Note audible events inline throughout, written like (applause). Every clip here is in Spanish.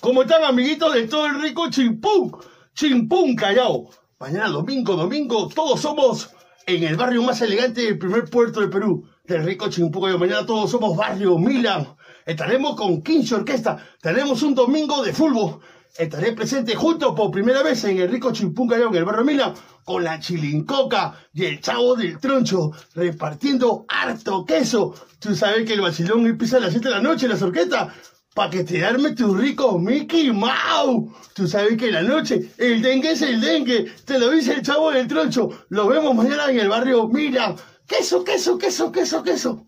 ¿Cómo están, amiguitos de todo el rico Chimpún? Chimpún Callao. Mañana domingo, domingo, todos somos en el barrio más elegante del primer puerto de Perú, del rico Chimpún Callao. Mañana todos somos barrio Milan. Estaremos con 15 Orquesta. Tenemos un domingo de fútbol. Estaré presente junto por primera vez en el rico Chimpún Callao, en el barrio Milan, con la chilincoca y el chavo del troncho, repartiendo harto queso. Tú sabes que el vacilón empieza a las 7 de la noche en la sorqueta para que te arme tu rico Mickey Mouse. Tú sabes que en la noche el dengue es el dengue. Te lo dice el chavo del troncho. Lo vemos mañana en el barrio Mira. Queso, queso, queso, queso, queso.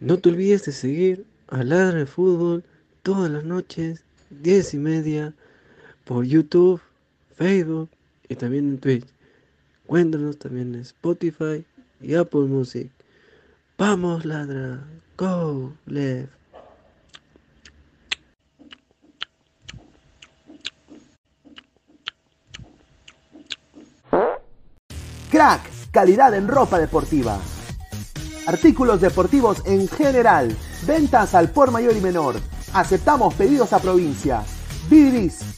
No te olvides de seguir a Ladra de Fútbol todas las noches, 10 y media, por YouTube, Facebook y también en Twitch. Cuéntanos también en Spotify y Apple Music. Vamos, ladra. Go, left. Crack, calidad en ropa deportiva. Artículos deportivos en general. Ventas al por mayor y menor. Aceptamos pedidos a provincia. Bidris,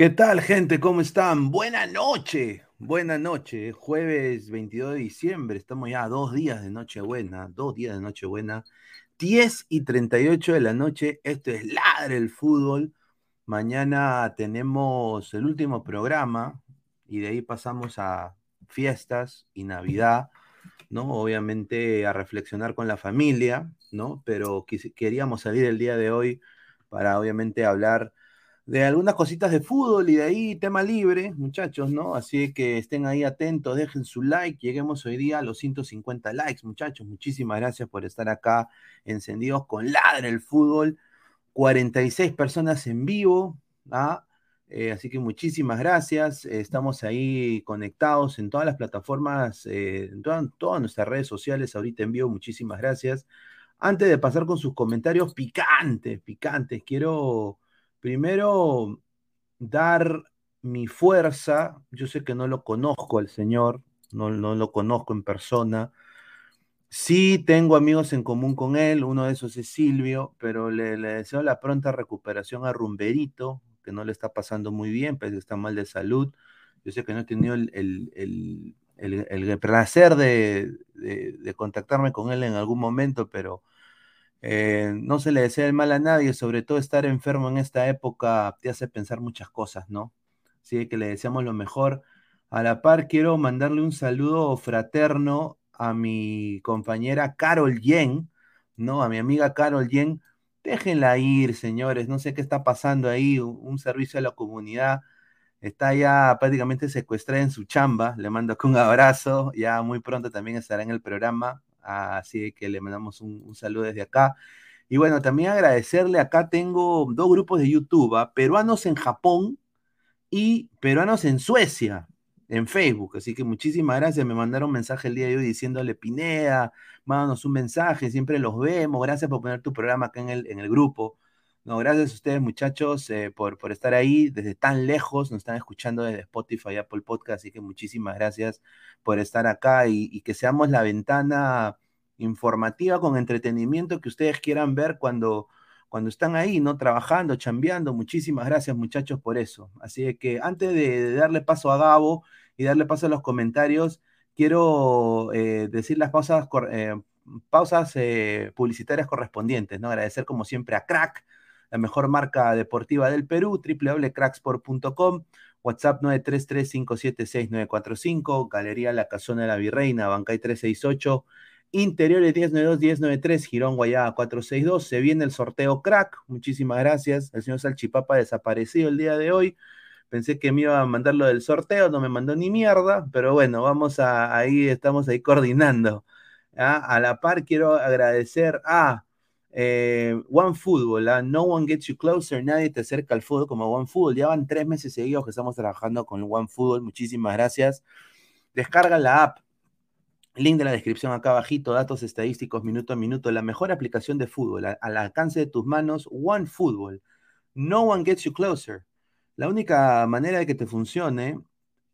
¿Qué tal, gente? ¿Cómo están? Buena noche, buena noche. Jueves 22 de diciembre, estamos ya dos días de Nochebuena, dos días de Nochebuena, 10 y 38 de la noche. Esto es Ladre el Fútbol. Mañana tenemos el último programa y de ahí pasamos a fiestas y Navidad, ¿no? Obviamente a reflexionar con la familia, ¿no? Pero queríamos salir el día de hoy para obviamente hablar de algunas cositas de fútbol y de ahí tema libre, muchachos, ¿no? Así que estén ahí atentos, dejen su like, lleguemos hoy día a los 150 likes, muchachos. Muchísimas gracias por estar acá encendidos con Ladra el Fútbol. 46 personas en vivo, ¿ah? Eh, así que muchísimas gracias. Estamos ahí conectados en todas las plataformas, eh, en todas, todas nuestras redes sociales, ahorita en vivo. Muchísimas gracias. Antes de pasar con sus comentarios picantes, picantes, quiero primero dar mi fuerza. Yo sé que no lo conozco al señor, no, lo conozco en persona. Sí tengo amigos en común con él, uno de esos es Silvio, pero le, deseo la pronta recuperación a Rumberito, que no le está pasando muy bien, pues está mal de salud. Yo sé que no he tenido el, placer de contactarme con él en algún momento, pero eh, no se le desea el mal a nadie, sobre todo estar enfermo en esta época te hace pensar muchas cosas, ¿no? Así que le deseamos lo mejor. A la par, quiero mandarle un saludo fraterno a mi compañera Carol Yen, ¿no? A mi amiga Carol Yen. Déjenla ir, señores, no sé qué está pasando ahí, un, servicio a la comunidad. Está ya prácticamente secuestrada en su chamba. Le mando un abrazo. Ya muy pronto también estará en el programa. Así que le mandamos un, saludo desde acá. Y bueno, también agradecerle. Acá tengo dos grupos de YouTube: ¿ah? peruanos en Japón y peruanos en Suecia, en Facebook. Así que muchísimas gracias. Me mandaron un mensaje el día de hoy diciéndole, Pineda, mándanos un mensaje, siempre los vemos. Gracias por poner tu programa acá en el, en el grupo. No, gracias a ustedes, muchachos, eh, por, por estar ahí desde tan lejos. Nos están escuchando desde Spotify, Apple Podcast, así que muchísimas gracias por estar acá y, que seamos la ventana informativa con entretenimiento que ustedes quieran ver cuando, cuando están ahí, ¿no? Trabajando, chambeando. Muchísimas gracias, muchachos, por eso. Así que antes de, darle paso a Gabo y darle paso a los comentarios, quiero eh, decir las pausas, eh, pausas publicitarias correspondientes, ¿no? Agradecer como siempre a Crack, la mejor marca deportiva del Perú, www.cracksport.com, WhatsApp 933-576-945, Galería La Casona de la Virreina, Bancay 368, Interiores 1092-1093, Girón Guayaba 462. Se viene el sorteo crack. Muchísimas gracias. El señor Salchipapa desaparecido el día de hoy. Pensé que me iba a mandar lo del sorteo, no me mandó ni mierda, pero bueno, vamos a ahí, estamos ahí coordinando. ¿ah? A la par quiero agradecer a eh, One Football, ¿ah? No One Gets You Closer, nadie te acerca al fútbol como One Football. Ya van tres meses seguidos que estamos trabajando con One Football. Muchísimas gracias. Descarga la app Link de la descripción acá abajito, datos estadísticos minuto a minuto, la mejor aplicación de fútbol al alcance de tus manos, One Football. No one gets you closer. La única manera de que te funcione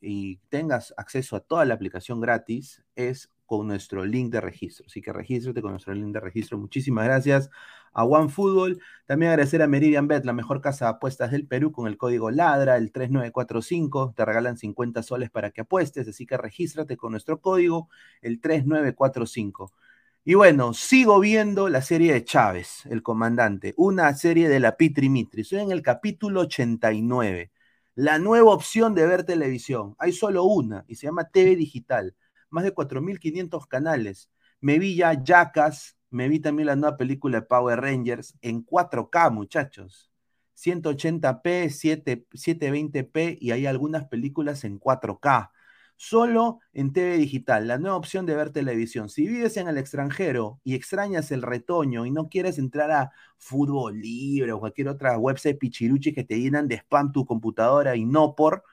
y tengas acceso a toda la aplicación gratis es con nuestro link de registro. Así que regístrate con nuestro link de registro. Muchísimas gracias a OneFootball. También agradecer a Meridian Bet, la mejor casa de apuestas del Perú, con el código LADRA, el 3945. Te regalan 50 soles para que apuestes, así que regístrate con nuestro código, el 3945. Y bueno, sigo viendo la serie de Chávez, el comandante, una serie de la Pitri Mitri. Estoy en el capítulo 89. La nueva opción de ver televisión. Hay solo una y se llama TV Digital más de 4.500 canales. Me vi ya Jackass, me vi también la nueva película de Power Rangers en 4K, muchachos. 180p, 7, 720p y hay algunas películas en 4K. Solo en TV digital, la nueva opción de ver televisión. Si vives en el extranjero y extrañas el retoño y no quieres entrar a Fútbol Libre o cualquier otra website pichiruchi que te llenan de spam tu computadora y no por,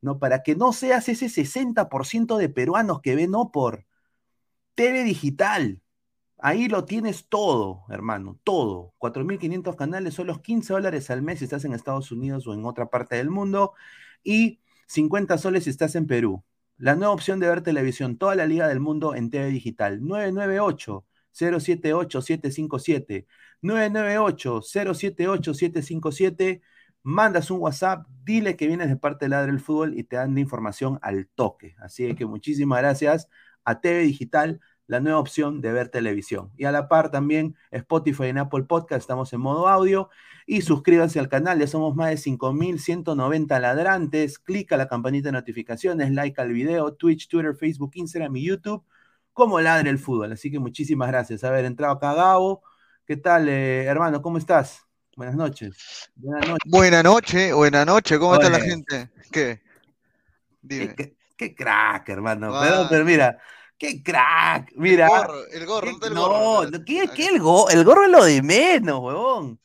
¿no? Para que no seas ese 60% de peruanos que ven por TV digital. Ahí lo tienes todo, hermano, todo. 4.500 canales, son los 15 dólares al mes si estás en Estados Unidos o en otra parte del mundo y 50 soles si estás en Perú. La nueva opción de ver televisión, toda la liga del mundo en TV digital. 998 078 757 998 078 757 mandas un WhatsApp, dile que vienes de parte de Ladre del Fútbol y te dan de información al toque. Así que muchísimas gracias a TV Digital, la nueva opción de ver televisión. Y a la par también Spotify en Apple Podcast, estamos en modo audio. Y suscríbanse al canal, ya somos más de 5.190 ladrantes. Clica la campanita de notificaciones, like al video, Twitch, Twitter, Facebook, Instagram y YouTube, como Ladre el Fútbol. Así que muchísimas gracias. Haber entrado acá, Gabo. ¿Qué tal, eh, hermano? ¿Cómo estás? Buenas noches. Buenas noches. Buenas noches, buenas noches. ¿Cómo está la gente? ¿Qué? Dime. qué- qué crack, hermano. Ah. Pero, pero mira, qué crack. Mira. El gorro, el gorro, qué- ¿dónde está el no, gorro? no, ¿qué, qué el, go- el gorro es lo de menos, huevón.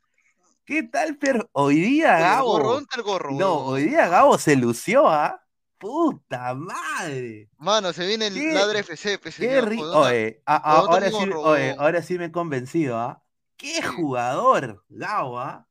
¿Qué tal, pero hoy día Oye, el Gabo? gorro, ¿dónde está el gorro? No, hoy día Gabo se lució, ¿ah? Puta madre. Mano, se viene el Qué- Ladre FC, pues, Qué rico. ¿por dónde- Oye, a- a- ¿por dónde ahora, sí, gorro, oye, ahora sí me he convencido, ¿ah? Qué jugador, Gabo, ¿ah?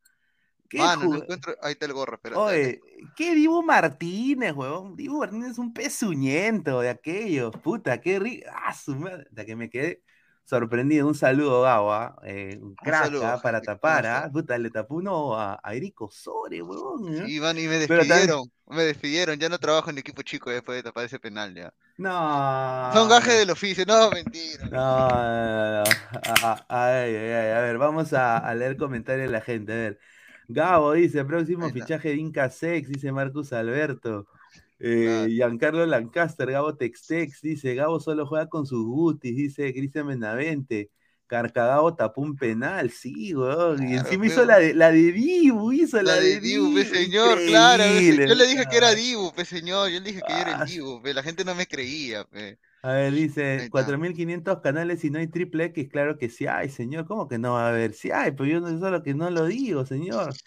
Qué Mano, no ju- encuentro. Ahí está el gorro, espérate. Oye, ¿qué Dibu Martínez, huevón? Dibu Martínez es un pezuñento de aquellos. Puta, qué rico. Ah, su madre. Que me quedé sorprendido. Un saludo, Gabo, ¿ah? Eh, un crack, saludo, ¿ah? para Jaime, ¿cómo tapar, está? ¿ah? Puta, le tapó uno a, a Erico Sore, huevón. ¿eh? Sí, man, y me también- despidieron. Me despidieron. Ya no trabajo en equipo chico después de tapar ese penal ya. No. Son gajes del oficio. No, mentira. No, no, no. A, a- ay, ay. A ver, vamos a, leer comentarios de la gente. A ver. Gabo dice, próximo fichaje de Inca Sex, dice Marcus Alberto. Eh. Giancarlo Lancaster, Gabo Textex, dice, Gabo solo juega con sus gutis, dice Cristian Benavente. Carcagabo tapó un penal, sí, weón. Y encima hizo la de, la de Dibu, hizo la, La de Dibu, pe, señor, claro. pe, Yo le dije que era weón. Dibu, pe, señor. Yo le dije que yo era Ah, el Dibu, pe. La gente no me creía, pe. A ver, dice, está. 4.500 canales y no hay triple X, claro que sí hay, señor, ¿cómo que no va a haber? Sí hay, pero yo no solo que no lo digo, señor.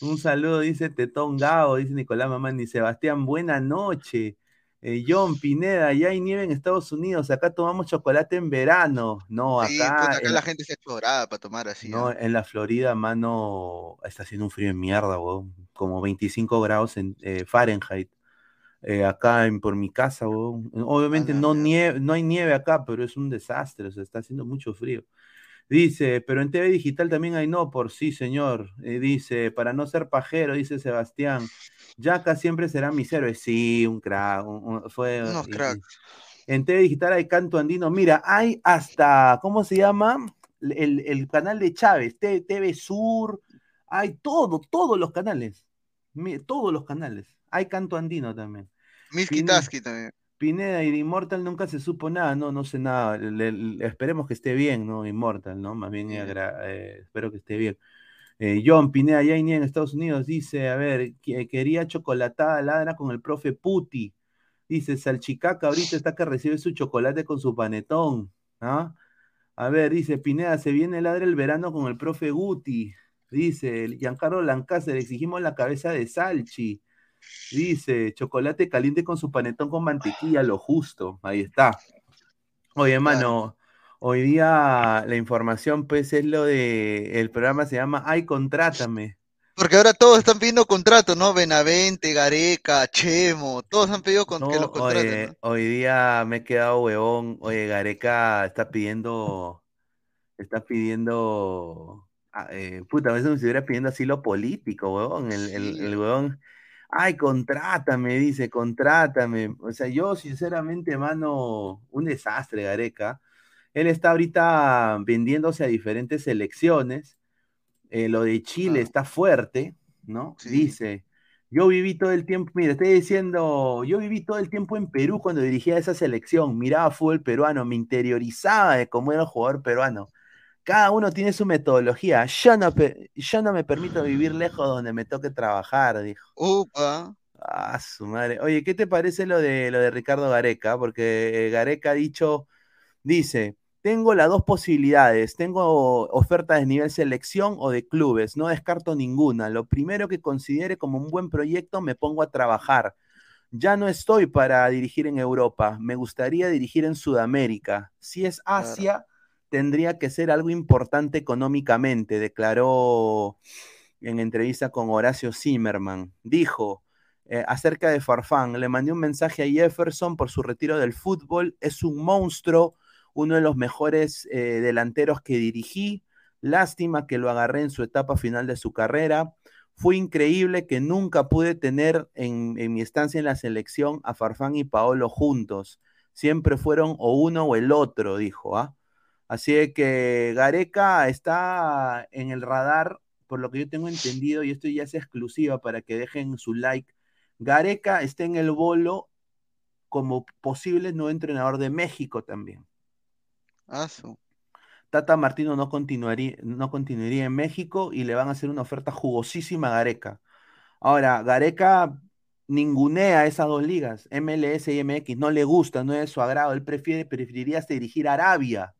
Un saludo, dice Tetón Gao, dice Nicolás Mamán, y Sebastián, buena noche. Eh, John Pineda, ya hay nieve en Estados Unidos, acá tomamos chocolate en verano. No, Sí, acá, acá en, la gente se explorada para tomar así. no, en la Florida, mano, está haciendo un frío de mierda, weón. Como 25 grados en eh, Fahrenheit. Eh, acá en, por mi casa, weón. Obviamente no, nieve, no hay nieve acá, pero es un desastre, o sea, está haciendo mucho frío. Dice, pero en TV digital también hay no por sí, señor. Eh, dice, para no ser pajero, dice Sebastián. Yaka siempre será mis héroes. Sí, un crack. un- un- fue, Unos y- y- cracks. en TV digital hay canto andino. Mira, hay hasta, ¿cómo se llama? El, el canal de Chávez, T- TV Sur. Hay todo, todos los canales. Todos los canales. Hay canto andino también. Tasky también. Pineda y de Immortal nunca se supo nada, no, no sé nada. Le- le- esperemos que esté bien, ¿no? Immortal, ¿no? Más bien agra- eh, espero que esté bien. Eh, John Pineda, ya en Estados Unidos, dice, a ver, que- quería chocolatada ladra con el profe Puti. Dice, Salchicaca ahorita está que recibe su chocolate con su panetón. ¿ah? A ver, dice Pineda, se viene ladra el verano con el profe Guti. Dice, Giancarlo Lancaster, exigimos la cabeza de Salchi. Dice, chocolate caliente con su panetón con mantequilla, lo justo. Ahí está. Oye, hermano, hoy día la información, pues, es lo de. El programa se llama Ay, contrátame. Porque ahora todos están pidiendo contrato, ¿no? Benavente, Gareca, Chemo, todos han pedido con- que los contraten, oye, ¿no? hoy día me he quedado huevón. Oye, Gareca está pidiendo. Está pidiendo. ah, eh, puta, a veces me estuviera pidiendo asilo político, huevón. El, el huevón. Ay, contrátame, dice, contrátame. O sea, yo, sinceramente, mano, un desastre, Gareca. Él está ahorita vendiéndose a diferentes selecciones. Eh, lo de Chile está fuerte, ¿no? Sí. Dice, yo viví todo el tiempo, mira, estoy diciendo, yo viví todo el tiempo en Perú cuando dirigía esa selección, miraba fútbol peruano, me interiorizaba de cómo era el jugador peruano. Cada uno tiene su metodología. Yo no, yo no me permito vivir lejos donde me toque trabajar, dijo. Upa. Ah, su madre. Oye, ¿qué te parece lo de lo de Ricardo Gareca? Porque eh, Gareca ha dicho, dice, tengo las dos posibilidades, tengo ofertas de nivel selección o de clubes, no descarto ninguna. Lo primero que considere como un buen proyecto, me pongo a trabajar. Ya no estoy para dirigir en Europa, me gustaría dirigir en Sudamérica. Si es Asia, tendría que ser algo importante económicamente, declaró en entrevista con Horacio Zimmerman. Dijo, eh, acerca de Farfán. Le mandé un mensaje a Jefferson por su retiro del fútbol. Es un monstruo, uno de los mejores eh, delanteros que dirigí. Lástima que lo agarré en su etapa final de su carrera. Fue increíble que nunca pude tener en, en mi estancia en la selección a Farfán y Paolo juntos. Siempre fueron o uno o el otro, dijo. ¿ah? Así que Gareca está en el radar, por lo que yo tengo entendido, y esto ya es exclusiva para que dejen su like. Gareca está en el bolo como posible nuevo entrenador de México también. Ah, su. Tata Martino no continuaría, no continuaría en México y le van a hacer una oferta jugosísima a Gareca. Ahora, Gareca ningunea esas dos ligas, MLS y MX, no le gusta, no es de su agrado, él prefiere, preferiría hasta dirigir a Arabia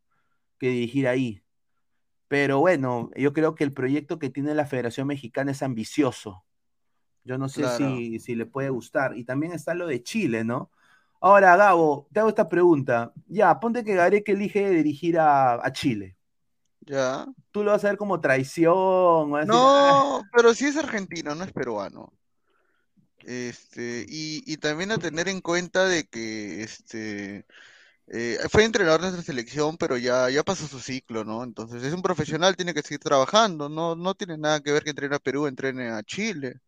que dirigir ahí. Pero bueno, yo creo que el proyecto que tiene la Federación Mexicana es ambicioso. Yo no sé Claro. si, si le puede gustar. Y también está lo de Chile, ¿no? Ahora, Gabo, te hago esta pregunta. Ya, ponte que Gareca elige dirigir a, a Chile. Ya. Tú lo vas a ver como traición. vas a decir. No, (laughs) pero sí es argentino, no es peruano. Este, y, y también a tener en cuenta de que este eh, fue entrenador de nuestra selección, pero ya, ya pasó su ciclo, ¿no? Entonces es un profesional, tiene que seguir trabajando, no, no tiene nada que ver que entrene a Perú, entrene a Chile.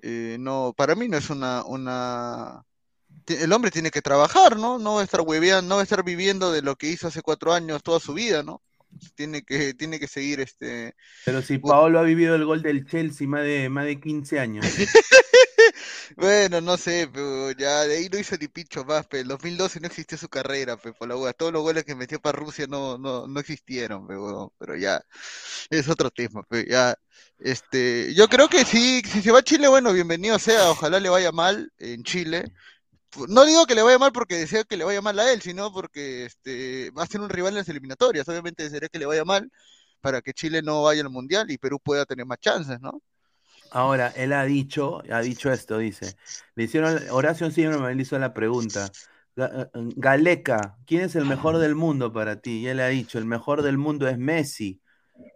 Eh, no, para mí no es una, una el hombre tiene que trabajar, ¿no? No va a estar hueveando, no va a estar viviendo de lo que hizo hace cuatro años toda su vida, ¿no? Tiene que, tiene que seguir este Pero si Paolo ha vivido el gol del Chelsea más de, más de 15 años. (laughs) Bueno, no sé, pero ya de ahí no hizo ni pincho más, pero en 2012 no existió su carrera, pe, por la hueá. Todos los goles que metió para Rusia no, no, no existieron, pe, huevón, pero ya es otro tema, pe, ya. Este, yo creo que sí, si se va a Chile, bueno, bienvenido sea, ojalá le vaya mal en Chile. No digo que le vaya mal porque deseo que le vaya mal a él, sino porque este va a ser un rival en las eliminatorias. Obviamente desearía que le vaya mal para que Chile no vaya al Mundial y Perú pueda tener más chances, ¿no? Ahora, él ha dicho, ha dicho esto, dice. Le hicieron, Horacio siempre me hizo la pregunta. Ga- eh, Galeca, ¿quién es el mejor del mundo para ti? Y él ha dicho, el mejor del mundo es Messi.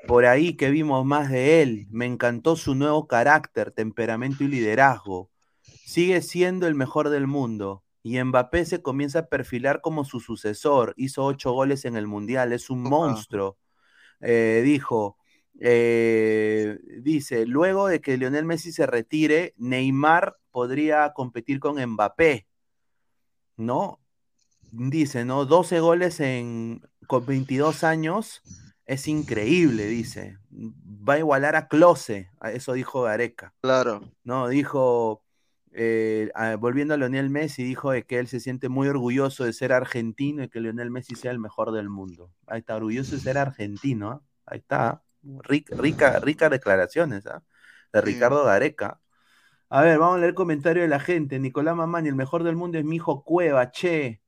Por ahí que vimos más de él. Me encantó su nuevo carácter, temperamento y liderazgo. Sigue siendo el mejor del mundo. Y Mbappé se comienza a perfilar como su sucesor. Hizo ocho goles en el Mundial. Es un monstruo. Eh, dijo, eh, dice, luego de que Lionel Messi se retire, Neymar podría competir con Mbappé. ¿No? Dice, ¿no? 12 goles en, con 22 años. Es increíble, dice. Va a igualar a Klose. a Eso dijo Gareca. Claro. No, dijo, eh, volviendo a Lionel Messi, dijo de que él se siente muy orgulloso de ser argentino y que Lionel Messi sea el mejor del mundo. Ahí está, orgulloso de ser argentino. ¿ah? Ahí está. Rica, rica, ricas declaraciones ¿ah? de. Ricardo Gareca. A ver, vamos a leer comentario de la gente. Nicolás Mamani, el mejor del mundo es mi hijo Cueva, che.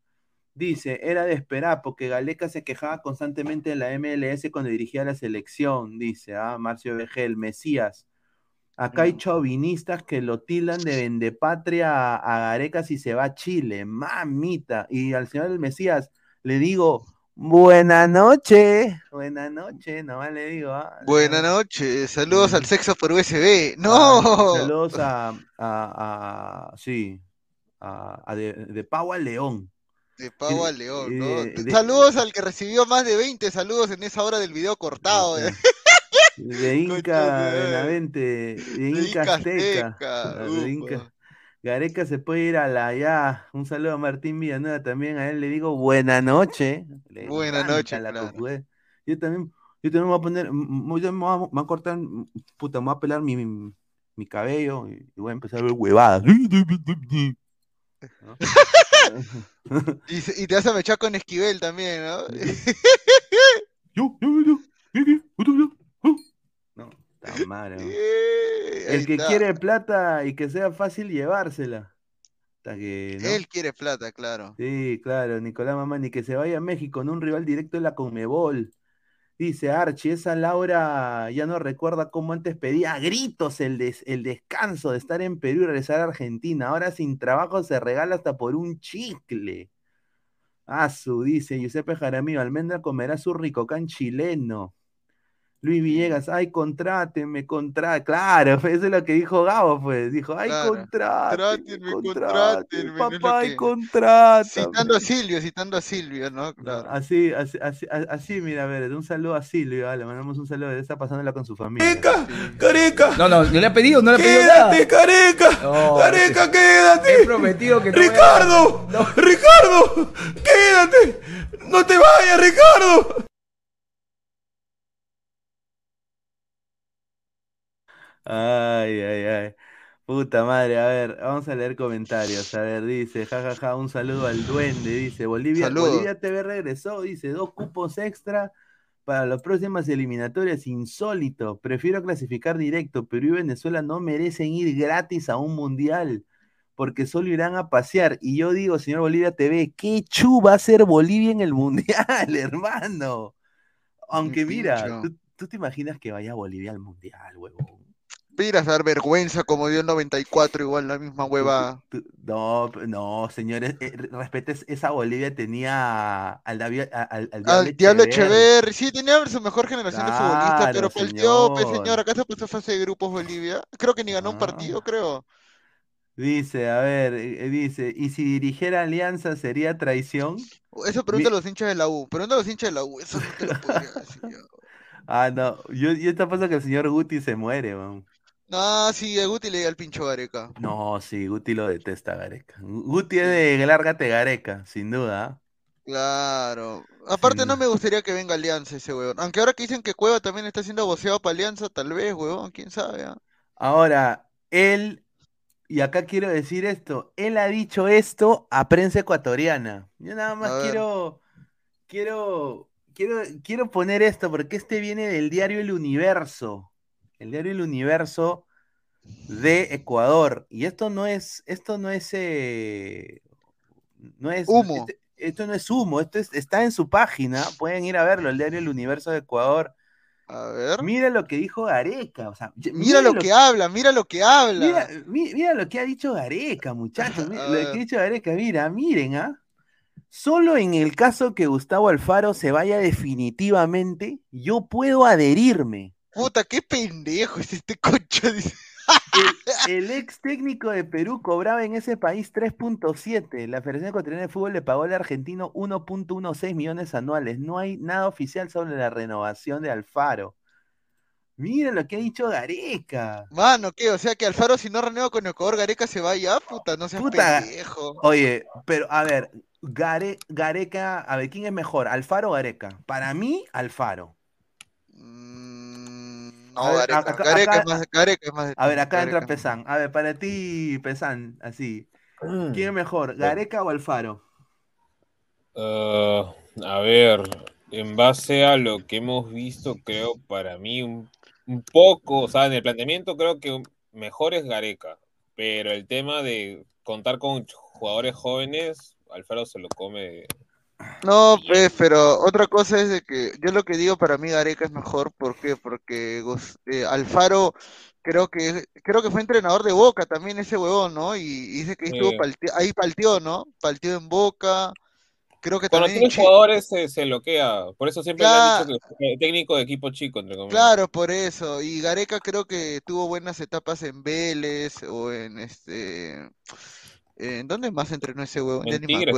Dice, era de esperar porque Galeca se quejaba constantemente de la MLS cuando dirigía la selección, dice, ah, Marcio Vegel, Mesías. Acá hay Mm. chauvinistas que lo tildan de vendepatria a, a Gareca si se va a Chile, mamita. Y al señor del Mesías le digo, buena noche, buena noche, nomás le digo. ah, Buenas noches, saludos al sexo por USB. ah, ¡No! saludos a, a, a- sí, a, a de, de Pau al León. De Y- al león, ¿no? de- de- Saludos al que recibió más de 20 saludos en esa hora del video cortado. ¿eh? De Inca Benavente, de De Inca Azteca. De. Inca. Gareca se puede ir a la ya. Un saludo a Martín Villanueva también. A él le digo buena noche. Le Buena noche, la claro. cocue. Yo también, yo también me voy a poner, me voy a, me voy a cortar, puta, me voy a pelar mi, mi, mi cabello y, y voy a empezar a ver huevadas. ¿No? (laughs) Y, te vas a mechar con Esquivel también, ¿no? (laughs) Yo, yo, yo, yo, yo, yo, yo, Eh, ahí El que está. quiere plata y que sea fácil llevársela. Hasta que, ¿no? Él quiere plata, claro. Sí, claro, Nicolás Mamani, que se vaya a México, no un rival directo de la Conmebol. Dice Archie, esa Laura ya no recuerda cómo antes pedía a gritos el, des- el descanso de estar en Perú y regresar a Argentina. Ahora sin trabajo se regala hasta por un chicle. Asu, dice Giuseppe Jaramillo, Almendra comerá su ricocán chileno. Luis Villegas, ay, contrátenme, contra, claro, (laughs) eso es lo que dijo Gabo, pues, dijo, ay, Claro, contrátenme, contrátenme, papá, ay, que- contrátame. Citando a Silvio, citando a Silvio, ¿no? Claro. así, así, así, así, mira, a ver, un saludo a Silvio, ah, le mandamos un saludo, está pasándola con su familia. ¡Careca! No, no, no le ha pedido, no le ha pedido nada. ¡Quédate, careca! No, ¡Careca, quédate! prometido que no voy a- ¡Ricardo! (laughs) No. ¡Ricardo! ¡Quédate! ¡No te vayas, Ricardo! Ay, ay, ay. Puta madre, a ver, vamos a leer comentarios. A ver, dice, jajaja, un saludo al duende, dice, Bolivia, Saludos. Bolivia TV regresó, dice, dos cupos extra para las próximas eliminatorias, insólito. Prefiero clasificar directo, Perú y Venezuela no merecen ir gratis a un mundial, porque solo irán a pasear. Y yo digo, señor Bolivia TV, ¿qué chu va a ser Bolivia en el mundial, (laughs) hermano? Aunque mira, pincho. ¿tú, tú te imaginas que vaya Bolivia al mundial, huevón? Piras a dar vergüenza como dio el 94, igual la misma hueva. No, no, señores, eh, re- respetes, esa Bolivia tenía al, a- al, Diablo Echeverri. Sí, tenía su mejor generación de futbolistas, pero pues señor. señor, ¿acaso pasó fase de grupos Bolivia? Creo que ni ganó un partido, creo. Dice, a ver, eh, eh, dice, ¿y si dirigiera Alianza sería traición? Eso pregunta a los hinchas de la U, pregunta a los hinchas de la U, eso no te lo podría decir yo. (laughs) Ah, no, yo, yo pasa que el señor Guti se muere, man. No, sí, a Guti le dio al pincho Gareca. No, sí, Guti lo detesta, Gareca. Guti es de lárgate Gareca, sin duda. ¿ah? Claro. Aparte Sí. no me gustaría que venga Alianza ese huevón. Aunque ahora que dicen que Cueva también está siendo voceado para Alianza, tal vez, huevón, quién sabe. ah? Ahora, él, y acá quiero decir esto, él ha dicho esto a prensa ecuatoriana. Yo nada más A ver. quiero, quiero, quiero, quiero poner esto porque este viene del diario El Universo, el diario El Universo de Ecuador. Y esto no es, esto no es, eh, no es Humo. este- esto no es humo, esto es- está en su página, pueden ir a verlo, el diario El Universo de Ecuador. A ver. Mira lo que dijo Gareca. O sea, ye- Mira lo que habla, mira lo que habla. Mira, mi- mira lo que ha dicho Gareca, muchachos. mira (laughs) lo que ha dicho Gareca, mira, miren, ¿ah? Solo en el caso que Gustavo Alfaro se vaya definitivamente, yo puedo adherirme. Puta, qué pendejo es este concha. (laughs) dice. El, el ex técnico de Perú cobraba en ese país 3.7. La Federación Ecuatoriana de Fútbol le pagó al argentino 1.16 millones anuales. No hay nada oficial sobre la renovación de Alfaro. Miren lo que ha dicho Gareca. Mano, ¿qué? O sea que Alfaro si no renueva con Ecuador, Gareca se va ya, puta, no seas Puta. pendejo. Oye, pero a ver, Gare- Gareca, a ver, ¿quién es mejor? ¿Alfaro o Gareca? Para mí, Alfaro. Mm, A no, ver, Gareca, acá- Gareca acá- es más, Gareca es más. A ver, acá entra. Pesan. A ver, para ti, Pesan, así. Mm. ¿Quién es mejor, Gareca o Alfaro? Ah, a ver, en base a lo que hemos visto, creo para mí un, un poco, o sea, en el planteamiento creo que mejor es Gareca, pero el tema de contar con jugadores jóvenes, Alfaro se lo come. No, pues, pero otra cosa es de que yo lo que digo para mí Gareca es mejor, ¿por qué? Porque eh, Alfaro creo que creo que fue entrenador de Boca también ese huevón, ¿no? Y, y dice que ahí estuvo ahí palteó, ¿no? Palteó en Boca. Creo que Cuando también tiene jugadores se, se bloquea, por eso siempre le han Claro. dicho que es técnico de equipo chico, entre comillas. Claro, por eso. Y Gareca creo que tuvo buenas etapas en Vélez o en este. ¿En dónde más entrenó ese huevón? Ya En Tigres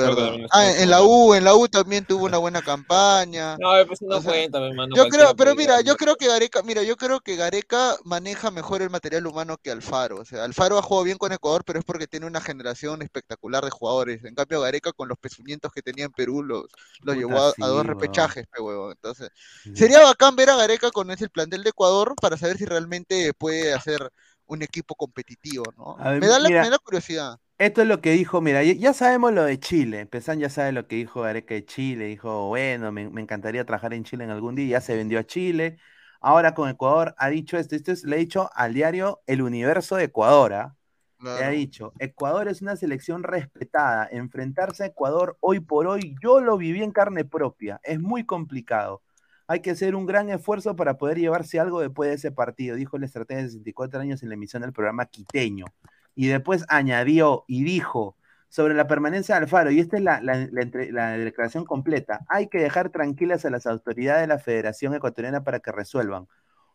Ah, en la. U, en la U también tuvo una buena campaña. No, pues no O sea, cuenta, mi hermano. Yo creo, pero mira, yo creo que Gareca, mira, yo creo que Gareca maneja mejor el material humano que Alfaro. O sea, Alfaro ha jugado bien con Ecuador, pero es porque tiene una generación espectacular de jugadores. En cambio, Gareca con los pezuñientos que tenía en Perú los, los llevó a, dos repechajes, pe huevón. Entonces, sería bacán ver a Gareca con ese plantel de Ecuador para saber si realmente puede hacer un equipo competitivo, ¿no? Ver, Me da la, me da curiosidad. Esto es lo que dijo, mira, ya- sabemos lo de Chile. Pesan ya sabe lo que dijo Gareca de Chile. Dijo, bueno, me, me encantaría trabajar en Chile en algún día. Ya se vendió a Chile. Ahora con Ecuador ha dicho esto. Esto es- le ha dicho al diario El Universo de Ecuador. ¿ah? Le ha dicho, Ecuador es una selección respetada. Enfrentarse a Ecuador hoy por hoy, yo lo viví en carne propia. Es muy complicado. Hay que hacer un gran esfuerzo para poder llevarse algo después de ese partido, dijo el estratega de 64 años en la emisión del programa Quiteño. Y después añadió y dijo sobre la permanencia de Alfaro, y esta es la, la- la entre- la declaración completa, hay que dejar tranquilas a las autoridades de la Federación Ecuatoriana para que resuelvan.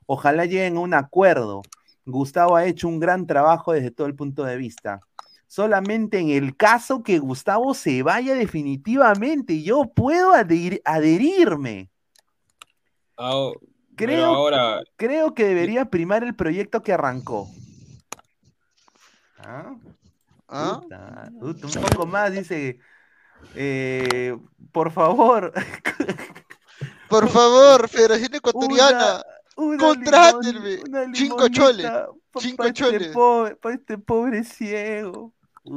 Ojalá lleguen a un acuerdo. Gustavo ha hecho un gran trabajo desde todo el punto de vista. Solamente en el caso que Gustavo se vaya definitivamente, yo puedo adherir- adherirme. Creo, ahora, creo que debería primar el proyecto que arrancó. ¿Ah? ¿Ah? Puta, puta, un poco más, dice. eh, por favor, (laughs) Por favor, Federación Ecuatoriana, una, una contrátenme. limon- una Cinco choles, pa- cinco este choles. pobre- pa este pobre ciego.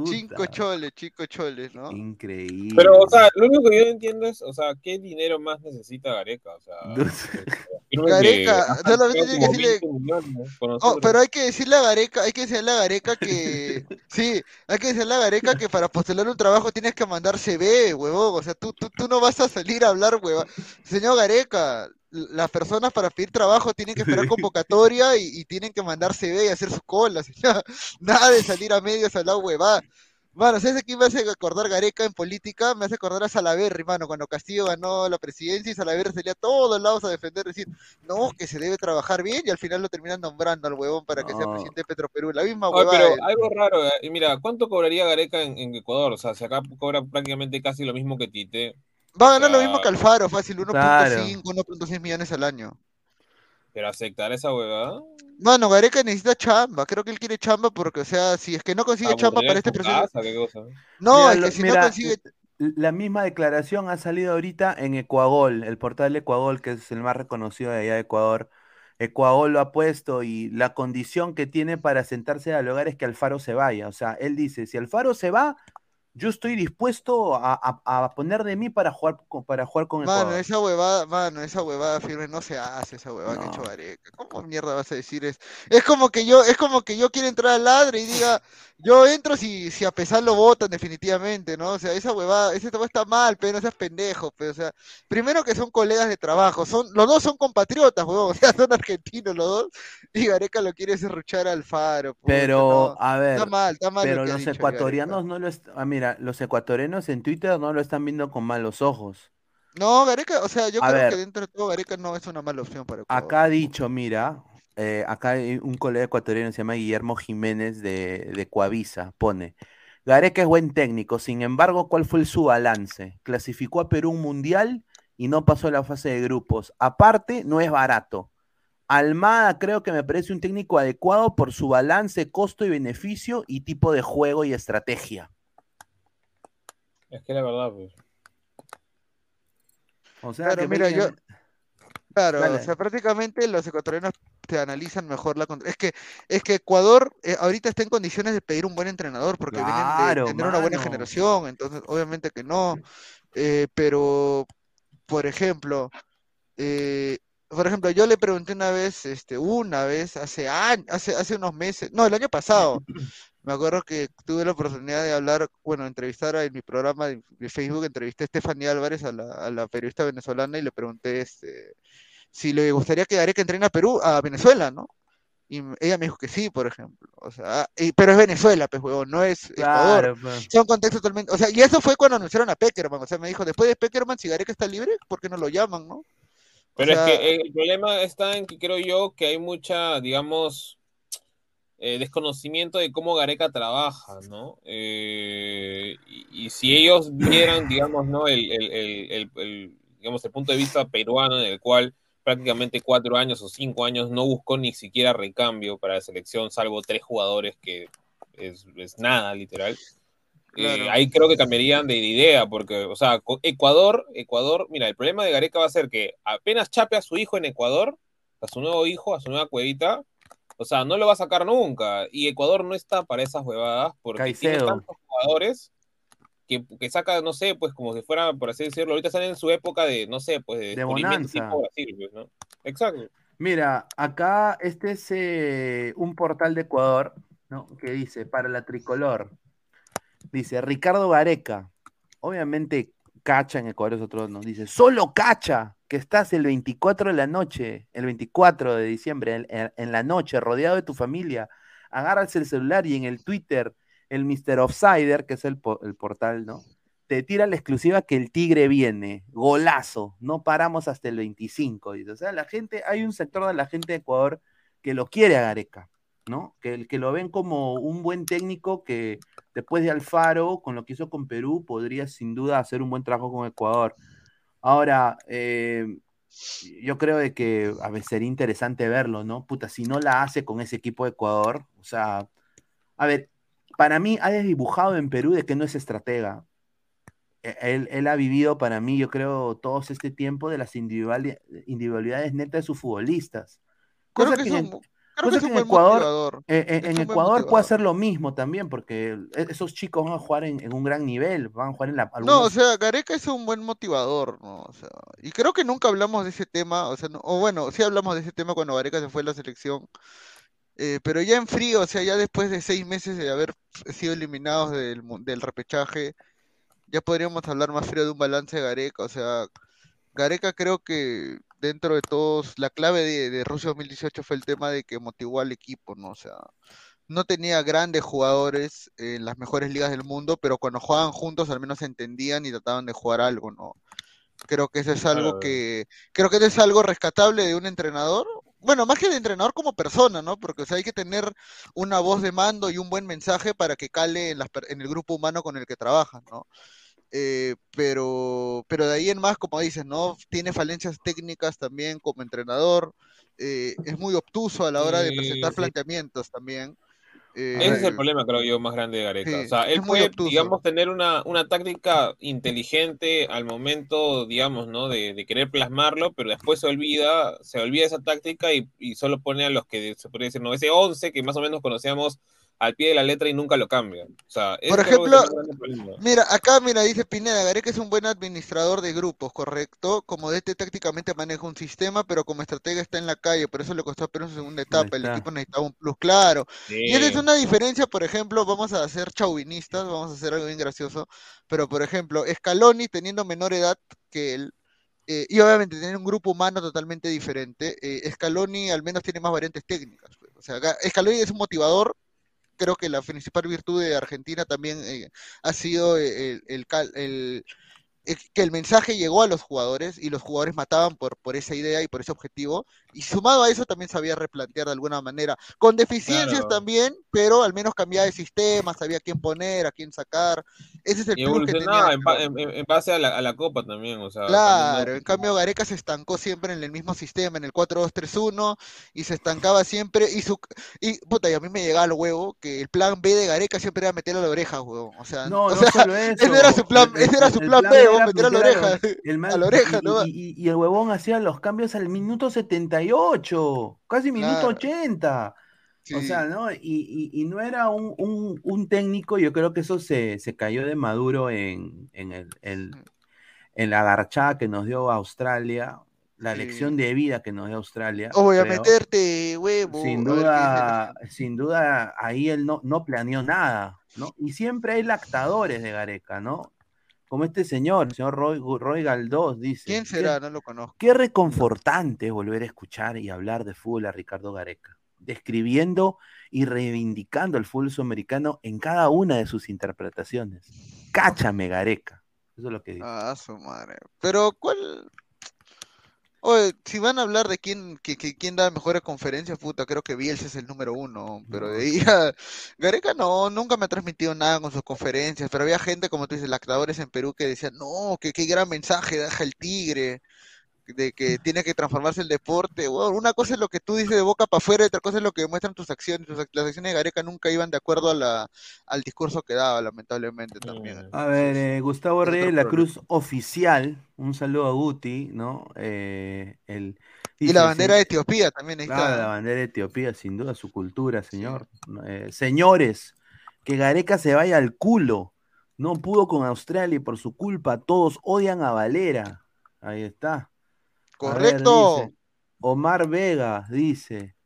cinco choles, cinco choles, ¿no? Increíble. pero, o sea, lo único que yo no entiendo es, o sea, ¿qué dinero más necesita Gareca? O sea, No sé. Que Gareca, solamente tiene que decirle- 20 millones con Oh, pero hay que decirle a Gareca, hay que decirle a Gareca que (laughs) sí, hay que decirle a Gareca que para postular un trabajo tienes que mandar CV, huevón. O sea, tú, tú, tú no vas a salir a hablar, huevón. Señor Gareca, las personas para pedir trabajo tienen que esperar convocatoria y, y tienen que mandar CV y hacer su cola. (laughs) señor. Nada de salir a medios a la huevada. Mano, ¿sabes a quién me hace acordar Gareca en política? Me hace acordar a Salaverry, mano, cuando Castillo ganó la presidencia y Salaverry salía a todos lados a defender, decir, no, que se debe trabajar bien y al final lo terminan nombrando al huevón para que sea presidente de Petroperú. La misma Oye, huevada. pero él. algo raro, eh, mira, ¿cuánto cobraría Gareca en, en Ecuador? O sea, si acá cobra prácticamente casi lo mismo que Tite, Va a ganar lo sea, mismo que Alfaro, fácil, 1.5, Claro. 1.6 millones al año. Pero aceptar esa huevada. Mano, Gareca necesita chamba, creo que él quiere chamba porque, o sea, si es que no consigue chamba para este proceso... No, Mira, es que si mira, no consigue... La misma declaración ha salido ahorita en Ecuagol, el portal de Ecuagol, que es el más reconocido de allá de Ecuador. Ecuagol lo ha puesto y la condición que tiene para sentarse al hogar es que Alfaro se vaya. O sea, él dice, si Alfaro se va, yo estoy dispuesto a, a- a poner de mí para jugar, con- para jugar con Mano, Ecuador. esa huevada, mano, esa huevada firme no se hace, esa huevada que ha hecho No. Gareca. ¿Cómo mierda vas a decir eso? Es como que yo, es como que yo quiero entrar al ladre y diga, Yo entro si, si a pesar lo votan definitivamente, ¿no? O sea, esa huevada, ese tema está mal, pero no seas pendejo, pero, o sea, primero que son colegas de trabajo, son, los dos son compatriotas, huevón, (laughs) o sea, son argentinos los dos, y Gareca lo quiere serruchar al faro. puta, Pero, no. a ver, Está mal, está mal. pero los ecuatorianos no lo est- ah, mira, los ecuatorianos en Twitter no lo están viendo con malos ojos. No, Gareca, o sea, yo A creo ver. que dentro de todo Gareca no es una mala opción para Ecuador. Acá ha dicho, mira, eh, acá hay un colega ecuatoriano se llama Guillermo Jiménez de, de Coavisa, pone, Gareca es buen técnico, sin embargo, ¿cuál fue su balance? Clasificó a Perú un mundial y no pasó a la fase de grupos. Aparte, no es barato. Almada creo que me parece un técnico adecuado por su balance, costo y beneficio y tipo de juego y estrategia. Es que la verdad, pues. O sea, Claro, que mira, yo, claro, Dale. o sea, prácticamente los ecuatorianos te analizan mejor la contra- es que es que Ecuador eh, ahorita está en condiciones de pedir un buen entrenador porque vienen Claro, de tener una buena generación, entonces obviamente que no, eh, pero por ejemplo, eh, por ejemplo, yo le pregunté una vez, este, una vez hace años, hace hace unos meses, no, el año pasado. (laughs) Me acuerdo que tuve la oportunidad de hablar, bueno, entrevistar en mi programa de, de Facebook, entrevisté a Estefanía Álvarez, a la, a la periodista venezolana, y le pregunté este, si le gustaría que Gareca entrene a Perú, a Venezuela, ¿no? Y ella me dijo que sí, por ejemplo. O sea, y- pero es Venezuela, pues, huevón, no es Ecuador. Claro, pues. Son contextos totalmente. O sea, y eso fue cuando anunciaron a Peckerman. O sea, me dijo, después de Peckerman, si Gareca está libre, ¿por qué no lo llaman, no? O Pero sea, es que eh, el problema está en que creo yo que hay mucha, digamos, eh, desconocimiento de cómo Gareca trabaja, ¿no? Eh, y, y si ellos vieran, digamos, ¿no? El, el- el- el- el, digamos, el punto de vista peruano en el cual prácticamente cuatro años o cinco años no buscó ni siquiera recambio para la selección, salvo tres jugadores que es, es nada, literal. Eh, Claro. ahí creo que cambiarían de idea, porque, o sea, Ecuador, Ecuador, mira, el problema de Gareca va a ser que apenas chape a su hijo en Ecuador, a su nuevo hijo, a su nueva cuevita, o sea, no lo va a sacar nunca. Y Ecuador no está para esas huevadas, porque tiene Caicedo. tantos jugadores que, que saca, no sé, pues como si fuera, por así decirlo, ahorita están en su época de, no sé, pues de, De bonanza. tipo Brasil, pues, ¿no? Exacto. Mira, acá este es eh, un portal de Ecuador, ¿no? Que dice, para la tricolor, dice Ricardo Gareca, obviamente Cacha en Ecuador es otro, nos dice, solo Cacha, que estás el 24 de la noche, el 24 de diciembre, en, en- en la noche, rodeado de tu familia, agarras el celular y en el Twitter, el Mr. Offsider, que es el, el portal, ¿no? Te tira la exclusiva que el Tigre viene, golazo, no paramos hasta el 25. dice. O sea, la gente, hay un sector de la gente de Ecuador que lo quiere a Gareca, ¿no? Que, que lo ven como un buen técnico que después de Alfaro, con lo que hizo con Perú, podría sin duda hacer un buen trabajo con Ecuador. Ahora, eh, yo creo de que a ver, sería interesante verlo, ¿no? Puta, si no la hace con ese equipo de Ecuador, o sea, a ver, para mí ha desdibujado en Perú de que no es estratega. E- Él, él ha vivido para mí, yo creo, todo este tiempo de las individuali- individualidades netas de sus futbolistas. creo Cosa que en- un, creo cosa que es que un en buen Ecuador, eh, eh, en Ecuador puede hacer lo mismo también, porque e- esos chicos van a jugar en, en un gran nivel, van a jugar en la... No, o sea, Gareca es un buen motivador, ¿no? O sea, y creo que nunca hablamos de ese tema, o sea, no- o bueno, sí hablamos de ese tema cuando Gareca se fue a la selección, eh, pero ya en frío, o sea, ya después de seis meses de haber sido eliminados del, del repechaje, ya podríamos hablar más frío de un balance de Gareca, o sea, Gareca creo que dentro de todos, la clave de, de Rusia 2018 fue el tema de que motivó al equipo, ¿no? O sea, no tenía grandes jugadores en las mejores ligas del mundo, pero cuando jugaban juntos al menos se entendían y trataban de jugar algo, ¿no? Creo que eso es algo que, creo que eso es algo rescatable de un entrenador. Bueno, más que de entrenador como persona, ¿no? Porque o sea, hay que tener una voz de mando y un buen mensaje para que cale en, las en el grupo humano con el que trabajas, ¿no? Eh, pero, pero de ahí en más, como dices, ¿no? Tiene falencias técnicas también como entrenador. eh, es muy obtuso a la hora de Sí, presentar sí. planteamientos también. Ese es eh, el problema, creo yo, más grande de Gareca. sí, o sea, él es muy puede, obtuso. digamos, tener una, una táctica inteligente al momento, digamos, ¿no? De, de querer plasmarlo, pero después se olvida, se olvida esa táctica y, y solo pone a los que se podría decir, no, ese 11 que más o menos conocíamos al pie de la letra y nunca lo cambia. O sea, Por es algo que ejemplo. Mira, acá mira, dice Pineda, Gareca es un buen administrador de grupos, correcto. Como DT tácticamente maneja un sistema, pero como estratega está en la calle, por eso le costó a Perú en su segunda etapa. El equipo necesitaba un plus claro. Y esa es Sí. una diferencia, por ejemplo, vamos a ser chauvinistas, vamos a hacer algo bien gracioso, pero por ejemplo, Scaloni teniendo menor edad que él, eh, y obviamente tiene un grupo humano totalmente diferente, eh, Scaloni al menos tiene más variantes técnicas. pues. O sea, Scaloni es un motivador, creo que la principal virtud de Argentina también eh, ha sido eh, el, el el- que el mensaje llegó a los jugadores y los jugadores mataban por, por esa idea y por ese objetivo. Y sumado a eso también sabía replantear de alguna manera, con deficiencias Claro. también, pero al menos cambiaba de sistema, sabía a quién poner, a quién sacar. Ese es el Y plus que tenía. en, en- en- base a la, a la copa también, o sea, Claro, también en cambio Gareca se estancó siempre en el mismo sistema, en el 4-2-3-1, y se estancaba siempre, y su y puta, y a mí me llegaba al huevo que el plan B de Gareca siempre era meterle a la oreja, huevón. O sea, No, o no sea, solo eso. (laughs) ese era su plan, El- ese era el- su el plan B, era meter a la oreja. El man- A la oreja, y, ¿no? y- y- y el huevón hacía los cambios al minuto 78, casi minuto Claro. 80. O sea, ¿no? Y, no era un, un- un técnico, yo creo que eso se, se cayó de maduro en, en, el, el- en la garchada que nos dio Australia, la Sí. lección de vida que nos dio Australia. Voy a meterte huevo. Sin duda, sin duda, ahí él no, no planeó nada, ¿no? Y siempre hay lactadores de Gareca, ¿no? Como este señor, el señor Roy, Roy Galdós, dice. ¿Quién "Qué- será? No lo conozco. Qué reconfortante es volver a escuchar y hablar de fútbol a Ricardo Gareca, describiendo y reivindicando el fútbol sudamericano en cada una de sus interpretaciones. Cáchame, Gareca. Eso es lo que dice. Ah, su madre. Pero, ¿cuál? Oye, si van a hablar de quién, que, que- quién da mejores conferencias, puta, creo que Bielsa es el número uno, pero de ahí a... Gareca no, nunca me ha transmitido nada con sus conferencias, pero había gente, como tú dices, lactadores en Perú que decían, no, que qué gran mensaje deja el Tigre, de que tiene que transformarse el deporte. Una cosa es lo que tú dices de boca para afuera, y otra cosa es lo que muestran tus acciones. Tus las acciones de Gareca nunca iban de acuerdo a la, al discurso que daba, lamentablemente también. A ver, eh, Gustavo Reyes la problema. Cruz oficial, un saludo a Guti, ¿no? Eh, el, Y dice, la bandera de "Se- Etiopía también ahí Claro, está. la bandera de Etiopía, sin duda, su cultura, señor. Eh, señores, que Gareca se vaya al culo. No pudo con Australia y por su culpa todos odian a Valera. Ahí está. Ver, Correcto. dice, Omar Vega dice,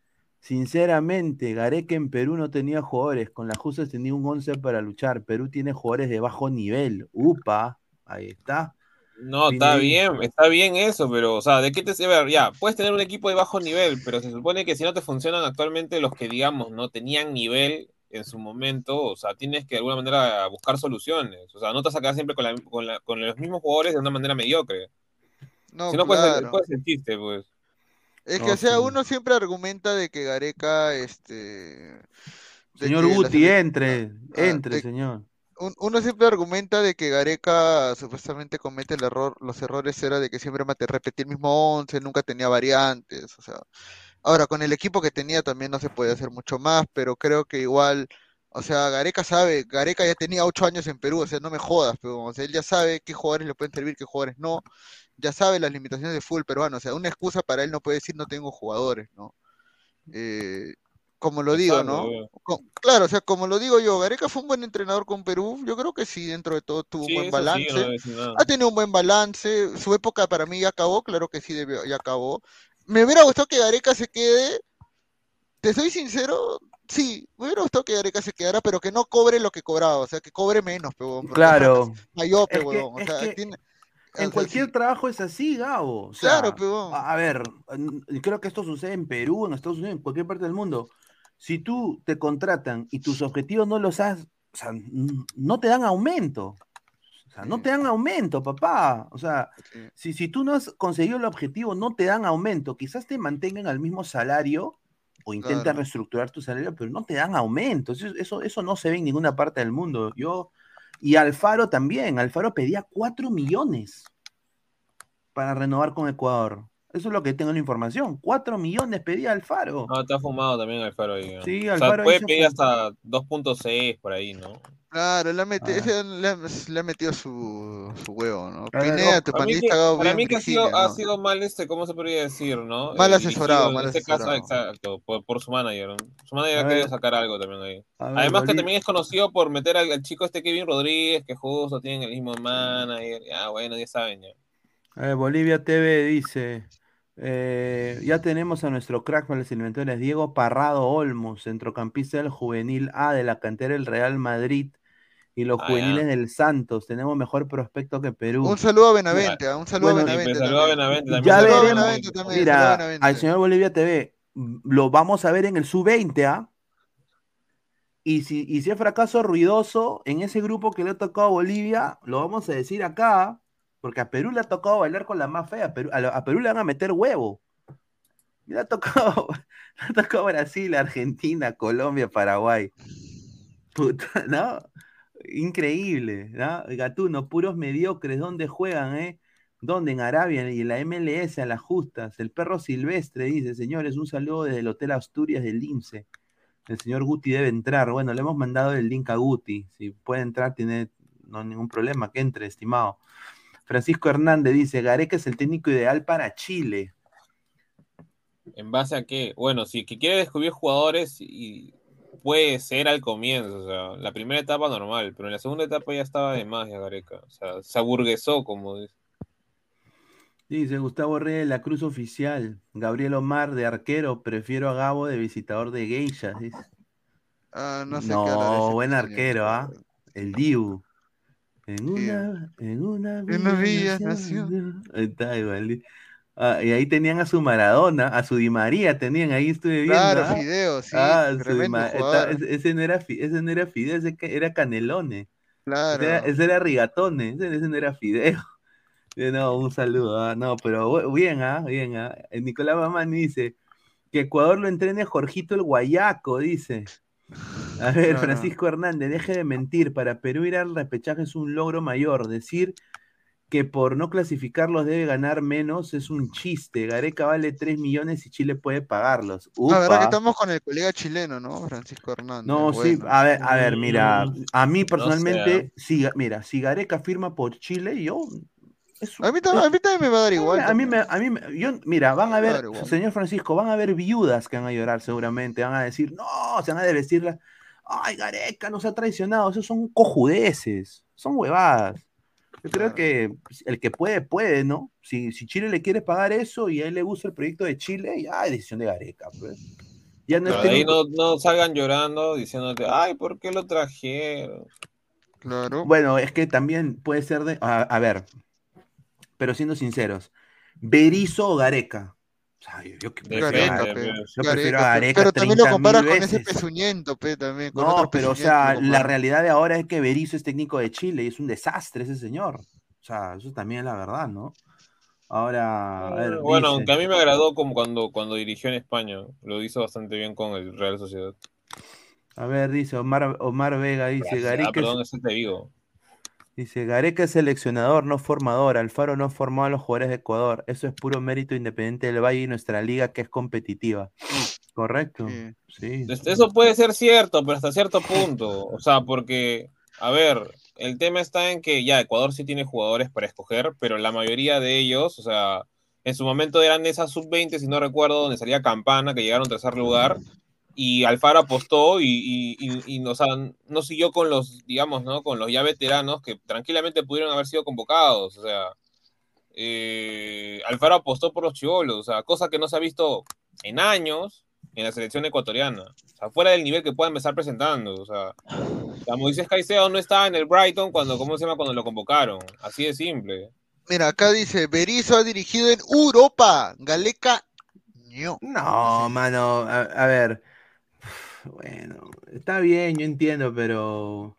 sinceramente, Gareca en Perú no tenía jugadores, con la justa tenía un 11 para luchar. Perú tiene jugadores de bajo nivel. Upa, ahí está. No, está bien, está bien eso, pero, o sea, ¿de qué te sirve? Ya, puedes tener un equipo de bajo nivel, pero se supone que si no te funcionan actualmente los que, digamos, no tenían nivel en su momento, o sea, tienes que de alguna manera buscar soluciones. O sea, no te vas a quedar siempre con, la- con, la- con los mismos jugadores de una manera mediocre. No, si no, pues, claro. pues el chiste, pues. Es que, No, o sea, sí. uno siempre argumenta de que Gareca, este... Señor la Guti, entre, ah, entre, de- señor. un- uno siempre argumenta de que Gareca supuestamente comete el error, los errores era de que siempre mate, repetía el mismo once, nunca tenía variantes, o sea, ahora con el equipo que tenía también no se puede hacer mucho más, pero creo que igual, o sea, Gareca sabe, Gareca ya tenía ocho años en Perú, o sea, no me jodas, pero o sea, él ya sabe qué jugadores le pueden servir, qué jugadores no, ya sabe las limitaciones de fútbol peruano, o sea, una excusa para él no puede decir no tengo jugadores, ¿no? Eh, como lo digo, ¿no? Claro, o sea, como lo digo yo, Gareca fue un buen entrenador con Perú. Yo creo que sí, dentro de todo tuvo Sí, un buen sí, balance. no. Ha tenido un buen balance. Su época para mí ya acabó, claro que sí, debió- ya acabó. Me hubiera gustado que Gareca se quede. Te soy sincero, sí, me hubiera gustado que Gareca se quedara, pero que no cobre lo que cobraba, o sea, que cobre menos, porque Claro. Es que- huevón, o es sea, que tiene- En cualquier trabajo es así, Gabo. O sea, Claro, peón. a a ver, creo que esto sucede en Perú, en Estados Unidos, en cualquier parte del mundo. Si tú te contratan y tus objetivos no los has, o sea, no te dan aumento. O sea, no Sí. te dan aumento, papá. O sea, si, si tú no has conseguido el objetivo, no te dan aumento. Quizás te mantengan al mismo salario o intentan Claro. reestructurar tu salario, pero no te dan aumento. Eso, eso, eso no se ve en ninguna parte del mundo. Yo, y Alfaro también. Alfaro pedía 4 millones para renovar con Ecuador. Eso es lo que tengo en la información. 4 millones pedía Alfaro. No, está fumado también Alfaro ahí. ¿no? Sí, o sea, Alfaro puede pedir hasta 2.6 por ahí, ¿no? Claro, le ha, meti- Ah. (laughs) le, ha, le ha metido su, su huevo, ¿no? Pineda, no, tu Para mí, que, para mí que ha sido, mal, este, ¿cómo se podría decir, no? Mal Eh, asesorado, mal en este caso, asesorado. exacto, por, por su manager. ¿no? Su manager A ha querido sacar algo también ahí. Ver, Además que también es conocido por meter al, al chico este Kevin Rodríguez, que justo tienen el mismo manager. Ya, bueno, ya saben ya. A ver, Bolivia TV dice: eh, Ya tenemos a nuestro crack para los inventores, Diego Parrado Olmos, centrocampista del juvenil A de la cantera del Real Madrid y los Ah, juveniles ya. del Santos. Tenemos mejor prospecto que Perú. Un saludo a Benavente, ah, un saludo Bueno, a Benavente. saludo a. Benavente también. Ya Saludo a veremos. Benavente también, Mira, Benavente. al señor Bolivia TV lo vamos a ver en el sub-20, ¿ah? Y si, y si es fracaso ruidoso en ese grupo que le ha tocado a Bolivia, lo vamos a decir acá, porque a Perú le ha tocado bailar con la más fea. A Perú, le van a meter huevo. Y Le ha tocado, (laughs) le ha Brasil, Argentina, Colombia, Paraguay. Puta, (laughs) ¿no? Increíble, ¿no? Gatuno, puros mediocres, ¿dónde juegan, eh? ¿Dónde? En Arabia y en la MLS a las justas. El perro silvestre dice, señores, un saludo desde el Hotel Asturias del IMSE. El señor Guti debe entrar. Bueno, le hemos mandado el link a Guti. Si puede entrar, tiene no ningún problema, que entre, estimado. Francisco Hernández dice, Gareca es el técnico ideal para Chile. ¿En base a qué? Bueno, si que quiere descubrir jugadores y puede ser al comienzo, o sea, la primera etapa normal, pero en la segunda etapa ya estaba de más ya Gareca, o sea, se aburguesó, como dice. Dice Gustavo Reyes de la Cruz Oficial. Gabriel Omar de arquero, prefiero a Gabo de visitador de geishas. dice. Ah, no sé No, qué buen arquero, ¿ah? El Dibu. En una, en una En una villa villa nació- Ahí está igual. Ah, y ahí tenían a su Maradona, a su Di María tenían, ahí estuve viendo. Claro, ¿ah? Fideo, sí, Ah, está- ese, no era, ese no era Fideo, ese era Canelone. Claro. Ese era, ese era Rigatone, ese, ese no era Fideo. (laughs) Eh, No, un saludo, ah, No, pero bien, ¿ah? Bien, ¿ah? Eh, Nicolás Mamani dice que Ecuador lo entrene Jorgito el Guayaco, dice. A ver. Francisco Hernández, deje de mentir. Para Perú ir al repechaje es un logro mayor. Decir que por no clasificarlos debe ganar menos es un chiste. Gareca vale 3 millones y Chile puede pagarlos. La verdad que estamos con el colega chileno, ¿no? Francisco Hernández. No, sí, a ver, a ver, mira, a mí personalmente, mira, si Gareca firma por Chile, yo... A mí, también, a mí también me va a dar igual. a mí, me, a mí me- yo, mira, van a ver, señor Francisco, van a ver viudas que van a llorar seguramente, van a decir, no, se van a decirla, ay, Gareca nos ha traicionado, esos son cojudeces, son huevadas. Yo creo que pues, el que puede, puede, ¿no? Si, si Chile le quiere pagar eso y a él le gusta el proyecto de Chile, ya es decisión de Gareca, pues. Ya no ahí no, no salgan llorando diciéndote, ay, ¿por qué lo trajeron? Claro. Bueno, es que también puede ser de. A, a ver, pero siendo sinceros, Berizzo o Gareca. Sea, yo, yo Gareca, prefiero a- pe. yo prefiero a Gareca, pe. Gareca Pero también lo 30.000 comparas con ese pezuñento, pe, también. Con No, otro pero o sea, la realidad de ahora es que Berizzo es técnico de Chile y es un desastre ese señor. O sea, eso también es la verdad, ¿no? Ahora, a ver, bueno, dice- aunque a mí me agradó como cuando, cuando dirigió en España, lo hizo bastante bien con el Real Sociedad. a ver, dice Omar, Omar Vega, dice Ah, Gareca, perdón, es, ese te digo. Dice Gareca es seleccionador, no formador. Alfaro no formó a los jugadores de Ecuador. Eso es puro mérito independiente del Valle y nuestra liga que es competitiva. Correcto. Sí. Sí. Eso puede ser cierto, pero hasta cierto punto. O sea, porque, a ver, el tema está en que ya Ecuador sí tiene jugadores para escoger, pero la mayoría de ellos, o sea, en su momento eran de esas sub-20, si no recuerdo, donde salía Campana, que llegaron en tercer lugar, y Alfaro apostó y, y, y- y, o sea, no siguió con los, digamos, ¿no? Con los ya veteranos que tranquilamente pudieron haber sido convocados. O sea, eh, Alfaro apostó por los chivolos, o sea, cosa que no se ha visto en años en la selección ecuatoriana. O sea, fuera del nivel que puedan empezar presentando. O sea, sea, Moisés Caicedo no estaba en el Brighton cuando, ¿cómo se llama? Cuando lo convocaron. Así de simple. Mira, acá dice, Berizzo ha dirigido en Europa. Galeca, ño. No, mano, a, a ver. Bueno, está bien, yo entiendo, pero.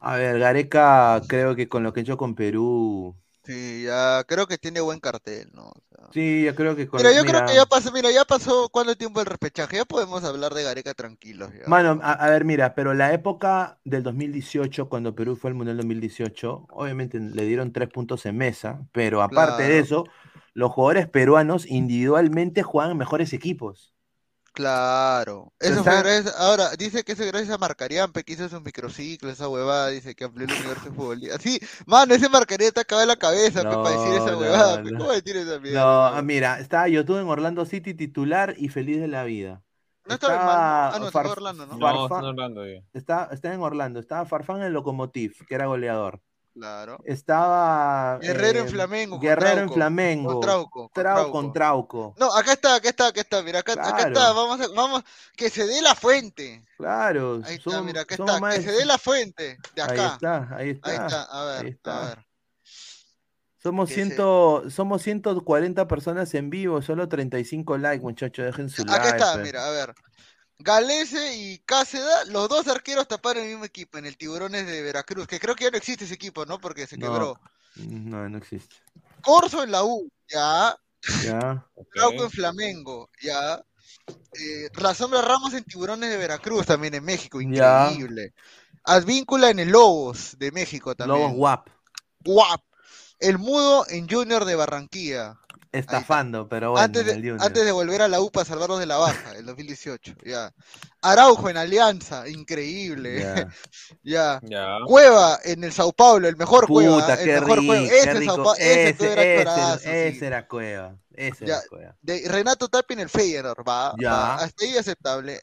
A ver, Gareca, creo que con lo que he hecho con Perú. Sí, ya creo que tiene buen cartel, ¿no? O sea, Sí, yo creo que con. Mira, yo creo que ya pasó, mira, ya pasó cuánto tiempo el repechaje, ya podemos hablar de Gareca tranquilos. ya. Mano, a, a ver, mira, pero la época del 2018, cuando Perú fue al Mundial 2018, obviamente le dieron tres puntos en mesa, pero aparte de eso, los jugadores peruanos individualmente juegan mejores equipos. Claro. Eso fue está- gracias, ahora, dice que eso es gracias a Marcariampe, que hizo esos microciclos, esa huevada, dice que amplió el universo futbolístico. Así, mano, ese Marcaría está acabado en la cabeza, pe, para decir esa No, huevada, no, pe, no. ¿cómo decir esa mierda? No, ah, mira, estaba YouTube en Orlando City titular y feliz de la vida. No estaba en. Ah, no, estaba en Farf- Orlando, ¿no? No, Farfán- están hablando ya. Estaba, estaba en Orlando, estaba Farfán en el Locomotiv, que era goleador. Claro. Estaba Guerrero en eh, Flamengo, Guerrero en Trauco, Flamengo. con Trauco, con Trau- Trauco. con Trauco. No, acá está, acá está, acá está, mira, acá, acá Claro. está, vamos a, vamos, que se dé la fuente. Claro, Ahí está, mira, acá está, más que se dé la fuente de Ahí acá. está, ahí está. Ahí está, a ver, ahí está. a ver. Somos, se- ciento, somos 140 personas en vivo, solo 35 likes, muchachos, dejen su like. Acá está, pe. mira, a ver. Galese y Cáceda, los dos arqueros taparon el mismo equipo, en el Tiburones de Veracruz, que creo que ya no existe ese equipo, ¿no? Porque se quebró. No, no existe. Corso en la U, ya. Ya. (laughs) Trauco en Flamengo, ya. Eh, la Sombra Ramos en Tiburones de Veracruz, también en México, Ya. increíble. Advíncula en el Lobos de México también. Lobos guap. Guap. El Mudo en Junior de Barranquilla. Estafando, pero bueno, antes, de, antes de volver a la U para salvarlos de la baja, el 2018. Ya. Araujo en Alianza, increíble. Ya. (laughs) Ya. Ya. Cueva en el Sao Paulo, el mejor Cueva. Puta, el qué mejor rico, Cueva. qué Ese, Sao rico. Pa- ese, eras ese, sí. ese era Cueva. Ese Ya, era Cueva. de Renato Tapia en el Feyenoord, va, Ya. va, hasta ahí aceptable.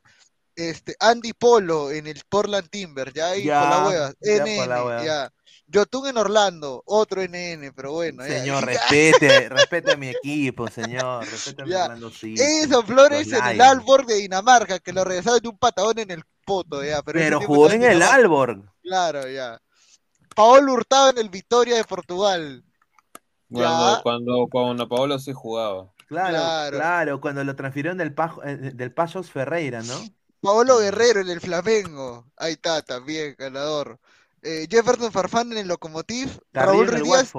Este, Andy Polo en el Portland Timber, ya ahí Ya, por la hueva, ya NN, por la hueva. ya. Yotun en Orlando, otro NN, pero bueno. Señor, (laughs) Ya. respete, respete a mi equipo, señor. Respete a mi. Orlando City. Edison Flores en el. Alborg de Dinamarca, que lo regresaron de un patadón en el poto, ya. Pero, jugó en el. Alborg. Claro, ya. Paolo Hurtado en el Victoria de Portugal. Cuando, cuando, cuando Paolo sí jugaba. Claro, Claro. claro, cuando lo transfirieron del, Pajo- eh, del Payos Ferreira, ¿no? Paolo Guerrero en el Flamengo. Ahí está, también, ganador. Eh, Jefferson Farfán en el Locomotiv. Carrillo Raúl en el Ruiz Díaz,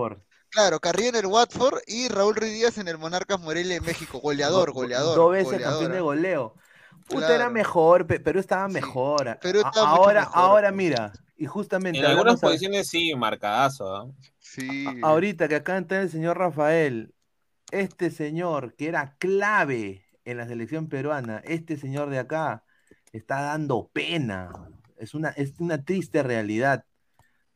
claro, Carrillo en el Watford y Raúl Ruiz Díaz en el Monarcas Morelia de México. Goleador, Do- do- goleador. Dos veces goleador, campeón de goleo. Puta, era mejor, Pe- Perú estaba Sí, mejor. Perú estaba ahora, mejor, ahora mira, y justamente En algunas a- posiciones sí, marcadazo. Sí. a- ahorita que acá está el señor Rafael, este señor que era clave en la selección peruana, este señor de acá está dando pena. Es una, es una triste realidad.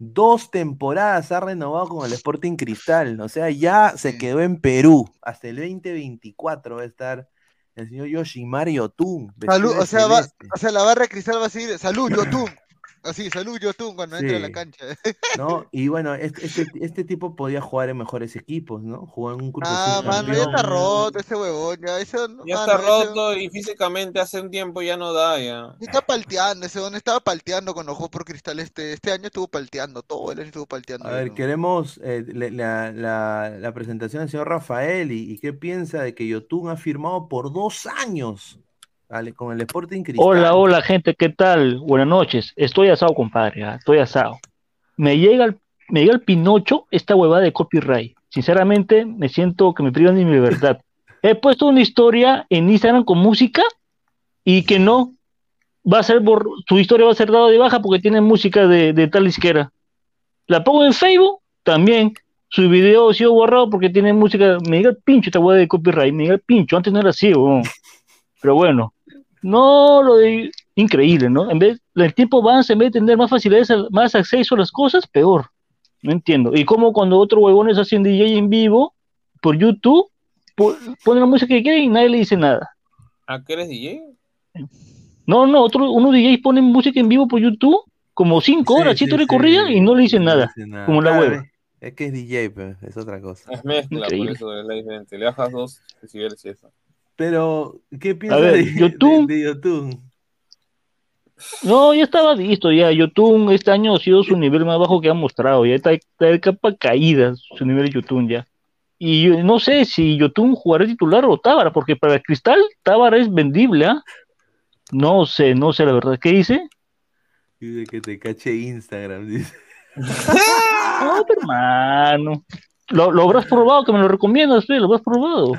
Dos temporadas ha renovado con el Sporting Cristal. O sea, ya se quedó en Perú. Hasta el 2024 va a estar el señor Yoshimari Otun. Salud, o sea, va, o sea, la barra de cristal va a decir salud, Yotun. Así, salud, Yotun cuando entra a la Sí. cancha. ¿no? (laughs) Y bueno, este, este, este tipo podía jugar en mejores equipos, ¿no? Jugó en un Cruz Ah, mano, ya está campeón. roto ese huevón, ya. Ese, Ya mano, está ese- roto y físicamente hace un tiempo ya no da ya. Está palteando, ese don estaba palteando cuando jugó por Cristal este, este año estuvo palteando, todo el año estuvo palteando. A ver, queremos eh, le- la, la- la presentación del señor Rafael y, y qué piensa de que Yotun ha firmado por dos años ¿vale? con el Sporting Cristal. Hola, hola gente, ¿qué tal? Buenas noches. Estoy asado, compadre, ah, estoy asado. Me llega el, me llega el Pinocho esta huevada de copyright. Sinceramente, me siento que me privan de mi libertad. (laughs) He puesto una historia en Instagram con música y que no va a ser bor- su historia va a ser dada de baja porque tiene música de, de tal izquierda. La pongo en Facebook, también su video ha sido borrado porque tiene música. Me llega el pincho esta huevada de copyright, me llega el pincho. Antes no era así, huevón. (laughs) Pero bueno, no lo de increíble, ¿no? En vez, el tiempo avanza, en vez de tener más facilidades, más acceso a las cosas, peor. No entiendo. Y como cuando otro huevón es haciendo DJ en vivo por YouTube, po- pone la música que quiere y nadie le dice nada. ¿A qué eres DJ? No, no, otro, unos DJs ponen música en vivo por YouTube como cinco Sí, horas, sí, siete horas sí, corridas y no le dicen no nada. dice nada. como la Claro, hueva. Es que es DJ, pero es otra cosa. Es mezcla, Increíble. por eso es la diferente. Le bajas dos decibeles y eso. Pero, ¿qué piensa ver, de, Yotun. de- de Yotun? No, ya estaba visto, ya. Yotun este año ha sido su nivel más bajo que ha mostrado, ya está, está de capa caída su nivel de Yotun ya. Y yo no sé si Yotun jugará titular o Tábara, porque para el Cristal Tábara es vendible, ¿ah? No sé, no sé la verdad. ¿Qué dice? Dice que te cache Instagram, dice. (laughs) No, hermano. Lo, lo habrás probado, que me lo recomiendas, lo habrás probado.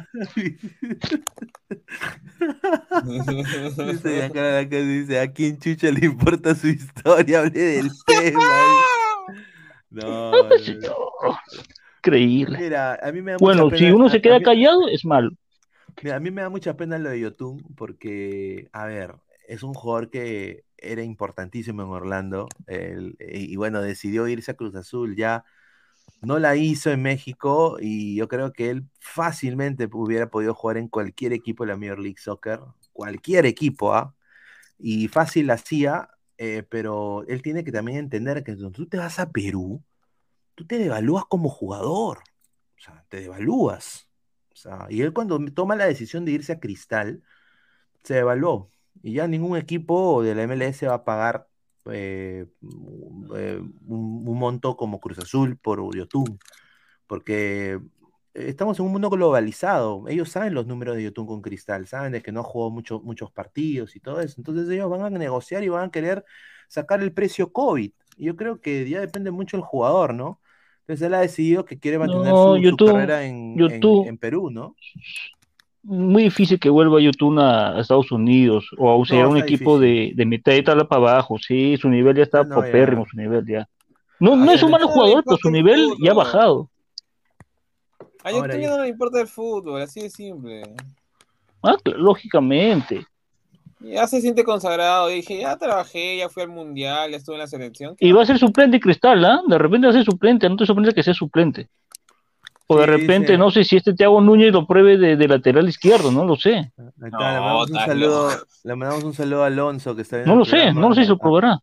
Dice (laughs) acá, acá dice, ¿a quién chucha le importa su historia? Hable del tema. No, (laughs) no, no. Increíble. Mira, a mí me da Bueno, mucha si pena- uno a- se queda mí- callado, es malo. Mira, a mí me da mucha pena lo de Yotun porque, a ver, es un jugador que era importantísimo en Orlando el- y, y bueno, decidió irse a Cruz Azul, ya no la hizo en México y yo creo que él fácilmente hubiera podido jugar en cualquier equipo de la Major League Soccer, cualquier equipo, ¿ah? Y fácil la hacía, eh, pero él tiene que también entender que cuando tú te vas a Perú, tú te devalúas como jugador, o sea, te devalúas. O sea, y él cuando toma la decisión de irse a Cristal, se devaluó. Y ya ningún equipo de la MLS va a pagar eh, eh, un, un monto como Cruz Azul por Yotun. Porque estamos en un mundo globalizado. Ellos saben los números de Yotun con Cristal, saben de que no jugó mucho- muchos partidos y todo eso. Entonces ellos van a negociar y van a querer sacar el precio COVID. Yo creo que ya depende mucho del jugador, ¿no? Entonces él ha decidido que quiere mantener No, su, carrera en, en- Yotun- en Perú, ¿no? Muy difícil que vuelva YouTube a, a Estados Unidos o a ser un equipo de, de mitad de tabla para abajo. Sí, su nivel ya está No, popérrimo, ya. su nivel ya. No, es un mal jugador, pero su el nivel ya ha bajado. A YouTube Ahora ya no le importa el fútbol, así de simple. Ah, lógicamente. Ya se siente consagrado. dije, ya trabajé, ya fui al mundial, ya estuve en la selección. Y va a ser suplente Cristal, ¿ah? De repente va a ser suplente, no te sorprende que sea suplente. O de Sí, repente, dice- no sé si este Thiago Núñez lo pruebe de, de lateral izquierdo, no lo sé. Le, mandamos un saludo, le mandamos un saludo a Alonso que está viendo No el lo sé, programa. no lo sé si lo probará.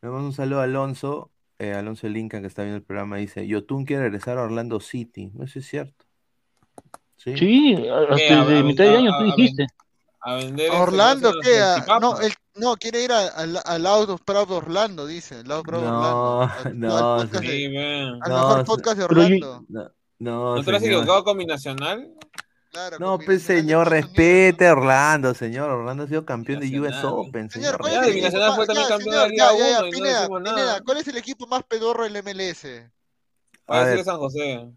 Le mandamos un saludo a Alonso, eh, Alonso Lincoln que está viendo el programa. Dice: Yotun quiere regresar a Orlando City. No sé si es cierto. Sí. Sí, hasta A- desde a- mitad de a- año a- tú a- dijiste. A vender ¿A este, Orlando ¿cómo se qué? A- Salchipapa. no, él, no, quiere ir a- al al Loud of Proud de Orlando, dice. Loud Proud No, Orlando. (laughs) Al- no, al podcast Sí, de- al No, mejor podcast de yo- Orlando. No, no, ¿No te lo has equivocado con mi nacional? Claro, No, pues señor, respete a Orlando, señor. Orlando ha sido campeón de US. Open, Señor, señor. ¿cuál Ya, es de el equipo Binacional más- fue también ya, campeón de Liga ya, ya, ya, uno y no Pineda, decimos nada. Pineda, ¿cuál es el equipo más pedorro del MLS? Voy a A decirle. San José.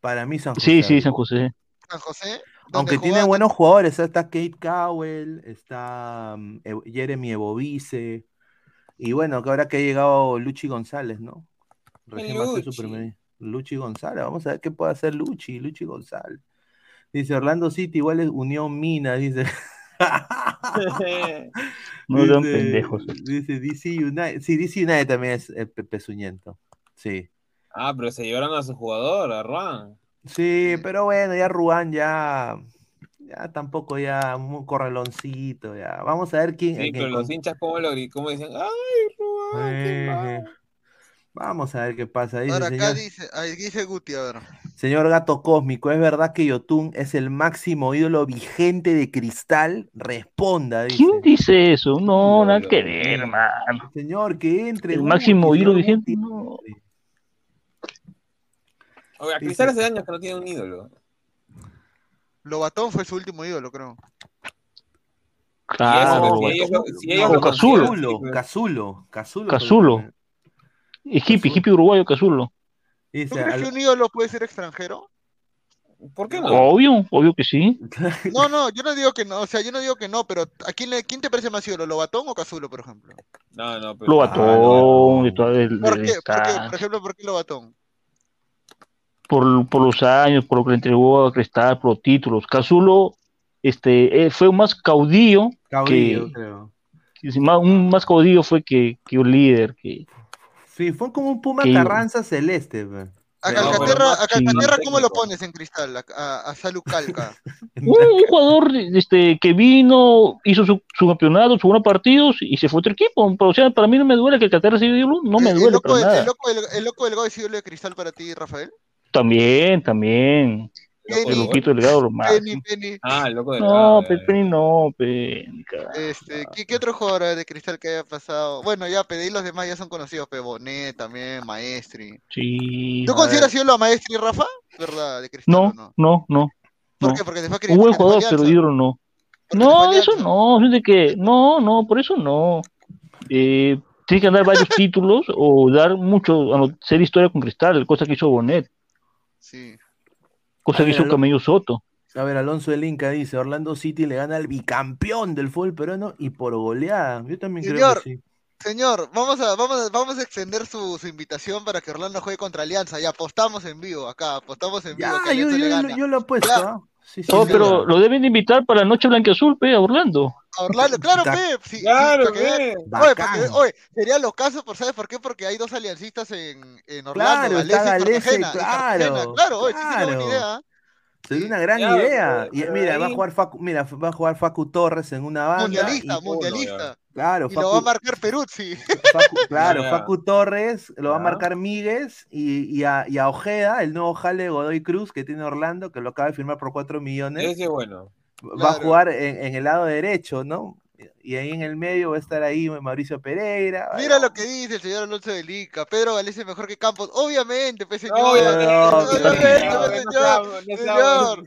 Para mí, San José. Sí, sí, San José. San José. Aunque tiene buenos jugadores, está Kate Cowell, está mm, Ev- Jeremy Ebovice, y bueno, que ahora que ha llegado Luchi González, ¿no? Recién va a ser su primer Luchi González, vamos a ver qué puede hacer Luchi, Luchi González. Dice Orlando City, igual es Unión Mina, dice. (laughs) No Dice- pendejos. Dice DC United. Sí, DC United también es eh, pe- pezuñento. Sí. ah, pero se llevaron a su jugador, a Juan. Sí, pero bueno, ya Ruán ya. Ya tampoco ya un corraloncito, ya. Vamos a ver quién. Sí, quién los con- hinchas, ¿cómo lo cómo dicen? ¡Ay, Ruan! qué Eh, mal". Vamos a ver qué pasa. Dice, Ahora acá señor, dice, ahí dice Guti, a ver. señor Gato Cósmico, ¿es verdad que Yotun es el máximo ídolo vigente de cristal? Responda, dice. ¿Quién dice eso? No, No, nada no, que no. ver, hermano. Señor, que entre. El máximo ídolo vigente, no. Cristal hace años que no tiene un ídolo. Lobatón fue su último ídolo, creo. Claro, pues. Cazulo, Cazulo. Cazulo. Y hippie, hippie uruguayo Cazulo. ¿Tú crees al- que un ídolo puede ser extranjero? ¿Por qué no? Obvio, obvio que sí. (laughs) No, no, yo no digo que no, o sea, yo no digo que no, pero ¿a quién, le, quién te parece más ídolo, Lobatón o Cazulo, por ejemplo? No, no, pero. Lobatón, de todo el, ¿Por qué? ¿Por, qué? Por ejemplo, ¿por qué Lobatón? por, por los años, por lo que le entregó a Cristal, por los títulos. Cazulo este, eh, fue más caudillo, Caudillo, que- creo. que más- un más caudillo fue que, que un líder. Que, Sí, fue como un Puma Carranza celeste. pe. A Calcaterra, a Calcaterra. ¿cómo lo pones en cristal? A, a, Salu Calca. (laughs) un, un jugador este, que vino, hizo su, su campeonato, su buenos partidos y se fue a otro equipo. Pero, o sea, para mí no me duele que Calcaterra sea ídolo, no me El- el duele loco para nada. El loco, del, el loco del Gol es ídolo de cristal para ti, Rafael. También, también. El Penny, loquito delgado lo más. Penny, Penny. Ah, el loco de No, Pepe, no, Pepe. Este, ¿qué, qué otro jugador de cristal que haya pasado? Bueno, ya pedí los demás ya son conocidos, Pebonet también, Maestri. Sí. ¿Tú consideras ídolo a Maestri, Rafa? ¿Verdad? ¿De cristal No, no? no, no. ¿Por no. qué? Porque a Un Cristal. buen jugador, pero ídolo no. No, eso no, de que, no, no, por eso no. Eh, tiene que dar varios (laughs) títulos o dar mucho, hacer historia con Cristal, cosa que hizo Bonet, Sí. Cosa A que ver, hizo Camello Soto. A ver, Alonso del Inca dice, Orlando City le gana al bicampeón del fútbol peruano y por goleada. Yo también creo que sí. Señor, vamos a, vamos a, vamos a extender su, su invitación para que Orlando juegue contra Alianza. Ya apostamos en vivo acá, apostamos en vivo. Ya, que yo, yo, gana. yo, yo lo he puesto. Claro. Sí, sí, No, sí, pero lo deben invitar para la Noche Blanquiazul, pe, a Orlando. A Orlando, claro, sí, sí, Claro, que pe. Oye, para que- Bacán. oye, sería lo caso, por ¿sabes por qué? Porque hay dos aliancistas en, en Orlando, Claro, y Cartagena. y Cartagena. claro, Claro, oye, sí sería buena claro. idea. Sería una gran Claro, idea. pero- Y mira, va a jugar Facu, mira, va a jugar Facu Torres en una banda. Mundialista, y- mundialista. claro, Y lo va a marcar Peruzzi. Facu- (laughs) claro. Facu Torres lo va a marcar Míguez y, y a, y a Ojeda, el nuevo jale Godoy Cruz que tiene Orlando, que lo acaba de firmar por 4 millones. Ese es bueno. va a jugar en, en el lado derecho, ¿no? Y ahí en el medio va a estar ahí Mauricio Pereira. Mira lo que dice el señor Alonso de Lica. Pedro Galese es mejor que Campos. Obviamente, pues señor. Obviamente, no, Obviamente, no, no señor.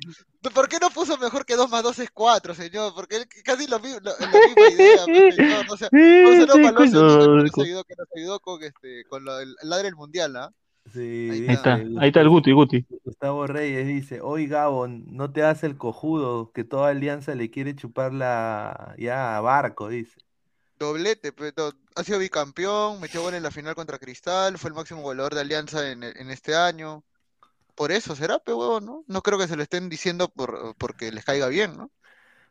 ¿por qué no puso mejor que 2 más 2 es 4, señor? Porque él casi lo, mi- lo- la misma idea, pues, señor. O sea, un saludo para Alonso de Lica, que nos ayudó, con, este, con lo- el, ladre del mundial, ¿ah? Sí, Ahí Ahí está, ahí está el Guti, Guti. Gustavo Reyes dice, hoy Gabo, no te hace el cojudo, que toda alianza le quiere chupar la ya a Barco, dice. Doblete, pues, do- ha sido bicampeón, metió gol en la final contra Cristal, fue el máximo goleador de Alianza en, en este año. Por eso será, pe huevón, ¿no? No creo que se lo estén diciendo por, porque les caiga bien, ¿no?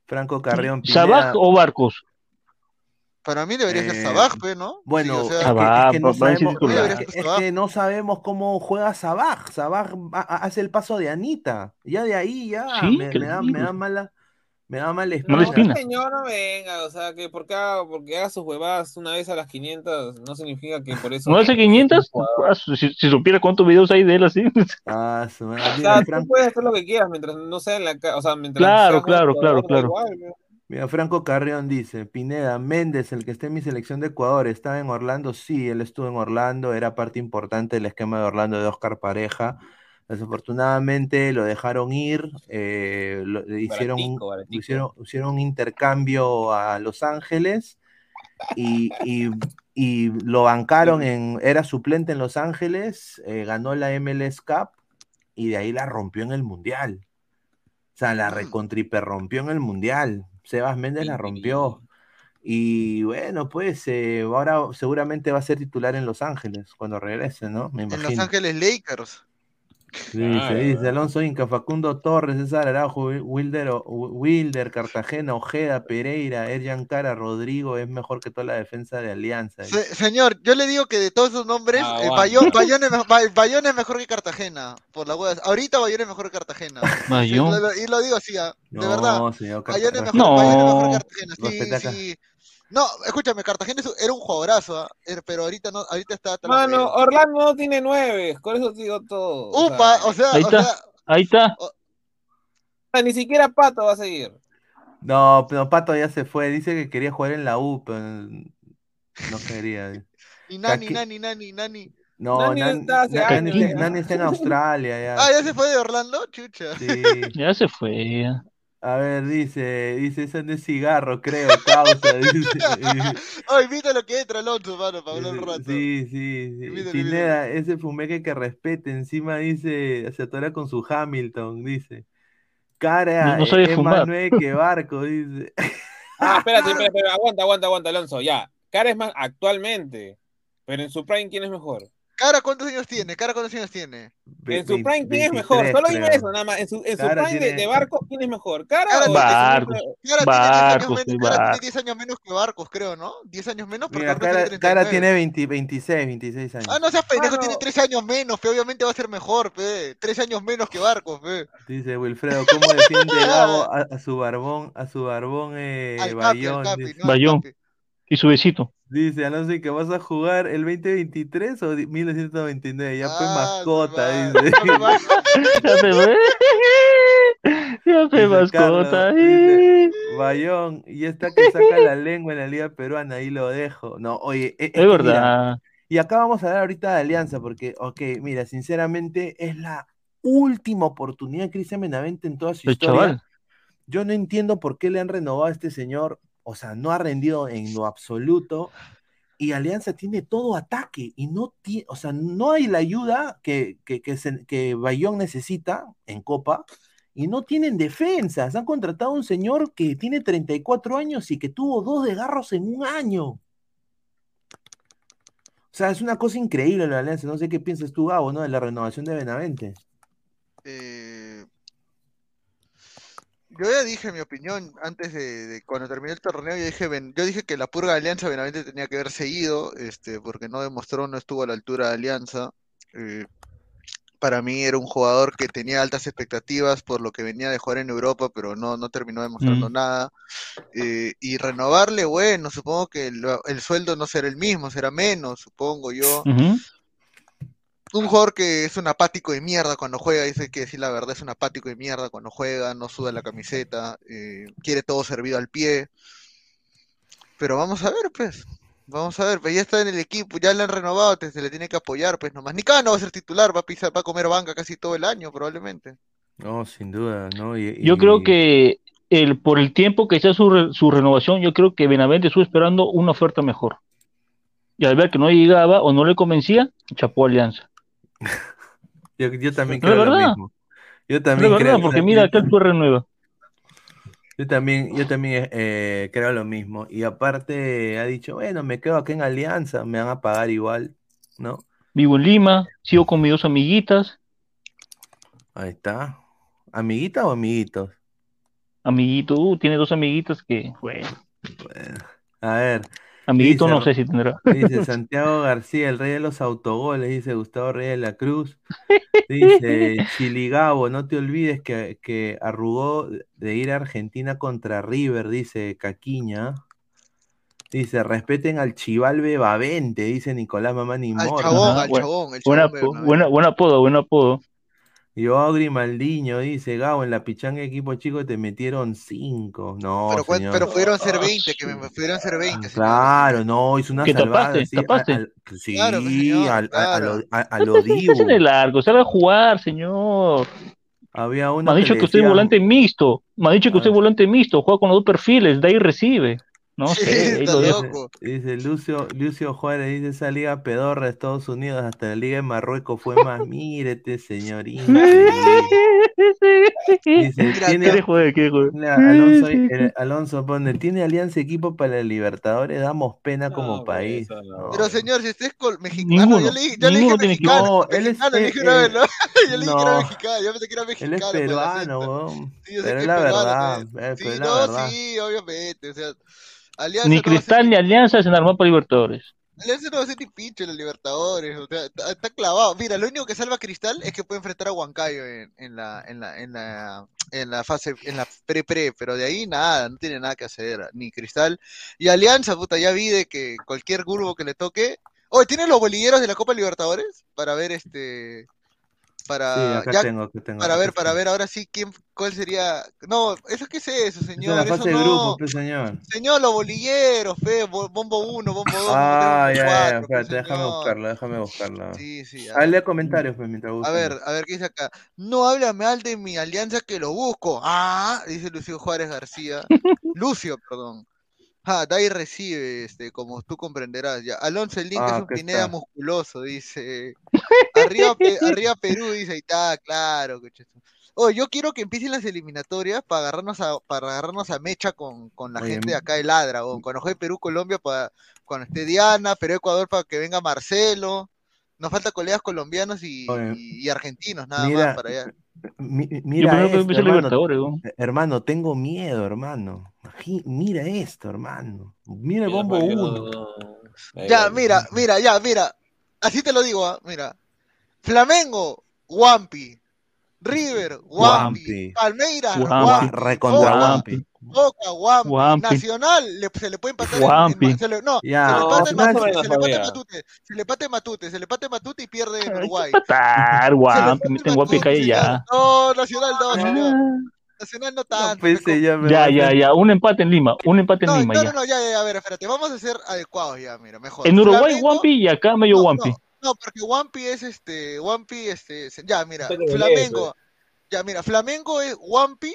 Franco Carrión ¿Sabaj Pineda. o Barcos? Para mí debería ser Eh, Sabaj, ¿no? Bueno, Sí, o sea, es que- es que no sabemos, es que- no sabemos cómo juega Sabaj. Sabaj hace el paso de Anita. Ya de ahí ya Sí, me, me da, me da mala, me da mala espina. espina. señor, no venga, o sea, que porque porque haga sus huevadas una vez a las 500 no significa que por eso... ¿No hace 500? Ah, Si, si supiera cuántos videos hay de él así. (laughs) Ah, su madre. O sea, tú puedes hacer lo que quieras mientras no sea en la o sea, mientras Claro, seas claro, claro, claro. igual, ¿no? Mira, Franco Carrión dice, Pineda, Méndez, el que está en mi selección de Ecuador, ¿estaba en Orlando? Sí, él estuvo en Orlando, era parte importante del esquema de Orlando de Oscar Pareja. Desafortunadamente lo dejaron ir, eh, lo- hicieron, un- Baratico, baratico. hicieron, hicieron un intercambio a Los Ángeles y, y- y lo bancaron en, era suplente en Los Ángeles, eh, ganó la MLS Cup y de ahí la rompió en el Mundial. O sea, la Mm. recontriper rompió en el Mundial. Sebas Méndez la rompió. Y bueno, pues eh, ahora seguramente va a ser titular en Los Ángeles cuando regrese, ¿no? Me En Los imagino. Ángeles Lakers. Dice, Claro. dice Alonso Inca, Facundo Torres, César Araujo, Wilder, Wilder, Cartagena, Ojeda, Pereira, Erjan Cara, Rodrigo, es mejor que toda la defensa de Alianza. Se- señor, yo le digo que de todos esos nombres, Ah, eh. Bayón, (laughs) Bayón es, Bayón mejor que Cartagena. Por la hueá. Ahorita Bayón es mejor que Cartagena. Bayón. Sí, lo- lo- y lo digo así, ah, de No, verdad. señor Bayón es mejor, No. Bayón es mejor que Cartagena. Sí, sí. No, escúchame, Cartagena era un jugadorazo, ah, er- pero ahorita no, ahorita está Mano. Orlando no tiene nueve, con eso digo todo. Upa, o sea, Ahí o está. sea, Ahí está. ni siquiera Pato va a seguir. No, pero Pato ya se fue, dice que quería jugar en la U, pero no quería. (laughs) y Nani, Nani, Nani, Nani. No, Nani no Nan- está hace Nan- años, Nani. Nani está en Australia ya. Ah, ya se fue de Orlando, chucha. Sí. Ya se fue. ya. A ver, dice, dice, eso no es cigarro, creo, causa. (laughs) dice. Oh, (laughs) invita lo que entra Alonso, mano, para hablar un rato. Sí, sí, sí. Invítalo, Pineda, ese fumeque que respete, encima dice, se atora con su Hamilton, dice. Cara, No- no sabe es fumar. más nueve que barco, dice. (laughs) Ah, espérate, espérate, espérate, aguanta, aguanta, aguanta, Alonso, ya. Cara es más actualmente, pero en su prime, ¿quién es mejor? Cara, ¿cuántos años tiene? Cara, ¿cuántos años tiene? En su prime, ¿quién es mejor? 23, Solo dime eso, nada más. En su, en su prime de, tiene- de barco, ¿quién es mejor? ¿Cara Cara, o tiene- Barcos. Cara Barcos, tiene 10 años Barcos. 10 años menos que Barcos, creo, ¿no? 10 años menos Mira, Barcos cara, tiene cara 39. tiene 20 26, 26 años. Ah, no seas pendejo, Mano. tiene 3 años menos, pe, obviamente va a ser mejor, pe. 3 años menos que Barcos, pe. Dice Wilfredo, ¿cómo defiende (laughs) Gabo a, a su barbón, a su barbón eh, capi, Bayón? capi, Dice, no, Bayón. capi. Y su besito. dice, Alonso, ¿y que vas a jugar el 2023 o di- 1999? Ya fue Ah, mascota, su dice. (laughs) No, (laughs) Ya fue. (laughs) Ya fue mascota. Carlos, dice, Bayón, y está que saca la lengua en la Liga Peruana, ahí lo dejo. No, oye, e- es, Es que mira, verdad. y acá vamos a hablar ahorita de Alianza, porque, ok, mira, sinceramente es la última oportunidad de Cristian Benavente en toda su El historia. chaval. Yo no entiendo por qué le han renovado a este señor, o sea, no ha rendido en lo absoluto. Y Alianza tiene todo ataque y no tiene, o sea, no hay la ayuda que, que, que, que Bayón necesita en Copa y no tienen defensas. Han contratado a un señor que tiene 34 años y que tuvo dos desgarros en un año. sea, es una cosa increíble la Alianza. No sé qué piensas tú, Gabo, ¿no? De la renovación de Benavente. Eh, yo ya dije mi opinión antes de, de cuando terminé el torneo. Yo dije, Ben- yo dije que la purga de Alianza Benavente tenía que haber seguido, este, porque no demostró, no estuvo a la altura de Alianza. Eh, para mí era un jugador que tenía altas expectativas por lo que venía de jugar en Europa, pero no, no terminó demostrando Mm. nada. Eh, y renovarle, bueno, supongo que el, el sueldo no será el mismo, será menos, supongo yo. Ujú. Un jugador que es un apático de mierda cuando juega, dice que decir la verdad, es un apático de mierda cuando juega, no suda la camiseta, eh, quiere todo servido al pie. Pero vamos a ver, pues. Vamos a ver, pues ya está en el equipo, ya le han renovado, te- se le tiene que apoyar, pues nomás. Nicano va a ser titular, va a pisar, va a comer banca casi todo el año, probablemente. No, sin duda, ¿no? Y- Yo creo que el, por el tiempo que sea su, re- su renovación, yo creo que Benavente estuvo esperando una oferta mejor. Y al ver que no llegaba o no le convencía, chapó Alianza. Yo, yo también creo lo mismo. Yo también verdad, creo, porque mira, acá renueva. Yo también, yo también eh, creo lo mismo. Y aparte ha dicho, bueno, me quedo aquí en Alianza, me van a pagar igual, ¿no? Vivo en Lima, sigo con mis dos amiguitas. Ahí está. ¿Amiguita o amiguitos? Amiguito, uh, tiene dos amiguitas que, bueno, Bueno, a ver, amiguito Dice- no sé si tendrá. dice (laughs) Santiago García, el rey de los autogoles, dice Gustavo Reyes de la Cruz. (laughs) Dice Chiligabo, no te olvides que, que arrugó de ir a Argentina contra River, dice Caquiña. Dice, respeten al Chival Bebavente, dice Nicolás Mamani Al Mora. chabón, al chabón, el chabón buen apodo, buen apodo. Joao Grimaldiño dice, Gabo, en la pichanga equipo chico te metieron cinco. No, Pero, señor. pero pudieron ser 20, que me pudieron ser 20, señor. Claro, no, hizo una Que salvada. tapaste, así, tapaste. a- al- sí, (laughs) Claro, pues, señor, al- a, a claro. lo, a, a lo. Es en el largo, salga a jugar, señor. Había Me uno ha que dicho le que usted es volante mixto. Me ha dicho que usted Ah. es volante mixto, juega con los dos perfiles, de ahí recibe. No Sí, sé, (laughs) ahí está lo dejo. loco. Dice Lucio, Lucio Juárez, dice esa liga pedorra de Estados Unidos, hasta la liga de Marruecos fue más. (laughs) Mírete, señor. increíble. (laughs) Dice, tiene, joder. Mira, Alonso, el- Alonso pone, tiene alianza equipo para la Libertadores, damos pena como No, país. eso no. No. Pero señor, si usted es col- mexicano, Ninguno, yo le, dije- yo le dije tiene mexicano, No, él es- mexicano, le dije él- una vez, ¿no? Yo le dije que era no. mexicano, yo pensé que era Él mexicano. es por el peruano, weón. Sí, Pero es es la verdad, pues. eh, Sí, es no, sí, obviamente, o sea, Alianza Ni Cristal ni- ni Alianza se armó para Libertadores. Alianza no va a ser ni pinche en los Libertadores, o sea, está, está clavado. Mira, lo único que salva a Cristal es que puede enfrentar a Huancayo en, en la, en la, en la, en la fase, en la pre-pre, pero de ahí nada, no tiene nada que hacer, ni Cristal. Y Alianza, puta, ya vi de que cualquier grupo que le toque. Oye, ¿tienes los bolilleros de la Copa Libertadores? Para ver este. Sí, Para, acá ya- tengo, tengo. para ver, para ver ahora sí quién, cuál sería. No, eso qué es eso, Esa es señor. la Eso fase de no. grupo, pues, señor. Señor, los bolilleros, fe, bo- bombo 1, bombo 2, Ah, ya, ya, ya, pues, espérate, déjame buscarlo, déjame buscarlo. Sí, sí. Lea comentarios, pues, mientras A buscan. ver, a ver qué dice acá. No habla mal de mi alianza que lo busco. Ah, dice Lucio Juárez García. (laughs) Lucio, perdón. Ah, da y recibe, este, como tú comprenderás. Ya. Alonso el Link Ah, es un acá Pineda está. musculoso, dice. Arriba, Pe- arriba Perú, dice, ahí está, claro. coche. Oh, yo quiero que empiecen las eliminatorias para agarrarnos a, para agarrarnos a mecha con, con la Oye, gente de acá de Ladra, o cuando juegue Perú, Colombia, para cuando esté Diana, Perú, Ecuador, para que venga Marcelo. Nos falta colegas colombianos y, y- y argentinos, nada mira, más para allá. Mi- Yo mira esto, hermano. Libertadores, ¿no? Hermano, tengo miedo, hermano. Mira esto, hermano. Mira el bombo Mario, 1. no. Ahí Ya, mira, mira, ya, mira. Así te lo digo, ah, mira. Flamengo, Wampi. River. Wampi. Palmeiras. Wampi. Recontra Boca, Wampi. Boca. Wampi. Nacional, le- se le puede empatar en, Wampi. se le- no, Ya, se le no, empata en más o Matute, se le todavía. Matute, se le empata en Matute, se le Matute y pierde en Uruguay. le Guampi, meten Guampi calle ya. No, Nacional no, señor. Ah. Nacional no No, tanto. pues, pe, ya, me Ya, ya, hacer- ya, un empate en Lima, un empate en No, Lima no, ya. no, no, ya, ya, ya, a ver, espérate, vamos a ser adecuados ya, mira, mejor. En Uruguay Flamengo- Guampi y acá medio no, Guampi. No, porque Wampi es este, Wampi, este, ya, mira, Pero Flamengo, ya, mira, Flamengo es Wampi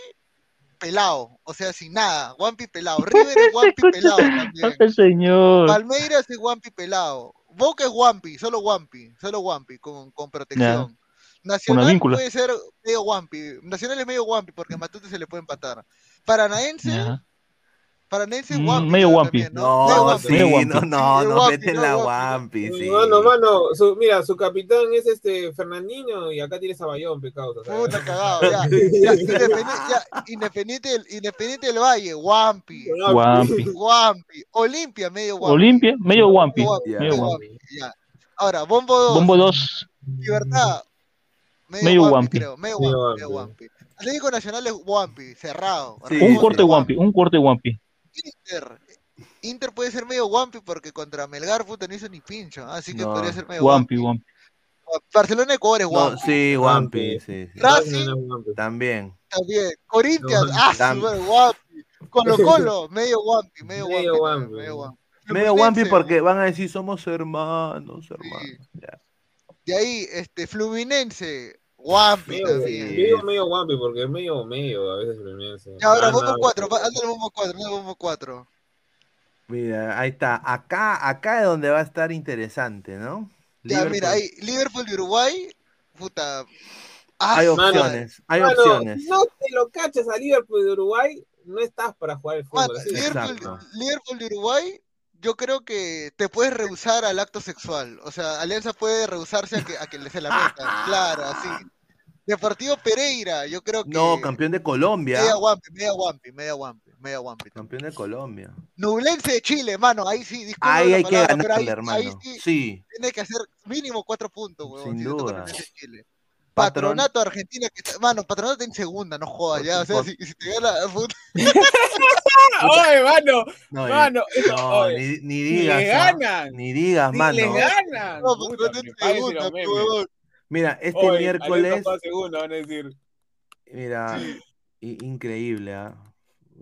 pelado, o sea, sin nada, Wampi pelado, River es (laughs) Wampi pelado también, señor. Palmeiras es Wampi pelado, Boca es Wampi, solo Wampi, solo Wampi, con, con protección. Nacional puede ser medio Wampi, Nacional es medio Wampi porque a Matute se le puede empatar. Paranaense, Ya. Paranense Mm, Wampi. medio Wampi. también, No, Medio sí, no, no, no, no, la Wampi. Wampi, sí. Mano, mano, su, mira, su capitán es este Fernandinho y acá tienes a Bayón, pecado. Puta cagado, ya. ya, Independiente, ya, Independiente, del, Independiente del Valle, Wampi. Wampi. Wampi. Olimpia, medio Wampi. Olimpia, medio ya. Ahora, Bombo 2. Bombo 2, Libertad. Medio, Medio Wampi, Wampi. creo. Medio Wampi. Wampi. Atlético Nacional es Wampi, cerrado. Sí, un corte Wampi, un corte Wampi. Inter. Inter puede ser medio Wampi porque contra Melgar puta no hizo ni pincho. ¿ah? Así que No. podría ser medio Wampi, Wampi. Barcelona Ecuador es No, Wampi. sí, Wampi, sí. sí. Racing También. también. Corinthians, No, ah, tam- super Wampi. Colo Colo, (laughs) medio Wampi, medio Wampi. Medio también, Wampi. medio Wampi. Medio Wampi porque van a decir somos hermanos, hermanos. Ya. De ahí, este, Fluminense, Wampi Medio, también. medio, medio Wampi, porque es medio, medio a veces Fluminense. Y ahora, Ah, Bombo no, 4, ándale Bombo 4, ándale Bombo 4. Mira, ahí está. Acá, acá es donde va a estar interesante, ¿no? Ya, Liverpool. mira, ahí, Liverpool de Uruguay, puta. Ah, Hay su mano, opciones, hay Mano, opciones. si no te lo cachas a Liverpool de Uruguay, no estás para jugar el fútbol. Mano. Liverpool. Liverpool de Uruguay, yo creo que te puedes rehusar al acto sexual. O sea, Alianza puede rehusarse a que, a que le se la metan. (laughs) Claro, así. Deportivo Pereira, yo creo que. No, campeón de Colombia. Media Wampi, media Wampi, media Wampi, media Wampi. Campeón de Colombia. Nublense de Chile, mano, ahí sí, disculpa Ahí hay que palabra, pero ganarle, ahí, hermano. ahí sí, Sí, tiene que hacer mínimo cuatro puntos, huevón. Sin si duda. Nublense de Chile. Patronato Argentina, que está, mano, Patronato está en segunda, no jodas, ya, o sea, Por- si, si te gana, (laughs) puta, ¡Oye, mano! no, Mano, no, ni, ni ni digas. le ¿ah? ganan. Ni digas, ¡Ni mano. le ganan! no, Patronato en segunda, huevón. Mira, este Oye, miércoles, van a decir. mira, increíble, ¿ah?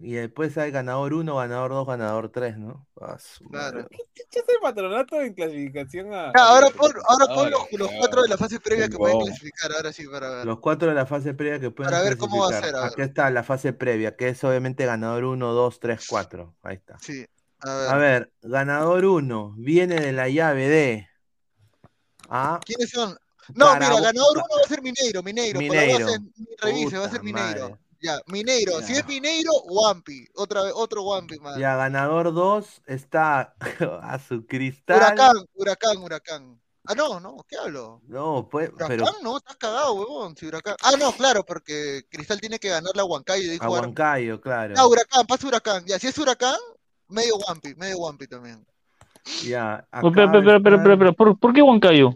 Y después hay ganador 1, ganador 2, ganador 3, ¿no? Ah, Claro. ¿Qué chucha es el patronato en clasificación a. Ya, ahora a- pon, ahora pon Ay, los, los cuatro de la fase previa que pueden clasificar, ahora sí, para ver. Los cuatro de la fase previa que pueden Para ver cómo va a clasificar. ser, a ver. Aquí está la fase previa, que es obviamente ganador 1, 2, 3, 4. Ahí está. Sí, a ver. A ver, ganador 1 viene de la llave de. Ah, ¿Quiénes son? No, mira, ganador uno va a ser Mineiro, Mineiro. por la Mineiro. base, revise, va a ser Puta Mineiro. madre. Ya, Mineiro. Si es Mineiro, Wampi. Otra vez, otro Wampi más. ya ganador 2 está (laughs) a su cristal. Huracán, huracán, huracán. Ah, no, no, ¿qué hablo? No, pues, Huracán, pero no, estás cagado, huevón. Si huracán. Ah, no, claro, porque Cristal tiene que ganar la Huancayo a. Huancayo, claro. Ah, huracán, pasa huracán. Ya, si es huracán, medio Wampi, medio Wampi también. Ya, Pero, pero, pero, pero, pero, pero, ¿por, por qué Huancayo?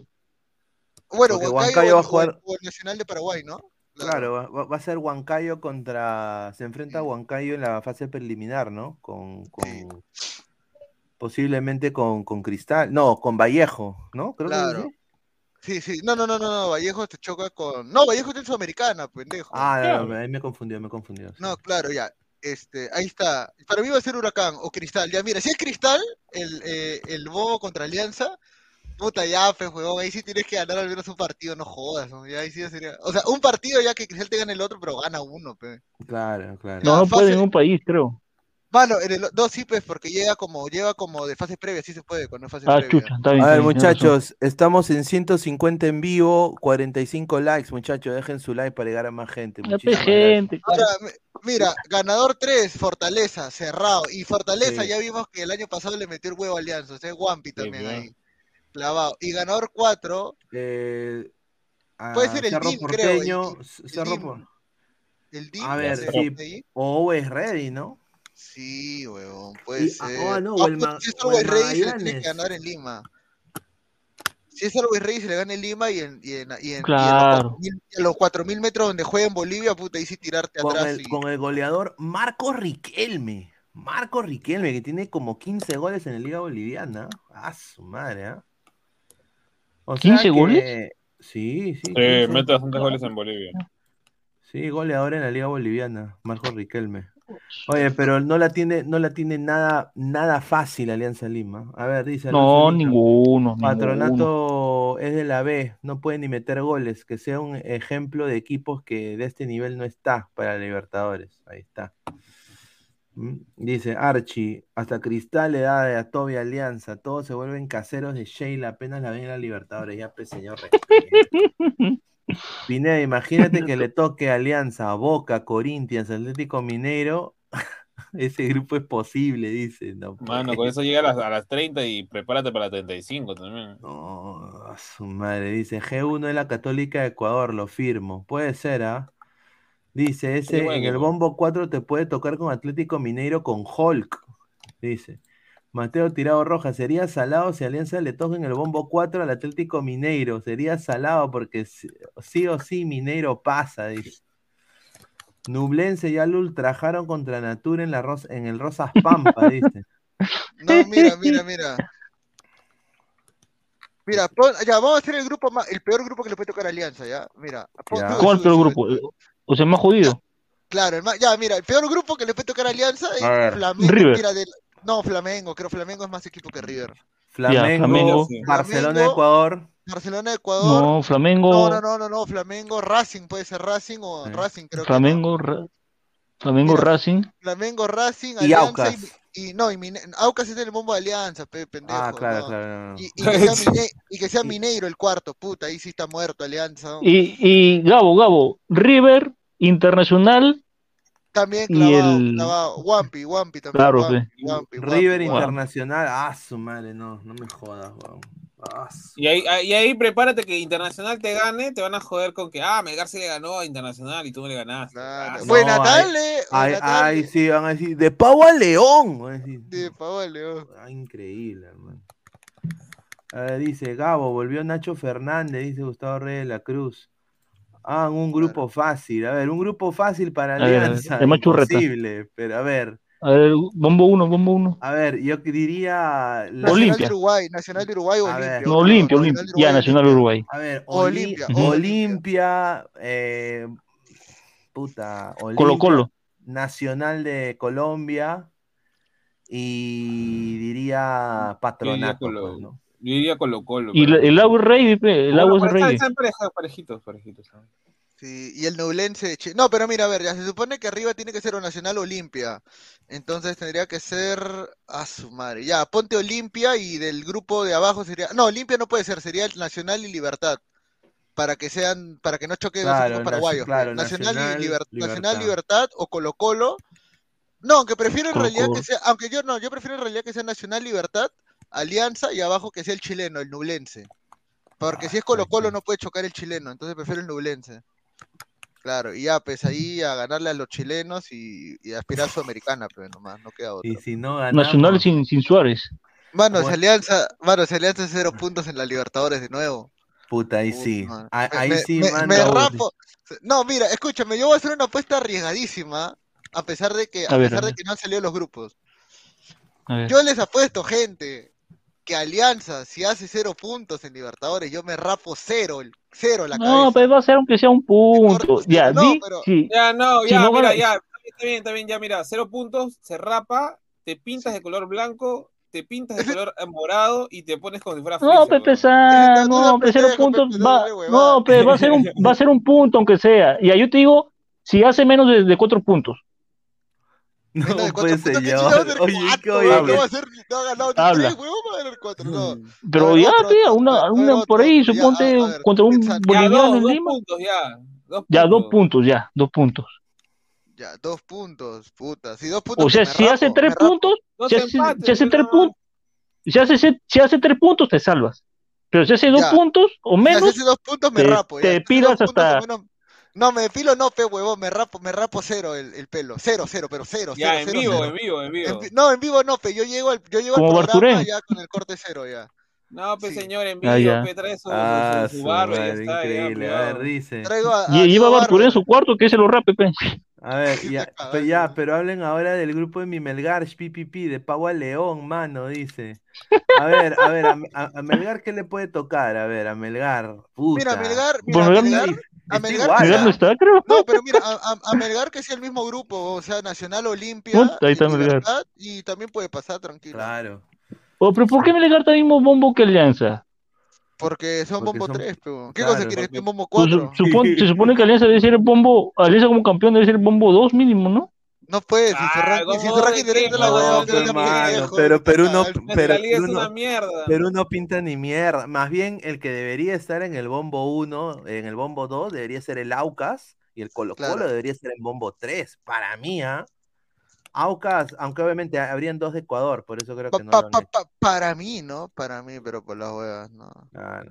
Bueno, Porque Huancayo, va a jugar- o el Nacional de Paraguay, ¿no? Claro, va, a ser Huancayo contra. Se enfrenta a Huancayo en la fase preliminar, ¿no? Con. con- Posiblemente con, con Cristal. No, con Vallejo, ¿no? Creo que Claro. sí. Sí, sí. No, no, no, no, no. Vallejo te choca con. No, Vallejo es en Sudamericana, pendejo. Ah, no, ahí me confundió, me confundió. sí. No, claro, ya. Este, ahí está. Para mí va a ser Huracán o Cristal. Ya, mira, si es Cristal, el, eh, el Bobo contra Alianza, puta, ya, pues, huevón, ahí sí tienes que ganar al menos un partido, no jodas. ¿no? Ya, ahí sí ya sería... O sea, un partido ya que Cristal te gane el otro, pero gana uno, pe. Claro, claro. No, no puede en un país, creo. Mano, en el, no, sí, pues, porque llega como, lleva como de fase previa, sí se puede, cuando es fase Ah, previa. chucha, está bien. A ver, muchachos, estamos en 150 en vivo, 45 likes, muchachos, dejen su like para llegar a más gente. Ya, pe, Muchísimas gente. Ahora, mi- mira, ganador 3, Fortaleza, cerrado. Y Fortaleza Sí. ya vimos que el año pasado le metió el huevo a Alianza, o sea, Wampi también bien. ahí. Clavado. Y ganador 4, Eh, Puede ser el DIM, creo, el Porteño, Cerro DIM. Por- el DIM. A ver, sí. o es ready, ¿no? Sí, huevón, puede Y- ser. ah, no, o el puta, Ma- si es o algo el de Rey, se le tiene que ganar en Lima. Si es algo de Rey, se le gana en Lima y en, y en, y en, Claro. y en los 4.000 metros donde juega en Bolivia, puta, ahí sí tirarte Con atrás. el, y- con el goleador Marco Riquelme. Marco Riquelme, que tiene como 15 goles en la Liga Boliviana. Ah, su madre, ¿ah? O sea 15 que- goles? Sí, sí. Sí, 15. mete bastantes goles en Bolivia. Sí, goleador en la Liga Boliviana, Marco Riquelme. Oye, pero no la tiene, no la tiene nada, nada fácil Alianza Lima. A ver, dice No, Lima, ninguno. ninguno. Patronato es de la B, no puede ni meter goles, que sea un ejemplo de equipos que de este nivel no está para Libertadores. Ahí está. Mm, Dice Archie, hasta Cristal le da de a Toby Alianza, todos se vuelven caseros de Sheila, apenas la ven en la Libertadores, ya pues señor. (laughs) Pineda, imagínate que le toque Alianza, Boca, Corinthians, Atlético Mineiro. (laughs) Ese grupo es posible, dice. No, Mano, con eso llega a las, a las 30 y prepárate para las 35 también. No, a su madre. Dice, G1 es la Católica de Ecuador, lo firmo. Puede ser, ¿ah? Dice, ese en el bombo 4 te puede tocar con Atlético Mineiro con Hulk. Dice. Mateo Tirado Roja, sería salado si Alianza le toca en el bombo 4 al Atlético Mineiro. Sería salado porque sí, o sí Mineiro pasa, dice. Nublense ya lo ultrajaron contra Natura en, la Ros- en el Rosas Pampa, (laughs) dice. No, mira, mira, mira. Mira, pon- ya, vamos a hacer el grupo más, el peor grupo que le puede tocar a Alianza, ¿ya? Mira. pon- Ya. ¿Cuál peor grupo? O sea, más jodido. Claro, el más- ya, mira, el peor grupo que le puede tocar a Alianza es A. Flamengo. River. Mira, del- no, Flamengo, creo Flamengo es más equipo que River. Flamengo, Flamengo. Barcelona, Flamengo. Ecuador. Barcelona, Ecuador. No, Flamengo. No, no, no, no, no, Flamengo, Racing, puede ser Racing o Sí. Racing, creo Flamengo, Ra- Flamengo Mira, Racing. Flamengo, Racing, Y Alianza Aucas. y, y- no, y Mine- Aucas es el bombo de Alianza, pe, pendejo. Ah, claro, no. claro. no, no. Y, y que sea (laughs) Mine- y que sea Mineiro el cuarto, puta, ahí sí está muerto Alianza. ¿no? Y, y Gabo, Gabo, River, Internacional, También y clavado, el- clavado. Wampi, Wampi también. Claro, Wampi. Wampi, River Wampi, Wow. Internacional. Ah, su madre, no, no me jodas, weón. Y ahí, y ahí prepárate que Internacional te gane, te van a joder con que, ah, Melgar se le ganó a Internacional y tú no le ganaste. Claro. Ah, Buena No, tarde, Ay, ay, sí, van a decir, de pavo a león. van a decir. De Pavón León. Ah, increíble, hermano. A ver, dice Gabo, volvió Nacho Fernández, dice Gustavo Reyes de la Cruz. Ah, un grupo fácil. A ver, un grupo fácil para A ver, Alianza. el más. Imposible, pero a ver. A ver, bombo 1, bombo 1. A ver, yo diría. la- Nacional Olimpia. de Uruguay, Nacional de Uruguay o. Olimpia. No, Olimpia, de Ya, Uruguay, Nacional Olimpia. Uruguay. A ver, Oli- Olimpia, Olimpia, eh, puta, Colo Olimpia, Colo. Nacional de Colombia y diría Patronato, Colo- pues, ¿no? Yo diría Colo Colo. Y el agua es rey, el agua es rey. Están parejitos, parejitos. ¿no? Sí, y el Nublense. No, pero mira, a ver, ya se supone que arriba tiene que ser o Nacional o Olimpia. Entonces tendría que ser a su madre. Ya, ponte Olimpia y del grupo de abajo sería. No, Olimpia no puede ser, sería el Nacional y Libertad. Para que sean, para que no choque Claro, naci- paraguayos. claro. Nacional, Nacional, y Liber- Nacional, Libertad. Libertad o Colo Colo. No, aunque prefiero en realidad que sea, aunque yo no, yo prefiero en realidad que sea Nacional Libertad, Alianza y abajo que sea el chileno, el nublense. Porque Ah, si es Colo Colo no puede chocar el chileno, entonces prefiero el nublense. Claro, y ya, pues ahí a ganarle a los chilenos y, y aspirar a Sudamericana, pero nomás, no queda otra. Y si no ganamos, Nacional sin, sin Suárez. Mano, Bueno. esa alianza, mano, alianza cero puntos en la Libertadores de nuevo. puta, ahí Puta sí. Ah, Ahí me- sí, me, mano. me rapo. No, mira, escúchame, yo voy a hacer una apuesta arriesgadísima, a pesar de que, a, A ver, pesar a de que no han salido los grupos. Yo les apuesto, gente, que Alianza, si hace cero puntos en Libertadores, yo me rapo cero, el- cero la No, cabeza. pues va a ser aunque sea un punto. Ya, no, di, pero- sí. Ya, no, Si ya, no mira, ya. Está bien, está bien, ya, mira. Cero puntos, se rapa, te pintas de color blanco, te pintas de color morado y te pones como si fuera No, Freezer, Pepe weón. Sa, Ese no, no cero puntos, va, no, no, Pepe, va a ser un, va a ser un punto aunque sea. Y ahí yo te digo, si hace menos de, de cuatro puntos, No, de pues puntos, ¿qué señor. chingados va a ser Oye, ¿qué? No va a ser, no ha ganado ni Habla. tres, weón, va a ganar cuatro, no. pero A ver, ya, otro, pe, a otro, una, una otro, por ahí, ya, suponte ver, contra un boliviano en Lima. puntos, ya. Dos Ya, dos puntos. ya, dos puntos. Ya, dos puntos, puta. Si dos puntos, O sea, si hace tres puntos, si hace, si pero tres puntos, si hace, si hace tres puntos, te salvas. Pero si hace dos Ya. puntos o Si menos, hace dos puntos, me te- rapo. ya. te Si o hasta- menos- No, me depilo no, pe huevón, me rapo, me rapo cero el, el pelo. Cero, cero, pero cero, Ya, cero, en cero, vivo, cero. en vivo, en vivo. En no, en vivo no, pe. Yo llego al, yo llego al Como programa Barturén. ya con el corte cero ya. No, pues Sí. señor, en Ah, vivo, ya. pe, trae su, Ah, su, barba ya ya, increíble. A ver, dice. Traigo a, a y, lleva a Barturén en su cuarto, que se lo rape, pe. A ver, (laughs) ya, pero, ya, ¿no? pero hablen ahora del grupo de mi Melgar, pipipi, de Pau a León, mano, dice. A ver, a ver, a, a- a Melgar, ¿qué le puede tocar? A ver, a Melgar, puta. Mira, Melgar, mira, Melgar a Melgar, igual, Melgar no está, creo. No, pero mira, a, a- a Melgar que sea el mismo grupo, o sea, Nacional Olimpia, ahí está y Melgar. Libertad, y también puede pasar tranquilo. Claro. Oh, pero ¿por qué Melgar está mismo bombo que Alianza? Porque son Porque bombo son- 3, pero ¿qué claro, cosa quieres? porque- ¿Un bombo Pues, 4? su- supone- se supone que Alianza debe ser el bombo, Alianza como campeón debe ser el bombo 2 mínimo, ¿no? No puede, si Ah, su ranking, si ¿cómo su de ranking directo la No, huevada, pero Perú no- Pero. Perú no pinta ni mierda. Más bien, el que debería estar en el bombo 1, en el bombo 2, debería ser el Aucas. Y el Colo Colo Claro. debería ser en bombo 3. Para mí, ¿ah? Aucas, aunque obviamente habrían dos de Ecuador, por eso creo Pa- que no pa- lo han pa- hecho. pa- para mí, ¿no? Para mí, pero por las huevas, no. Claro.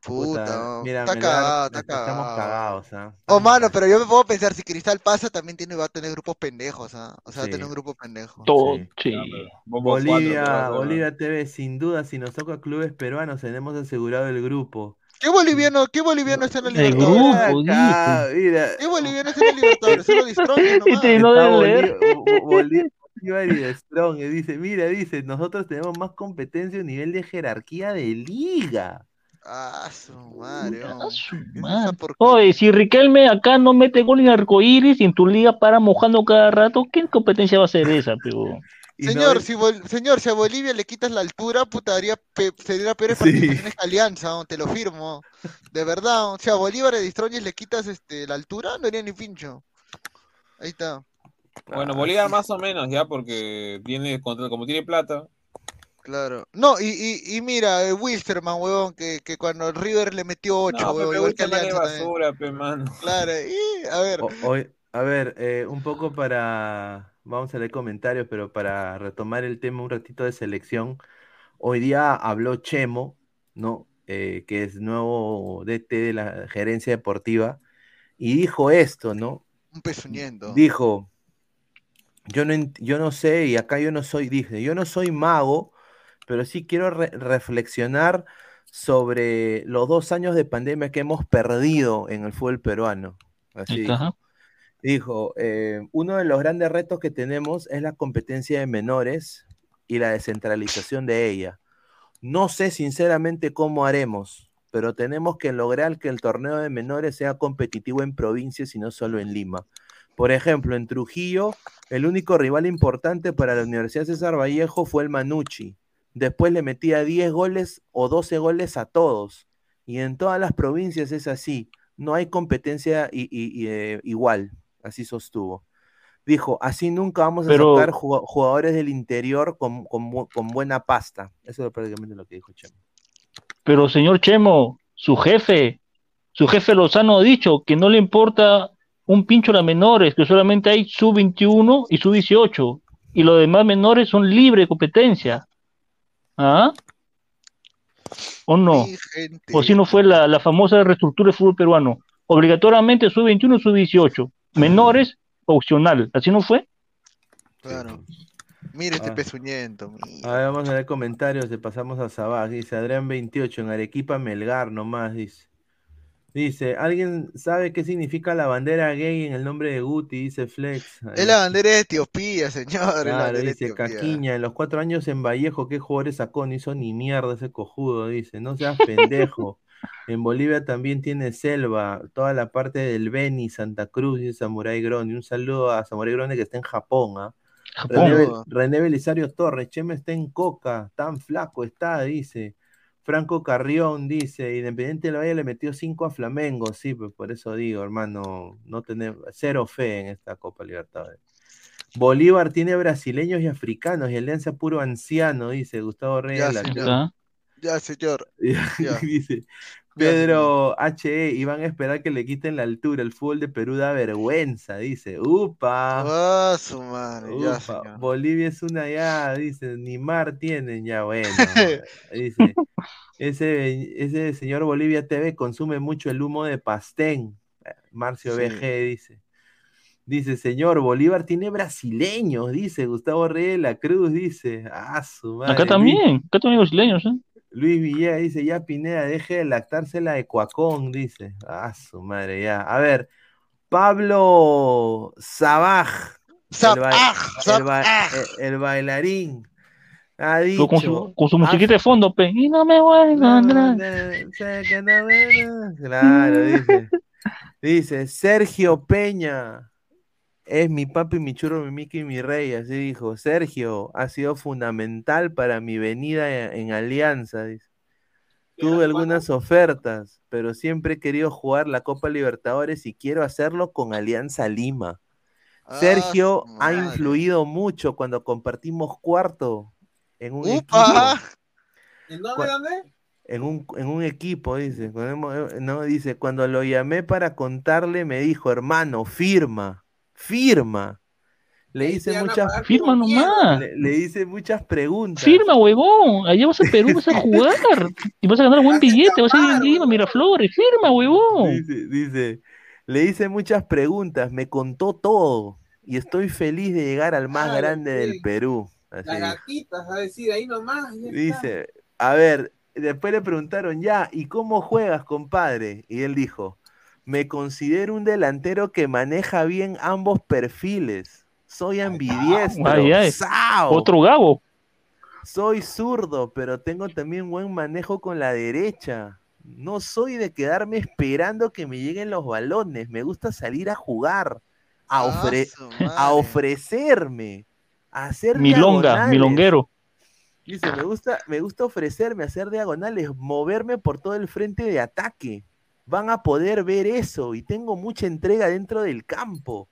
Puta, Puta, no. mira, está Melgar, cagado, está estamos cagado. cagados, ¿ah? Oh, mano, pero yo me puedo pensar, si Cristal pasa, también tiene, va a tener grupos pendejos, ¿ah? O sea, va a tener un grupo pendejo. Todo, Sí. sí. Bolivia, Bolivia TV, sin duda, si nos toca clubes peruanos, tenemos asegurado el grupo. ¿Qué boliviano, qué boliviano está en la El Libertadores? grupo, mira, ¿Qué boliviano está en la Libertadores? Solo Distrones (laughs) nomás. Este no está debe leer. Bolí- Bo- Bolí- (laughs) Bolívar y de Strong, y dice, mira, dice, nosotros tenemos más competencia a nivel de jerarquía de liga. Ah, su madre. Oye, si Riquelme acá no mete gol en arcoíris y en tu liga para mojando cada rato, ¿qué competencia va a ser esa, pero? No Señor, si Bol- señor, si a Bolivia le quitas la altura, puta, haría pe- sería peores Sí. Alianza, te lo firmo. De verdad, oh. si a Bolívar y Distrones le quitas este, la altura, no haría ni pincho. Ahí está. Bueno, Ah, Bolívar más o menos ya, porque tiene contra- como tiene plata. Claro. No, y, y, y mira, eh, Wilstermann, huevón, que, que cuando River le metió 8, No, huevón, igual que Alianza también. basura, pe mano. Claro, y a ver, O- hoy- a ver, eh, un poco para, vamos a leer comentarios, pero para retomar el tema un ratito de selección, hoy día habló Chemo, ¿no? Eh, que es nuevo DT de la gerencia deportiva, y dijo esto, ¿no? un pezuñento. Dijo, yo no, yo no sé, y acá yo no soy, dice, yo no soy mago, pero sí quiero re- reflexionar sobre los dos años de pandemia que hemos perdido en el fútbol peruano. Así. Dijo, eh, uno de los grandes retos que tenemos es la competencia de menores y la descentralización de ella. No sé sinceramente cómo haremos, pero tenemos que lograr que el torneo de menores sea competitivo en provincias y no solo en Lima. Por ejemplo, en Trujillo, el único rival importante para la Universidad César Vallejo fue el Manucci. Después le metía 10 goles o 12 goles a todos. Y en todas las provincias es así. No hay competencia i- eh, igual. Así sostuvo. Dijo, así nunca vamos a Pero- sacar jug- jugadores del interior con, con bu- con buena pasta. Eso es prácticamente lo que dijo Chemo. Pero señor Chemo, su jefe, su jefe Lozano ha dicho que no le importa un pincho a las menores, que solamente hay sub-21 y sub-18, y los demás menores son libre de competencia. ¿Ah? ¿O no? O si no fue la, la famosa reestructura del fútbol peruano. Obligatoriamente sub-21 y sub-18. Menores, opcional. ¿Así no fue? Claro. Mira este Ah. pezuñento. mira. A ver, vamos a ver comentarios. Le pasamos a Sabaj. Dice Adrián 28 en Arequipa, Melgar nomás. Dice. Dice, ¿alguien sabe qué significa la bandera gay en el nombre de Guti? Dice Flex. Ahí Es la bandera de Etiopía, señor. Claro, dice. Caquiña, en los cuatro años en Vallejo, ¿qué jugadores sacó? No hizo ni mierda ese cojudo, dice, no seas pendejo. En Bolivia también tiene selva, toda la parte del Beni, Santa Cruz y Samurai Grone. Un saludo a Samurai Grone que está en Japón, ¿ah? René. René Belisario Torres, Chema está en Coca, tan flaco está, dice. Franco Carrión dice, Independiente del Valle le metió 5 a Flamengo, sí, pues por eso digo, hermano, no tenemos cero fe en esta Copa Libertadores. Bolívar tiene brasileños y africanos y Alianza puro anciano, dice Gustavo Reyes. Ya, La señor. ¿Ah? Ya, señor. (laughs) Ya. dice Pedro HE, y van a esperar que le quiten la altura, el fútbol de Perú da vergüenza, dice. Upa. Ah, su madre. Upa. Bolivia es una ya, dice, ni mar tienen ya, bueno. (laughs) dice, ese, ese señor Bolivia TV consume mucho el humo de Pastén. Marcio Sí. BG dice. Dice, señor, Bolívar tiene brasileños, dice Gustavo Reyes de la Cruz, dice. Ah, su madre. Acá también, acá también brasileños, ¿eh? Luis Villegas dice, ya Pineda, deje de lactársela de Cuacón, dice. Ah, su madre, ya. A ver, Pablo Sabaj, el, ba- el ba- bailarín, ha con dicho... su, con su "Ah, musiquita de fondo, pe. Y no me no, no, me- no". Claro, dice. (laughs) Dice, Sergio Peña, es mi papi, mi churro, mi Mickey, mi rey, así dijo. Sergio ha sido fundamental para mi venida en, en Alianza, dice. Tuve algunas ofertas, pero siempre he querido jugar la Copa Libertadores y quiero hacerlo con Alianza Lima. Ah, Sergio ha influido mucho cuando compartimos cuarto en un ¡Upa! equipo. ¿En dónde? En un, en un equipo, dice. Cuando eh, no, dice, cuando lo llamé para contarle, me dijo, hermano, firma, firma. Le a muchas, Firma nomás. le, le hice muchas preguntas. Firma, huevón. Allá vas a Perú, vas a (laughs) jugar. Y vas a ganar buen Hazte billete. Vas a ir en Lima. Miraflores. Firma, huevón. Dice, dice, le hice muchas preguntas, me contó todo y estoy feliz de llegar al más Claro, grande del. Perú. Así Las gatitas, a decir, ahí nomás. Dice, a ver, después le preguntaron ya, ¿y cómo juegas, compadre? Y él dijo, me considero un delantero que maneja bien ambos perfiles. Soy ambidiestro. Ay, ay. ¡Sao! Otro Gabo. Soy zurdo, pero tengo también buen manejo con la derecha. No soy de quedarme esperando que me lleguen los balones. Me gusta salir a jugar, a, Ah, ofre- a ofrecerme, a hacer Milonga, diagonales. milonguero. Dice, me gusta, me gusta ofrecerme, hacer diagonales, moverme por todo el frente de ataque. Van a poder ver eso y tengo mucha entrega dentro del campo.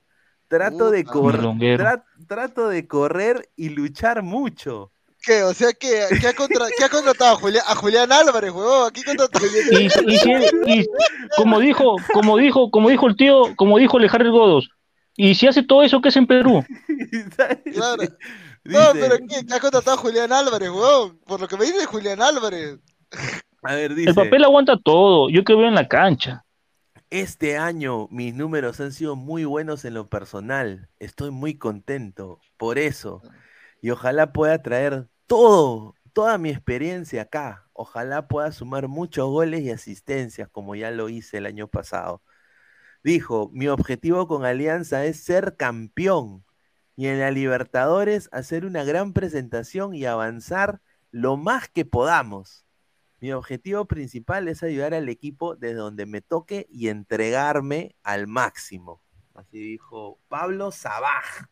Trato de correr, Milonguero. trato de correr y luchar mucho. ¿Qué? O sea, que ¿qué ha, contra- qué ha contratado? ¿A Julián, a Julián Álvarez, huevón? Aquí contrató. Y, y si- y como dijo, como dijo, como dijo el tío, como dijo Lejarre Godos, y si hace todo eso, ¿qué es en Perú? (laughs) Claro. No, Dice- pero ¿qué? ¿Qué ha contratado a Julián Álvarez, huevón? Por lo que me dice Julián Álvarez. A ver, dice, El papel aguanta todo, yo que veo en la cancha. este año mis números han sido muy buenos en lo personal. Estoy muy contento por eso. Y ojalá pueda traer todo, toda mi experiencia acá. Ojalá pueda sumar muchos goles y asistencias como ya lo hice el año pasado. Dijo, mi objetivo con Alianza es ser campeón y en la Libertadores hacer una gran presentación y avanzar lo más que podamos. Mi objetivo principal es ayudar al equipo desde donde me toque y entregarme al máximo. Así dijo Pablo Sabaj.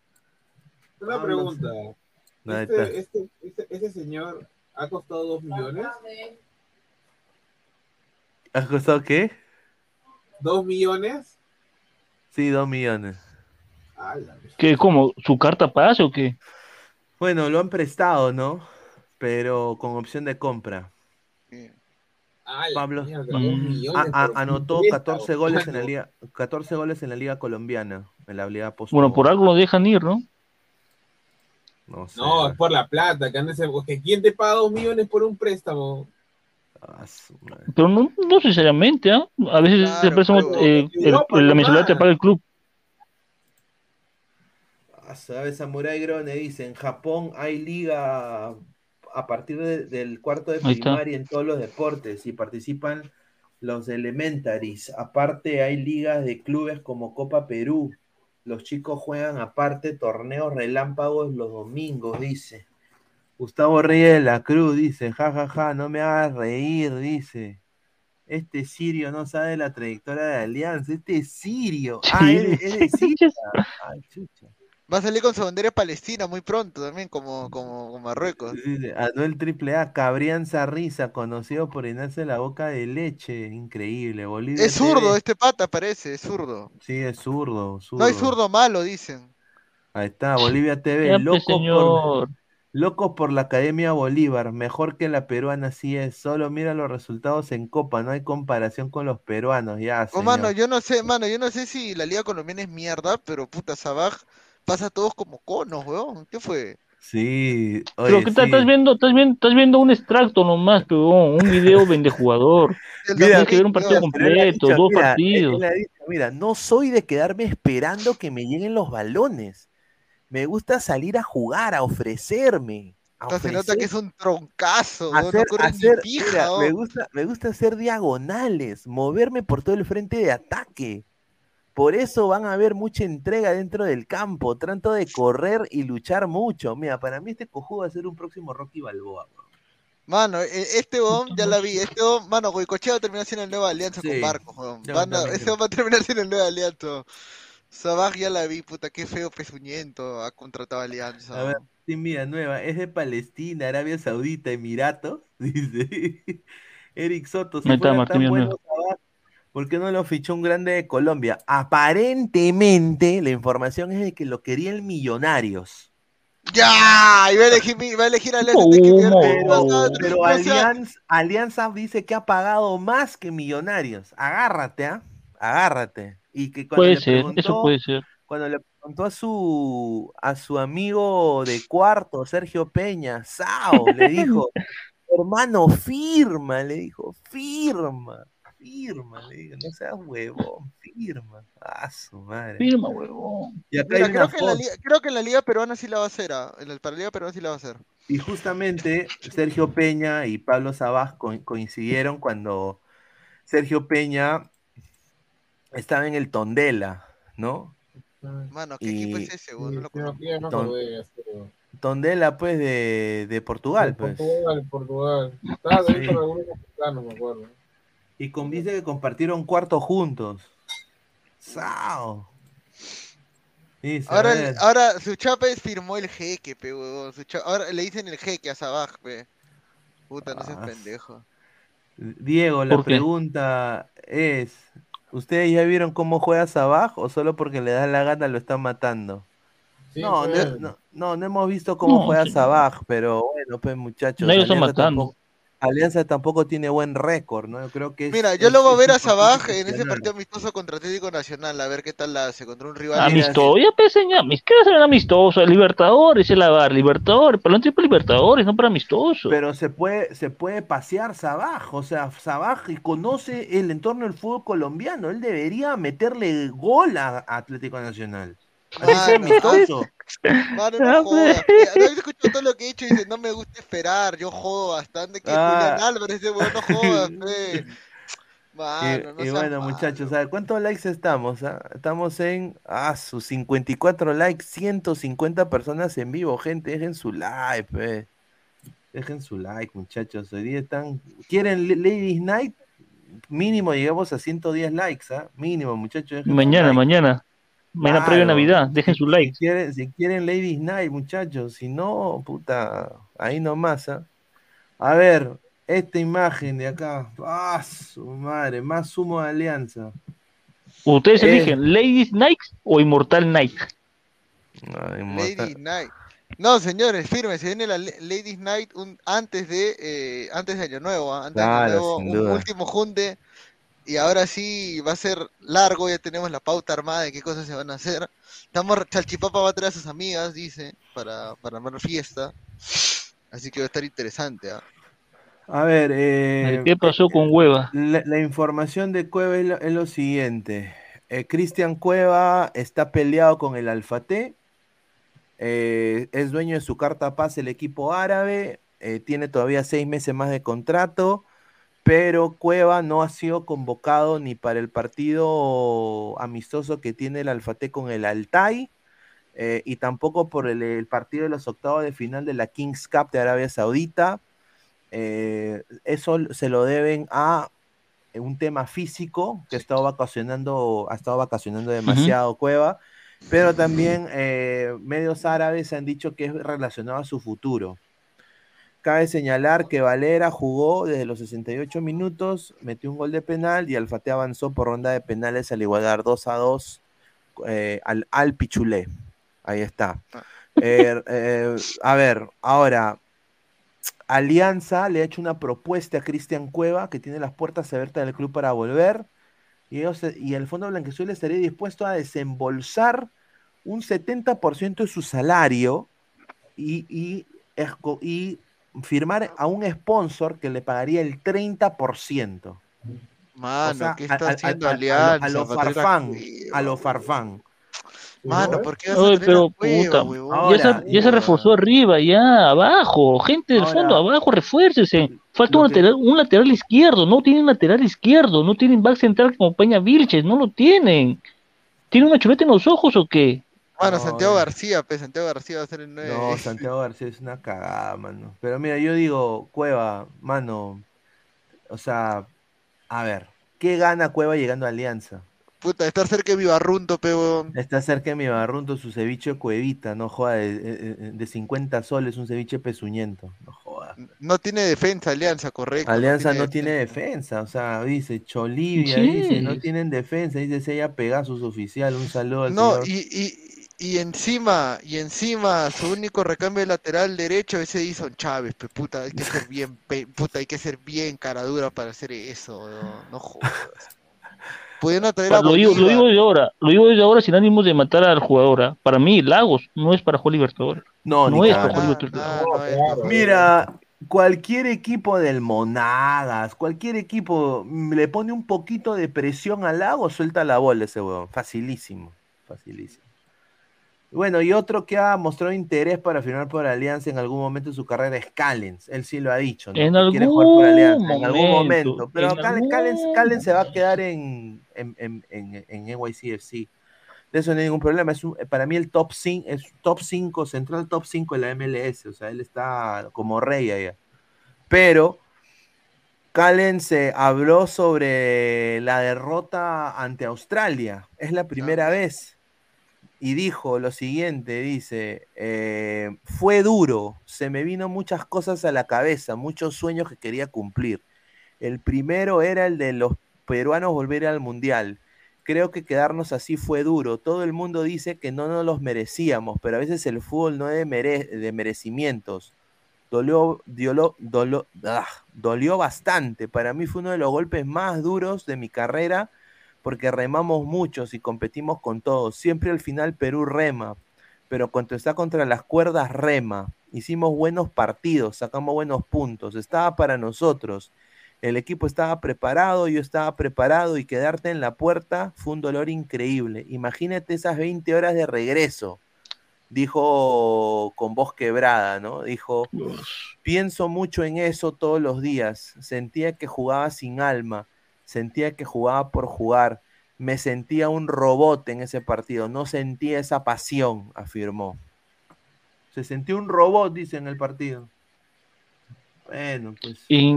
Una Pablo, pregunta. Está. Este, este, este, este señor ha costado dos millones. ¿Has costado qué? ¿Dos millones? Sí, dos millones. Ala, ¿Qué, cómo? ¿Su carta pase o qué? Bueno, lo han prestado, ¿no? Pero con opción de compra. Ala, Pablo mierda, Mm. a- a- anotó fiesta, 14 goles en la liga, 14 goles en la liga colombiana, en la liga post. Bueno, por algo lo dejan ir, ¿no? No sé. No, es por la plata, que andes, porque ¿quién te paga dos millones por un préstamo? Ah. Pero no, no sinceramente, ¿ah? A veces Claro, el préstamo, pero- eh, el- la mensualidad te paga el club. Ah, ¿Sabes? Samurai Grone dice, en Japón hay liga a partir de- del cuarto de primaria en todos los deportes y participan los elementaries. Aparte hay ligas de clubes como Copa Perú. Los chicos juegan aparte torneos relámpagos los domingos, dice. Gustavo Reyes de la Cruz dice, ja, ja, ja, no me hagas reír, dice. Este sirio no sabe la trayectoria de Alianza. Este es sirio. Ah, es es de (laughs) Siria. Ay, chucha. Va a salir con su bandera palestina muy pronto también, como, como, como Marruecos. Dice, Anuel Triple A, Cabrián Sarriza, conocido por llenarse la boca de leche. Increíble. Bolivia Es zurdo TV. este pata, parece, es zurdo. Sí, es zurdo, No hay zurdo. zurdo malo, dicen. Ahí está, Bolivia TV. Pues, Locos por, señor. locos por la Academia Bolívar. Mejor que la peruana, sí es. Solo mira los resultados en Copa. No hay comparación con los peruanos. Ya, Oh, mano, yo no sé, mano, yo no sé si la liga colombiana es mierda, pero puta, Sabaj pasa a todos como conos, weón. ¿Qué fue? Sí, Pero oye, ¿qué tal? sí. Estás viendo, estás viendo, estás viendo un extracto nomás, pero un video (laughs) vende jugador. El Mira, Tienes que ver un partido Pero completo, dicho, dos mira, partidos. dicho, mira, no soy de quedarme esperando que me lleguen los balones. Me gusta salir a jugar, a ofrecerme. A se nota que es un troncazo, weón, no hacer, hacer- pija, mira, me weón. gusta, me gusta hacer diagonales, moverme por todo el frente de ataque. Por eso van a ver mucha entrega dentro del campo. Trato de correr y luchar mucho. Mira, para mí este cojudo va a ser un próximo Rocky Balboa. Mano, e- este weón ya la vi, este weón, mano, Goicochea va a terminar siendo el nueva alianza Sí, con también ese weón va a terminar siendo el nueva alianza. Sabaj ya la vi, puta, qué feo pezuñento ha contratado alianza. A ver, Tim Villanueva, es de Palestina, Arabia Saudita, Emiratos, (laughs) dice. Eric Soto, si Ahí está, fuera Martín tan bueno, ¿por qué no lo fichó un grande de Colombia? Aparentemente, la información es de que lo querían millonarios. ¡Ya! Y va a elegir, va a elegir ¿Cómo? Millonarios. Pero, Alianza, Alianza dice que ha pagado más que millonarios. Agárrate, ¿ah? Agárrate. Y que cuando Puede le ser, eso preguntó- puede ser. cuando le, contó a su a su amigo de cuarto, Sergio Peña, Sao, le dijo, (laughs) hermano, firma, le dijo, firma, firma, le dijo, no seas huevón, firma. Ah, su madre. Firma, huevón. Y acá Mira, hay creo, una que en la liga, creo que en la liga peruana sí la va a hacer. ah, En la, para la liga peruana sí la va a hacer. Y justamente Sergio Peña y Pablo co- coincidieron cuando Sergio Peña estaba en el Tondela, ¿no? Mano, ¿qué equipo es ese? No lo Sí, no, Ton-. Tondela, pues, de, de Portugal, De pues. Portugal, Portugal. Estaba dentro Sí. de algunos mexicanos, me acuerdo. Y con dice que compartieron cuarto juntos. ¡Sao! Dice, Ahora, su chapa es firmó el jeque, pe, huevón. Ahora le dicen el jeque a Sabaj, pe. Puta, no seas Ah, pendejo. Diego, la pregunta es, ¿ustedes ya vieron cómo juega Sabaj o solo porque le da la gana lo están matando? Sí, No, no, no, no, no hemos visto cómo No, juega sí. Sabaj, pero bueno, pues muchachos, Nadie lo está matando. tampoco, Alianza tampoco tiene buen récord, ¿no? Yo creo que es, Mira, yo es- lo voy a ver a Sabaj en ese partido amistoso contra Atlético Nacional, a ver qué tal la hace contra un rival. Amistoso, ya pensé ya, ¿qué va a ser amistoso? Libertadores, el lavar, Libertadores, para para Libertadores, no para amistoso. Pero se puede, se puede pasear Sabaj, o sea, Sabaj conoce el entorno del fútbol colombiano, él debería meterle gol a Atlético Nacional. Así sea Mano, amistoso. Mano, no jodas. pe. ¿No has escuchado todo lo que he dicho? Dice, no me gusta esperar, yo jodo bastante. Que Ah. Julián Álvarez, ese weón, no jodas. (laughs) Mano, no y, bueno, malo. muchachos, ¿sabe cuántos likes estamos? ah? Estamos en ah, sus 54 likes, 150 personas en vivo, gente, dejen su like, pe. Dejen su like, muchachos. Hoy día están. ¿Quieren Ladies Night? Mínimo llegamos a 110 likes, ¿ah? Mínimo, muchachos. Mañana, like. mañana. Mañana Claro. Navidad, dejen su like. Si quieren, si quieren Ladies Night, muchachos. Si no, puta, ahí nomás, ¿ah? A ver, esta imagen de acá. ¡Ah, su madre! Más humo de alianza. Ustedes Eh. eligen, Ladies Night o Immortal Night. Mortal. Ladies Night. No, señores, firme, se viene la Ladies Night un, antes de eh, antes de Año Nuevo, ¿ah? antes de Claro, Año Nuevo, un duda. último junte y ahora sí va a ser largo, ya tenemos la pauta armada de qué cosas se van a hacer. Estamos Chalchipapa va a traer a sus amigas, dice, para para armar fiesta. Así que va a estar interesante, ¿ah? A ver, eh, ¿Qué pasó con Hueva? la, la información de Cueva es lo, es lo siguiente. Eh, Cristian Cueva está peleado con el Alfate. eh, es dueño de su carta paz el equipo árabe. eh, tiene todavía seis meses más de contrato. Pero Cueva no ha sido convocado ni para el partido amistoso que tiene el Alfate con el Altai. eh, y tampoco por el, el partido de los octavos de final de la Kings Cup de Arabia Saudita. Eh, eso se lo deben a un tema físico que ha estado vacacionando, ha estado vacacionando demasiado Cueva, pero también eh, medios árabes han dicho que es relacionado a su futuro. Cabe señalar que Valera jugó desde los 68 minutos, metió un gol de penal y Alfate avanzó por ronda de penales al igualar 2 a 2 eh, al, al Pichulé. Ahí está. Eh, eh, a ver, ahora, Alianza le ha hecho una propuesta a Cristian Cueva que tiene las puertas abiertas del club para volver y, ellos, y el Fondo Blanqueazul estaría dispuesto a desembolsar un 70% de su salario y, y, esco- y firmar a un sponsor que le pagaría el 30%. Mano, O sea, ¿qué a- está a- haciendo a- a- Alianza? A lo traer a farfán, a lo weón? farfán. Mano, ¿por qué vas a pero a puta, huevón? ya, se, ya se reforzó arriba, ya, abajo, gente del Ahora, fondo, abajo, refuércese. Falta lo un que- lateral, un lateral izquierdo, no tienen lateral izquierdo, no tienen back central como Peña Vilches, no lo tienen. ¿Tiene una chuleta en los ojos o qué? Mano, No, Santiago. García, pues Santiago García va a ser el 9. No, (laughs) Santiago García es una cagada, mano. Pero mira, yo digo, Cueva, mano, o sea, a ver, ¿qué gana Cueva llegando a Alianza? Puta, estar cerca de Vivarrunto, pe, weón. Está cerca de mi barrunto su ceviche de cuevita, no joda, de, de- de 50 soles, un ceviche pezuñento, no joda. No tiene defensa, Alianza, correcto. Alianza no tiene defensa, o sea, dice Cholivia, dice, no tienen defensa, dice Sella Pegasus oficial, un saludo al No, señor. y, y, y encima, y encima, su único recambio de lateral derecho ese Edison Chávez, pe, puta, hay que ser bien, pe- puta, hay que ser bien cara dura para hacer eso, weón, no jodas. Pudieron a Lo digo, lo Bolívar. digo desde ahora, lo digo desde ahora sin ánimos de matar al jugador. ¿ah? Para mí, Lagos no es para jugar Libertadores. No, No es para jugar Libertadores. Ah, no es, Mira, cualquier equipo del Monagas, cualquier equipo mm, le pone un poquito de presión al lago, suelta la bola ese huevón. Facilísimo, facilísimo. Bueno, y otro que ha mostrado interés para firmar por Alianza en algún momento de su carrera es Callens. Él sí lo ha dicho, ¿no? En Que quiere algún jugar por Alianza en algún momento, momento. Pero en Callens, algún Callens- Callens se va a quedar en, en, en, en, en NYCFC. De eso no hay ningún problema. Es un- para mí el top 5, es top 5, central top 5 de la MLS. O sea, él está como rey allá. Pero Calen se habló sobre la derrota ante Australia. Es la primera vez. Y dijo lo siguiente, dice, eh, fue duro, se me vino muchas cosas a la cabeza, muchos sueños que quería cumplir. El primero era el de los peruanos volver al mundial. Creo que quedarnos así fue duro. Todo el mundo dice que no nos los merecíamos, pero a veces el fútbol no es de, mere- de merecimientos. Dolió, ah, dolió bastante. Para mí fue uno de los golpes más duros de mi carrera porque remamos muchos y competimos con todos. Siempre al final Perú rema, pero cuando está contra las cuerdas rema. Hicimos buenos partidos, sacamos buenos puntos. Estaba para nosotros. El equipo estaba preparado, yo estaba preparado y quedarte en la puerta fue un dolor increíble. Imagínate esas 20 horas de regreso, dijo con voz quebrada, ¿no? Dijo, pienso mucho en eso todos los días. Sentía que jugaba sin alma, sentía que jugaba por jugar. Me sentía un robot en ese partido, no sentía esa pasión, afirmó. Se sentía un robot, dice en el partido. Bueno, pues. Y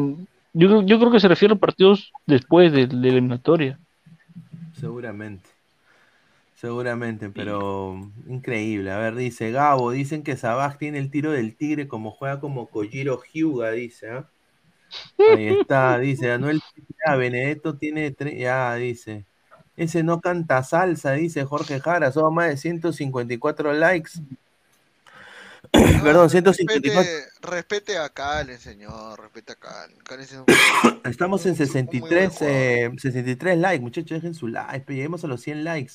yo, creo- yo creo que se refiere a partidos después de, de la eliminatoria. Seguramente. Seguramente, pero increíble. A ver, dice Gabo, dicen que Sabaj tiene el tiro del tigre como juega como Kojiro Hyuga, dice, ¿ah? Ahí está, dice Anuel, ya, Benedetto tiene, tre- ya, dice. Ese no canta salsa, dice Jorge Jara, son más de 154 likes. Perdón, 154. Respete, respete a Calen, señor. Respete a Calen. Calen es un- Estamos en un muy buen 63, jugador. eh, 63 likes, muchachos, dejen su like, lleguemos a los 100 likes.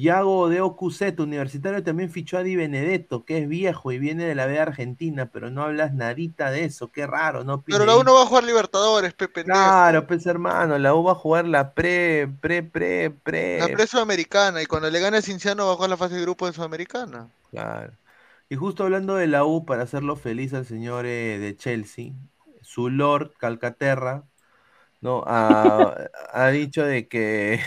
Yago de OQZ, universitario, también fichó a Di Benedetto, que es viejo y viene de la B Argentina, pero no hablas nadita de eso, qué raro, ¿no? Pero la ahí. uno va a jugar Libertadores, Pepe. Claro, pues hermano, la U va a jugar la pre, pre, pre, pre. La pre sudamericana. Y cuando le gane Cinciano va a jugar la fase de grupo de Sudamericana. Claro. Y justo hablando de la U, para hacerlo feliz al señor eh, de Chelsea, su Lord Calcaterra, ¿no? Ha, (laughs) ha dicho de que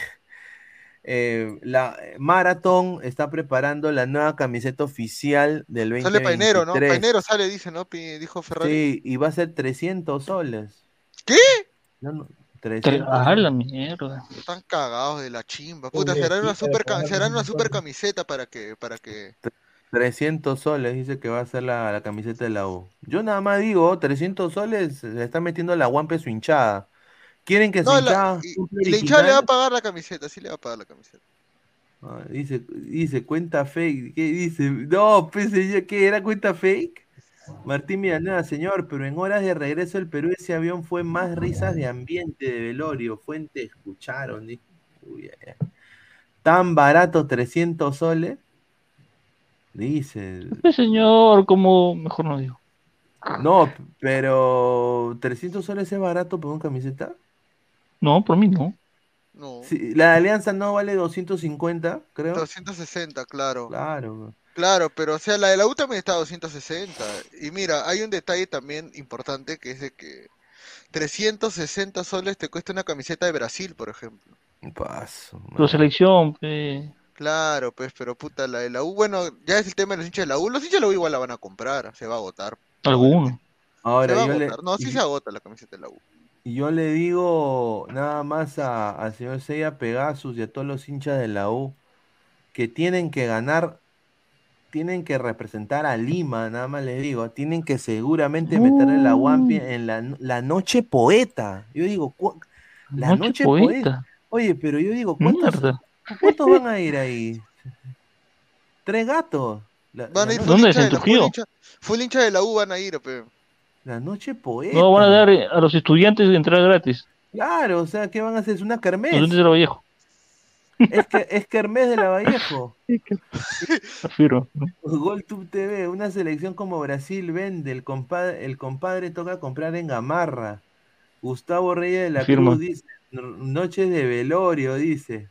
eh, la Marathon está preparando la nueva camiseta oficial del 2023. Sale Painero, ¿no? Painero sale, dice, ¿no? Pi- Dijo Ferrari. Sí, y va a ser 300 soles. ¿Qué? No, no, Tre- 300 Ah, la mierda. Están cagados de la chimba. Puta, será una super, cam- será una super camiseta para que, para que. 300 soles, dice que va a ser la, la camiseta de la U. Yo nada más digo, 300 soles, se le está metiendo la guampe su hinchada. ¿Quieren que No, la- hinchada y, compre y la hinchada le va a pagar la camiseta, sí le va a pagar la camiseta. Ah, dice, dice, cuenta fake. ¿Qué dice? No, pensé yo que era cuenta fake. Martín Villanueva, señor, pero en horas de regreso del Perú ese avión fue más risas de ambiente, de velorio. Fuente, escucharon. Uy, ay, ay. Tan barato, 300 soles. Dice. Este señor, como mejor no digo. No, pero 300 soles es barato por una camiseta. No, por mí no. No. Sí, la de Alianza no vale 250, creo. 260, claro. Claro. Claro, pero o sea, la de la U también está a 260. Y mira, hay un detalle también importante que es de que 360 soles te cuesta una camiseta de Brasil, por ejemplo. Paso. La selección, pe. Claro, pues, pero puta, la de la U, bueno, ya es el tema de los hinchas de la U. Los hinchas de la U igual la van a comprar, se va a agotar. alguno. Se Ahora va a le, agotar. No, sí y- se agota la camiseta de la U. y yo le digo nada más a- al señor Seiya Pegasus y a todos los hinchas de la U que tienen que ganar, tienen que representar a Lima, nada más les digo, tienen que seguramente meterle la Wampi en la, la noche poeta. Yo digo, la Noche noche, poeta. poeta. Oye, pero yo digo, ¿cuántos. ¿cuántos van a ir ahí? Tres gatos. La, Van a ir ¿Dónde? hincha de ¿En la full Trujillo? hincha, full hincha de la U van a ir, pe. La noche poeta. No van a dar eh, a los estudiantes de entrada gratis. Claro, o sea, ¿qué van a hacer? Es una kermés. estudiantes de Vallejo. Es que es Kermés de la Vallejo. (laughs) Afirmo. GolTube TV, una selección como Brasil vende, el compadre, el compadre toca comprar en Gamarra. Gustavo Reyes de la Afirmo. Cruz dice, "No- noches de velorio, dice.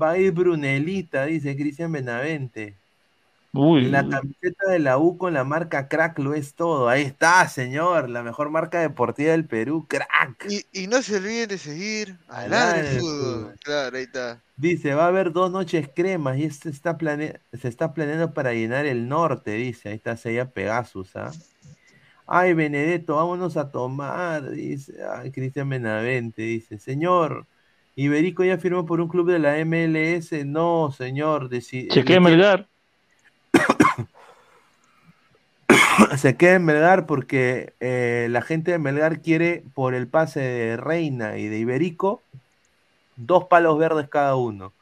Va a ir Brunelita, dice Cristian Benavente. Uy, La camiseta de la U con la marca Crack lo es todo. Ahí está, señor, la mejor marca deportiva del Perú, Crack. Y, y no se olviden de seguir a Ladre Fútbol. Fútbol. Claro, ahí está. Dice, va a haber dos noches cremas y este está plane- se está planeando para llenar el norte, dice. Ahí está Sella Pegasus, ¿ah? Ay, Benedetto, vámonos a tomar, dice. Ay, Cristian Benavente, dice. Señor, Iberico ya firmó por un club de la MLS. No, señor. deci- tiene- Melgar. (clears throat) se queda en Melgar porque eh, la gente de Melgar quiere, por el pase de Reina y de Iberico, dos palos verdes cada uno.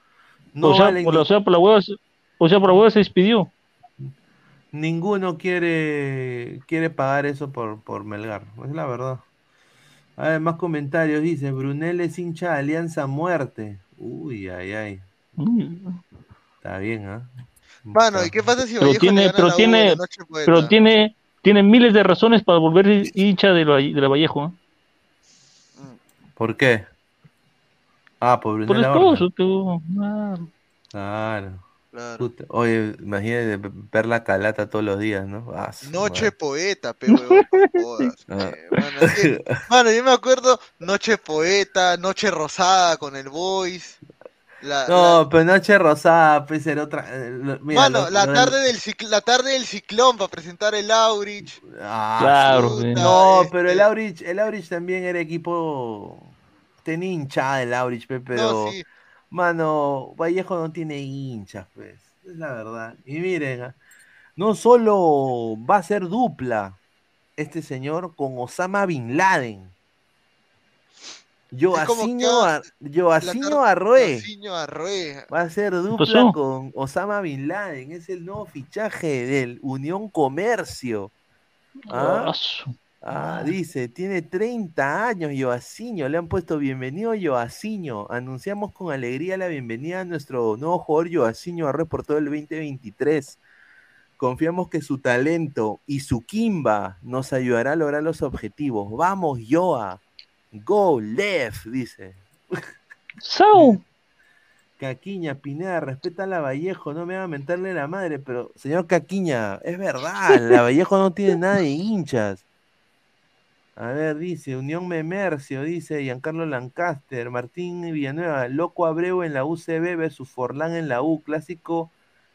No o, sea, valen por, o sea, por la hueva, se- o sea, por la hueva se despidió. Ninguno quiere, quiere pagar eso por, por Melgar, es la verdad. A ver, más comentarios. Dice, Brunel es hincha de Alianza Muerte. Uy, ay, ay. Está bien, ¿ah? Mano, ¿y qué pasa si Pero tiene, pero tiene, pero tiene, tiene miles de razones para volver hincha de la, de la Vallejo. ¿eh? ¿Por qué? Ah, por Por esposo, tú. Ah, Claro. Puta, Oye, imagínate ver la calata todos los días, ¿no? Ah, Noche madre. poeta, pe huevón, no (laughs) jodas, Ah. mano, (laughs) mano, yo me acuerdo Noche poeta, Noche rosada con el Voice. La, No, pero Noche Rosada, pues era otra. eh, mira, Mano, lo- la lo- tarde del cicl- la tarde del ciclón para presentar el Aurich. Ah, Claro, puta. No, este pero el Aurich, el Aurich también era equipo. Tenía hinchada el Aurich, pe, pero. No, sí. Mano, Vallejo no tiene hinchas, pues. Es la verdad. Y miren, ah, no solo va a ser dupla este señor con Osama Bin Laden. Joacinho Arrué. Joacinho Arrué. Va a ser dupla pasó? con Osama Bin Laden. Es el nuevo fichaje del Unión Comercio. ¿Ah? ah, su- Ah, dice, tiene 30 años Joacinho, le han puesto bienvenido Joacinho. Anunciamos con alegría la bienvenida a nuestro nuevo jugador Joacinho Arre por todo el 2023. Confiamos que su talento y su Kimba nos ayudará a lograr los objetivos. Vamos, Joa. Go left, dice. Sau. Caquiña, Pineda, respeta a la Vallejo, no me va a mentarle la madre, pero señor Caquiña, es verdad, la Vallejo no tiene nada de hinchas. A ver, dice, Unión Memercio, dice Giancarlo Lancaster, Martín Villanueva, Loco Abreu en la UCB versus Forlán en la U, clásico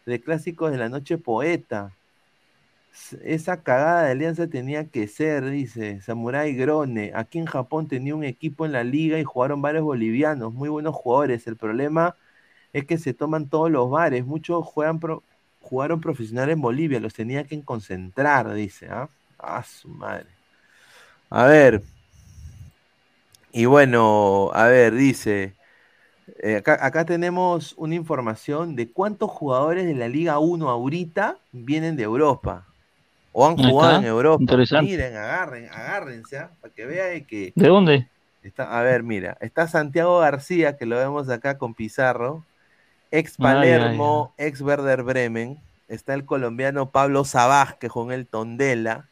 de clásicos de la noche poeta. Esa cagada de alianza tenía que ser, dice Samurai Grone. Aquí en Japón tenía un equipo en la liga y jugaron varios bolivianos, muy buenos jugadores. El problema es que se toman todos los bares. Muchos juegan jugaron profesionales en Bolivia, los tenía que concentrar, dice. Ah, su madre. A ver. Y bueno, a ver, dice. eh, acá, acá tenemos una información de cuántos jugadores de la Liga 1 ahorita vienen de Europa. O han jugado en Europa. Miren, agarren, agárrense, ¿ah? para que vean que. ¿De dónde? Está, a ver, mira, está Santiago García, que lo vemos acá con Pizarro, ex Palermo, ex Werder Bremen, está el colombiano Pablo Sabaj, que jugó en el Tondela,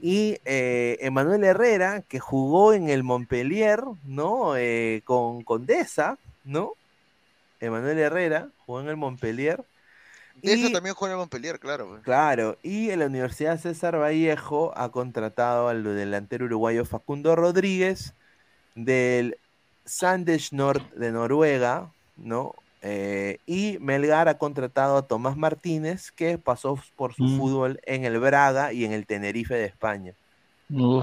y eh, Emanuel Herrera, que jugó en el Montpellier, ¿no? Eh, con Condesa, ¿no? Emanuel Herrera jugó en el Montpellier. De eso Y- también juega en Montpellier, claro. pues. Claro, y en la Universidad César Vallejo ha contratado al delantero uruguayo Facundo Rodríguez del Sanders Nord de Noruega, ¿no? Eh, y Melgar ha contratado a Tomás Martínez, que pasó por su Mm. fútbol en el Braga y en el Tenerife de España.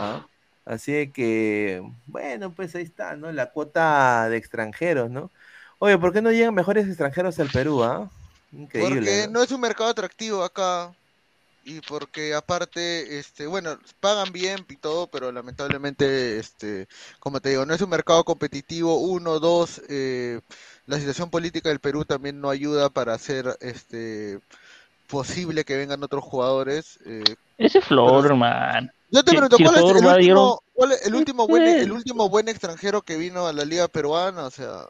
¿ah? Así que, bueno, pues ahí está, ¿no? La cuota de extranjeros, ¿no? Oye, ¿por qué no llegan mejores extranjeros al Perú, ah? Increíble. Porque ¿no? no es un mercado atractivo acá. Y porque aparte, este, bueno, pagan bien y todo, pero lamentablemente, este, como te digo, no es un mercado competitivo. Uno, dos, eh, la situación política del Perú también no ayuda para hacer, este, posible que vengan otros jugadores. eh. Ese Flor, man. Yo te pregunto, ¿cuál es el último, cuál es el último buen, el último buen extranjero que vino a la liga peruana? O sea,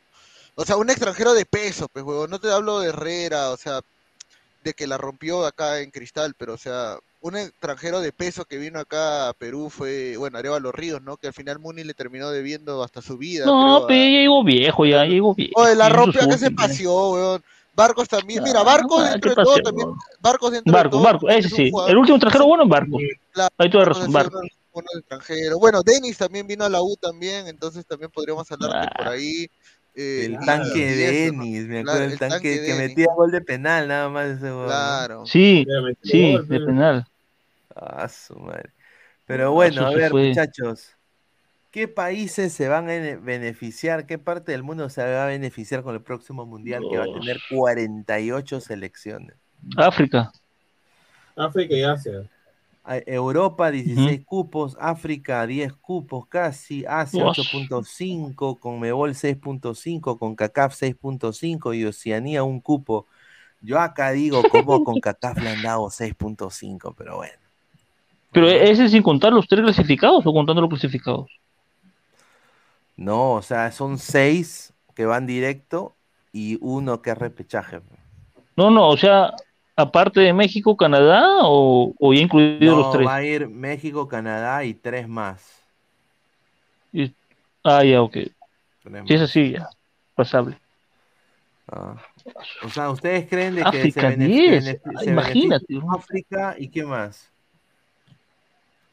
O sea, un extranjero de peso, pues, huevón. No te hablo de Herrera, o sea, de que la rompió acá en Cristal, pero, o sea, un extranjero de peso que vino acá a Perú fue, bueno, Arevalo Ríos, ¿no? Que al final Muni le terminó debiendo hasta su vida. No, pero a- ya llegó viejo, ya llegó viejo. Oye, la rompió acá se paseó, weón. Barcos también, mira, Ah, Barcos ah, dentro ¿qué de todo también? Barcos dentro Barco, de todo. Barco, ese sí. El último extranjero bueno es Barco. Claro, Ahí Barcos razón, ha sido Barco. uno de los buenos extranjeros. Bueno, Denis también vino a la U también, entonces también podríamos hablar que por Ah. ahí. Eh, El tanque de. Denis, me Claro, acuerdo, el el tanque tanque que Denis. metía gol de penal, nada más ese ¿no? Claro. Sí, sí, gol, de pe. penal. Ah, su madre. Pero bueno, eso a ver, fue. muchachos, ¿qué países se van a ene- beneficiar? ¿Qué parte del mundo se va a beneficiar con el próximo mundial que va a tener 48 selecciones? África. África y Asia. Europa 16 cupos, África 10 cupos casi, Asia Dios. 8.5, Conmebol 6.5, CONCACAF 6.5 y Oceanía un cupo. Yo acá digo cómo (laughs) CONCACAF le han dado 6.5, pero bueno. Pero ese es sin contar los tres clasificados o contando los clasificados. No, o sea, son 6 que van directo y uno que es repechaje. No, no, o sea, aparte de México, Canadá o, o ya incluidos No, los tres. va a ir México, Canadá y tres más. Y- Ah, ya, ok. Si es así, ya. Pasable. Ah. O sea, ¿ustedes creen de que se, África bene- 10. benefi- Ah, se imagínate. África y qué más?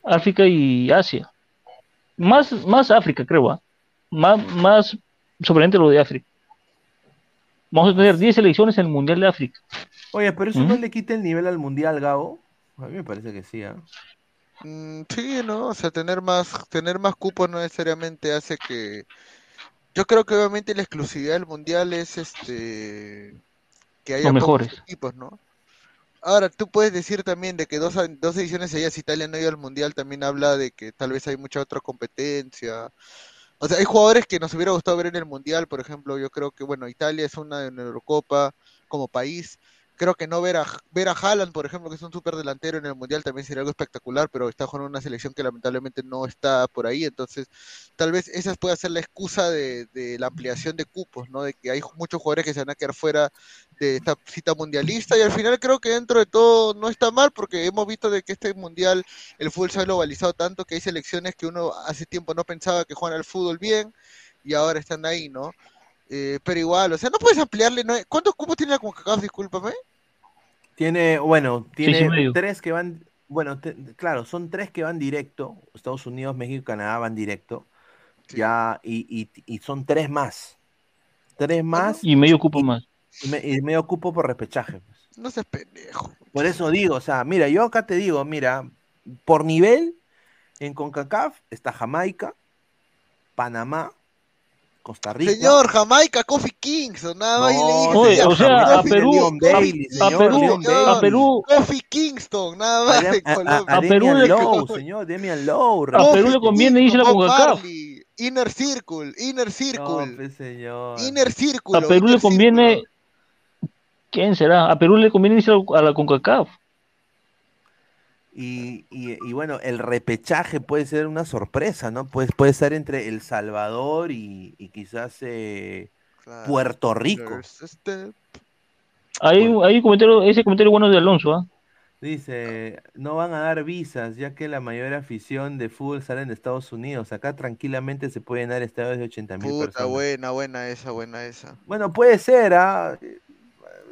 África y Asia. Más, más África, creo. ¿ah? Más, más sobresaliente lo de África. Vamos a tener 10 selecciones en el Mundial de África. Oye, pero eso no le quita el nivel al mundial, Gabo. A mí me parece que sí, ¿ah? Mm, sí, ¿no? O sea, tener más, tener más cupos no necesariamente hace que. Yo creo que obviamente la exclusividad del mundial es este que haya Los mejores. equipos, ¿no? Ahora, tú puedes decir también de que dos, a- dos ediciones seguidas Italia no ha ido al mundial, también habla de que tal vez hay mucha otra competencia. O sea, hay jugadores que nos hubiera gustado ver en el mundial, por ejemplo, yo creo que, bueno, Italia es una en Eurocopa como país. Creo que no ver a, ver a Haaland, por ejemplo, que es un súper delantero en el mundial también sería algo espectacular, pero está jugando una selección que lamentablemente no está por ahí, entonces tal vez esa puede ser la excusa de, de la ampliación de cupos, ¿no? De que hay muchos jugadores que se van a quedar fuera de esta cita mundialista y al final creo que dentro de todo no está mal porque hemos visto de que este mundial el fútbol se ha globalizado tanto que hay selecciones que uno hace tiempo no pensaba que juegan al fútbol bien y ahora están ahí, ¿no? Eh, pero igual, o sea, no puedes ampliarle, ¿no? ¿cuántos cupos tiene la CONCACAF? Discúlpame. Tiene, bueno, tiene tres que van, bueno, te- claro, son tres que van directo. Estados Unidos, México y Canadá van directo. Sí. Ya, y, y- y son tres más. Tres más Y medio cupo más. y, me- y medio cupo por repechaje. pues. No seas pendejo. Por eso digo, o sea, mira, yo acá te digo, mira, por nivel, en CONCACAF está Jamaica, Panamá, Costa Rica. Señor, Jamaica, Coffee Kingston, nada más y le No, dije, o sea, a Perú, Leon a señor, Perú, señor. a. Perú, Coffee Kingston, nada más A, a- a- Colombia. a A Perú le- Lowe, señor, Damian Lowe. A Perú le conviene irse a CONCACAF. Inner Circle, Inner No, Circle, pues, señor. Inner Circle. a Perú le conviene. ¿Quién será? A Perú le conviene irse a la CONCACAF. Y, y- y bueno, el repechaje puede ser una sorpresa, ¿no? Puede, puede estar entre El Salvador y, y quizás eh, Puerto Rico. Hay, hay un comentario, ese comentario bueno de Alonso, ¿ah? Dice, no van a dar visas, ya que la mayor afición de fútbol sale de Estados Unidos. Acá tranquilamente se pueden dar estadios de 80 mil Puta, personas. buena, buena esa, buena esa. Bueno, puede ser, ¿ah?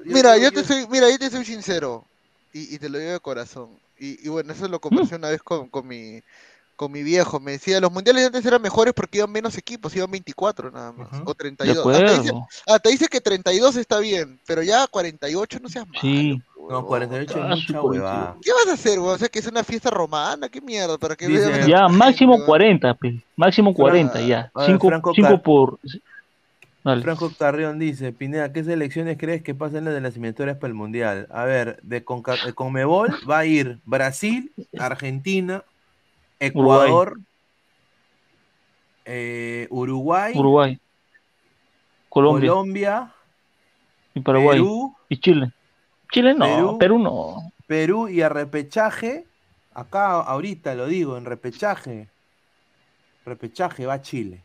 Mira, yo te soy, mira, yo te soy sincero y, y te lo digo de corazón. Y, y bueno, eso lo conversé una vez con, con mi con mi viejo. Me decía, los mundiales de antes eran mejores porque iban menos equipos, iban 24 nada más, o De 32. Hasta dice, acuerdo. hasta dice que 32 está bien, pero ya 48 no seas malo. Sí. No, 48 Ah, es mucha huevada. ¿Qué vas a hacer, weón? O sea, que es una fiesta romana, qué mierda, para que Dice- Ya, máximo 40, pe. Máximo 40, ya. A ver, 5 Franco Car- por. Dale. Franco Carrión dice, Pineda, ¿qué selecciones crees que pasan las de las eliminatorias para el Mundial? A ver, de, Conca- de Conmebol va a ir Brasil, Argentina, Ecuador, eh, Uruguay, Uruguay, Colombia Colombia, y Paraguay Perú, y Chile. Chile no, Perú. Perú, no. Perú y a repechaje, acá ahorita lo digo, en repechaje, repechaje va Chile.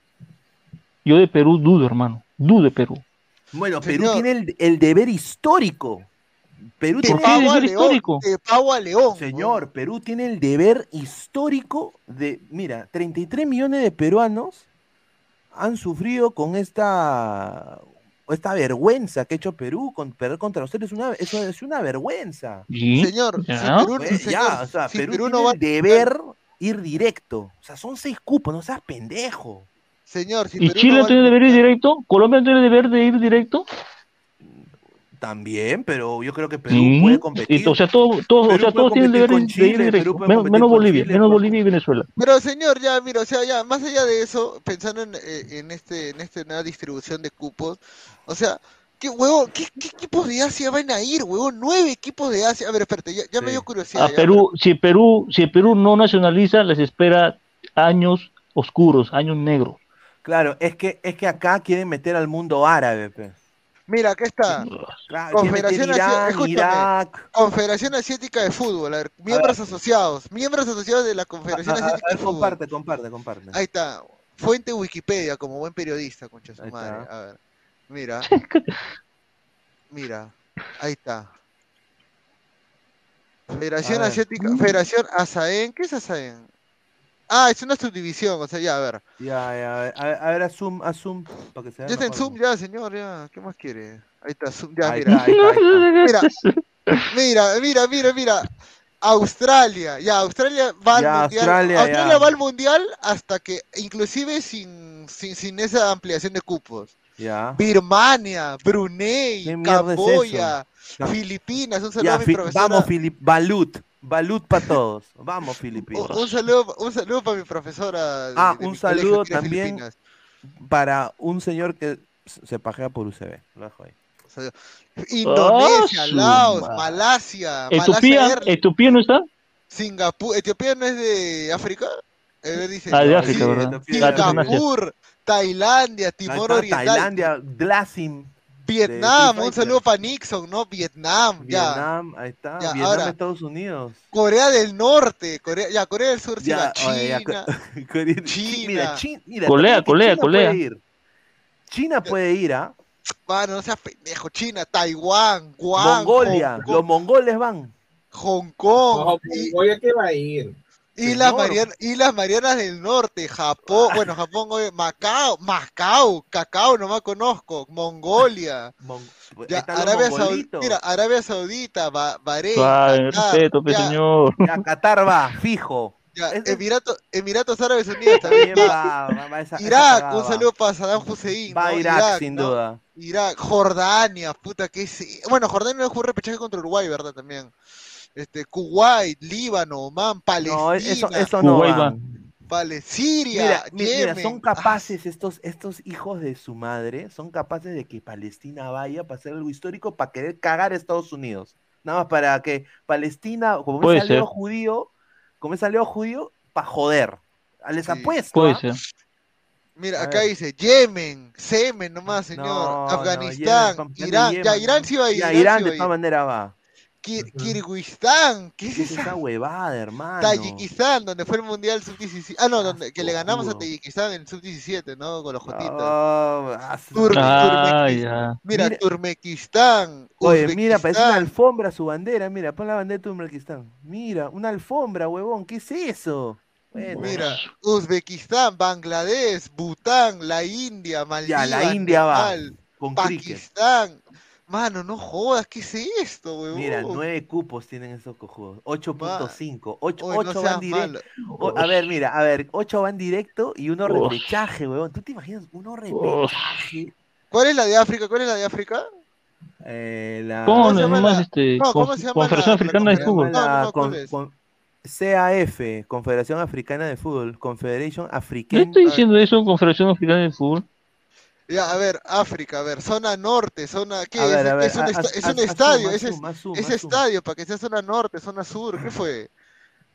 Yo de Perú dudo, hermano. Dudo de Perú. Bueno, Perú Señor. tiene el, el deber histórico. Perú tiene a deber histórico? de pavo a león. Señor, Perú tiene el deber histórico de, mira, 33 millones de peruanos han sufrido con esta, esta vergüenza que ha hecho Perú, con perder contra los es una, eso es una vergüenza. Señor, si ¿Ya? Perú, Pues, señor, ya, o sea, si Perú, Perú tiene no va el deber ir directo. O sea, son seis cupos, no seas pendejo. Señor, si ¿Y Perú Chile no va tiene deber de ir directo? ¿Colombia no tiene deber de ir directo? También, pero yo creo que Perú Sí. puede competir. O sea, todo, todo, o sea, todos tienen deber de ir directo. Menos, Bolivia, Chile, menos Bolivia y Venezuela. Pero señor, ya, mira, o sea, ya, más allá de eso, pensando en, eh, en este, en esta nueva distribución de cupos, o sea, ¿qué huevo, qué, qué equipos de Asia van a ir, huevo? Nueve equipos de Asia. A ver, espérate, ya, ya me dio curiosidad. A ya, Perú, si Perú, si Perú no nacionaliza, les espera años oscuros, años negros. Claro, es que, es que acá quieren meter al mundo árabe, pe. Mira, acá está. Claro, Confederación Irán. Irak. Confederación Asiática de Fútbol, a ver, miembros asociados, miembros asociados de la Confederación A- a- a Asiática de Fútbol. comparte, comparte, comparte. Ahí está. Fuente Wikipedia, como buen periodista, concha su madre. A ver. Mira. (laughs) Mira. Ahí está. Federación. Asiática, Federación ASAEN. ¿Qué es ASAEN? Ah, es una subdivisión, o sea, ya, a ver. Ya, ya, a ver, a ver, a zoom, a zoom, para que se vea Ya está en. Zoom, ya, señor, ya. ¿Qué más quiere? Ahí está, Zoom, ya, Ahí mira. está, ahí está, ahí está. Mira, mira, mira, mira, mira. Australia, ya, Australia va al mundial. Australia, va al mundial hasta que, inclusive sin, sin, sin esa ampliación de cupos. Ya. Birmania, Brunei, ¿Qué mierda es Camboya? Filipinas, un saludo Ya, a mi fi- profesora. vamos, Filip, Balut, Balut para todos. Vamos, un, Filipinos. un saludo, un saludo para mi profesora. de- Ah, de un saludo también Filipinas. para un señor que se pajea por UCB. Lo dejo ahí. Indonesia, su Laos, madre. Malasia, ¿Etiopía? Malasia Airlines, ¿Etiopía no está? Singapur. ¿Etiopía no es de África? Eh, dice, Ah, de África, sí, ¿verdad? Singapur, Tailandia, Timor Oriental, Tailandia, Glasim, Vietnam, un saludo para Nixon, ¿no? Vietnam, ya. Vietnam, ahí está. Ya, Vietnam, ahora. Estados Unidos. Corea del Norte, Corea, ya, Corea del Sur, sí, Ya, va, oye, ya, China. (laughs) Corea- China. Mira, Chi- mira, Colea, China colea. puede ir. China puede ir, ¿ah? Mano, no seas pendejo, China, Taiwán, Guam, Mongolia, Hong los mongoles van. Hong Kong, No, y- Mongolia que va a ir. Islas, Señor. Marian- Islas Marianas del Norte, Japón, bueno, Japón, oye, Macao, Macao, Cacao, nomás conozco, Mongolia, Mon- ya, Arabia Saudita, mira, Arabia Saudita, Ba- Bahrein, respeto, pe, ya, señor. Ya, Qatar va, fijo. ya, Ese- Emirato- Emiratos Árabes (laughs) Unidos también va, va, esa- esa Irak, cagada un va. saludo para Saddam Hussein, Va a ¿no? Irak, sin ¿no? duda. Irak, Jordania, puta que sí. Bueno, Jordania no jugó repechaje contra Uruguay, ¿verdad? También. Este, Kuwait, Líbano, Oman, Palestina, No, eso, eso no Kuwait va. va. Vale, Siria, Mira, son capaces estos, estos hijos de su madre, son capaces de que Palestina vaya para hacer algo histórico para querer cagar a Estados Unidos. Nada más para que Palestina, como Puede es judío, como es aliado judío, para joder. Les Sí. apuesto. Puede ¿ah? ser. Mira, A acá ver. dice Yemen, Semen nomás, señor. No, no, Afganistán, Yemen, Irán. Yemen, ya, Irán sí va a ir. Ya, Irán, Irán sí de va todas maneras va. Kir- Kirguistán, ¿qué es ¿Qué es esa? esa huevada, hermano? Tayikistán, donde fue el Mundial Sub-17. Ah, no, donde, que le ganamos a. Tayikistán en Sub-17, ¿no? Con los jotitas. Oh, ah, Turme- Ah, ya. Mira, Mira- Turmequistán. Oye, mira, parece una alfombra su bandera. Mira, pon la bandera de Turkmenistán. Mira, una alfombra, huevón. ¿Qué es eso? Bueno, Mira, Uzbekistán, Bangladesh, Bután, la India, Maldivas, la India va. Cricket. Mano, no jodas, ¿qué es esto, weón? Mira, nueve cupos tienen esos cojudos. 8.5. 8, Oye, no ocho seas van directo. O- a ver, mira, a ver, 8 van directo y uno Uf. repechaje, huevón. ¿Tú te imaginas uno repechaje? ¿Cuál es la de África? ¿Cuál es la de África? Eh, la, ¿Cómo ¿Cómo se no la- este no, ¿cómo se llama Confederación la- Africana de Fútbol? No, no, no, ¿cuál con- con- CAF, Confederación Africana de Fútbol, Confederation No African. estoy diciendo eso, Confederación Africana de Fútbol. Ya, a ver, África, a ver, zona norte, zona, ¿qué es? ver, a es un, es un estadio, es, zoom. estadio, para que sea zona norte, zona sur, ¿qué fue?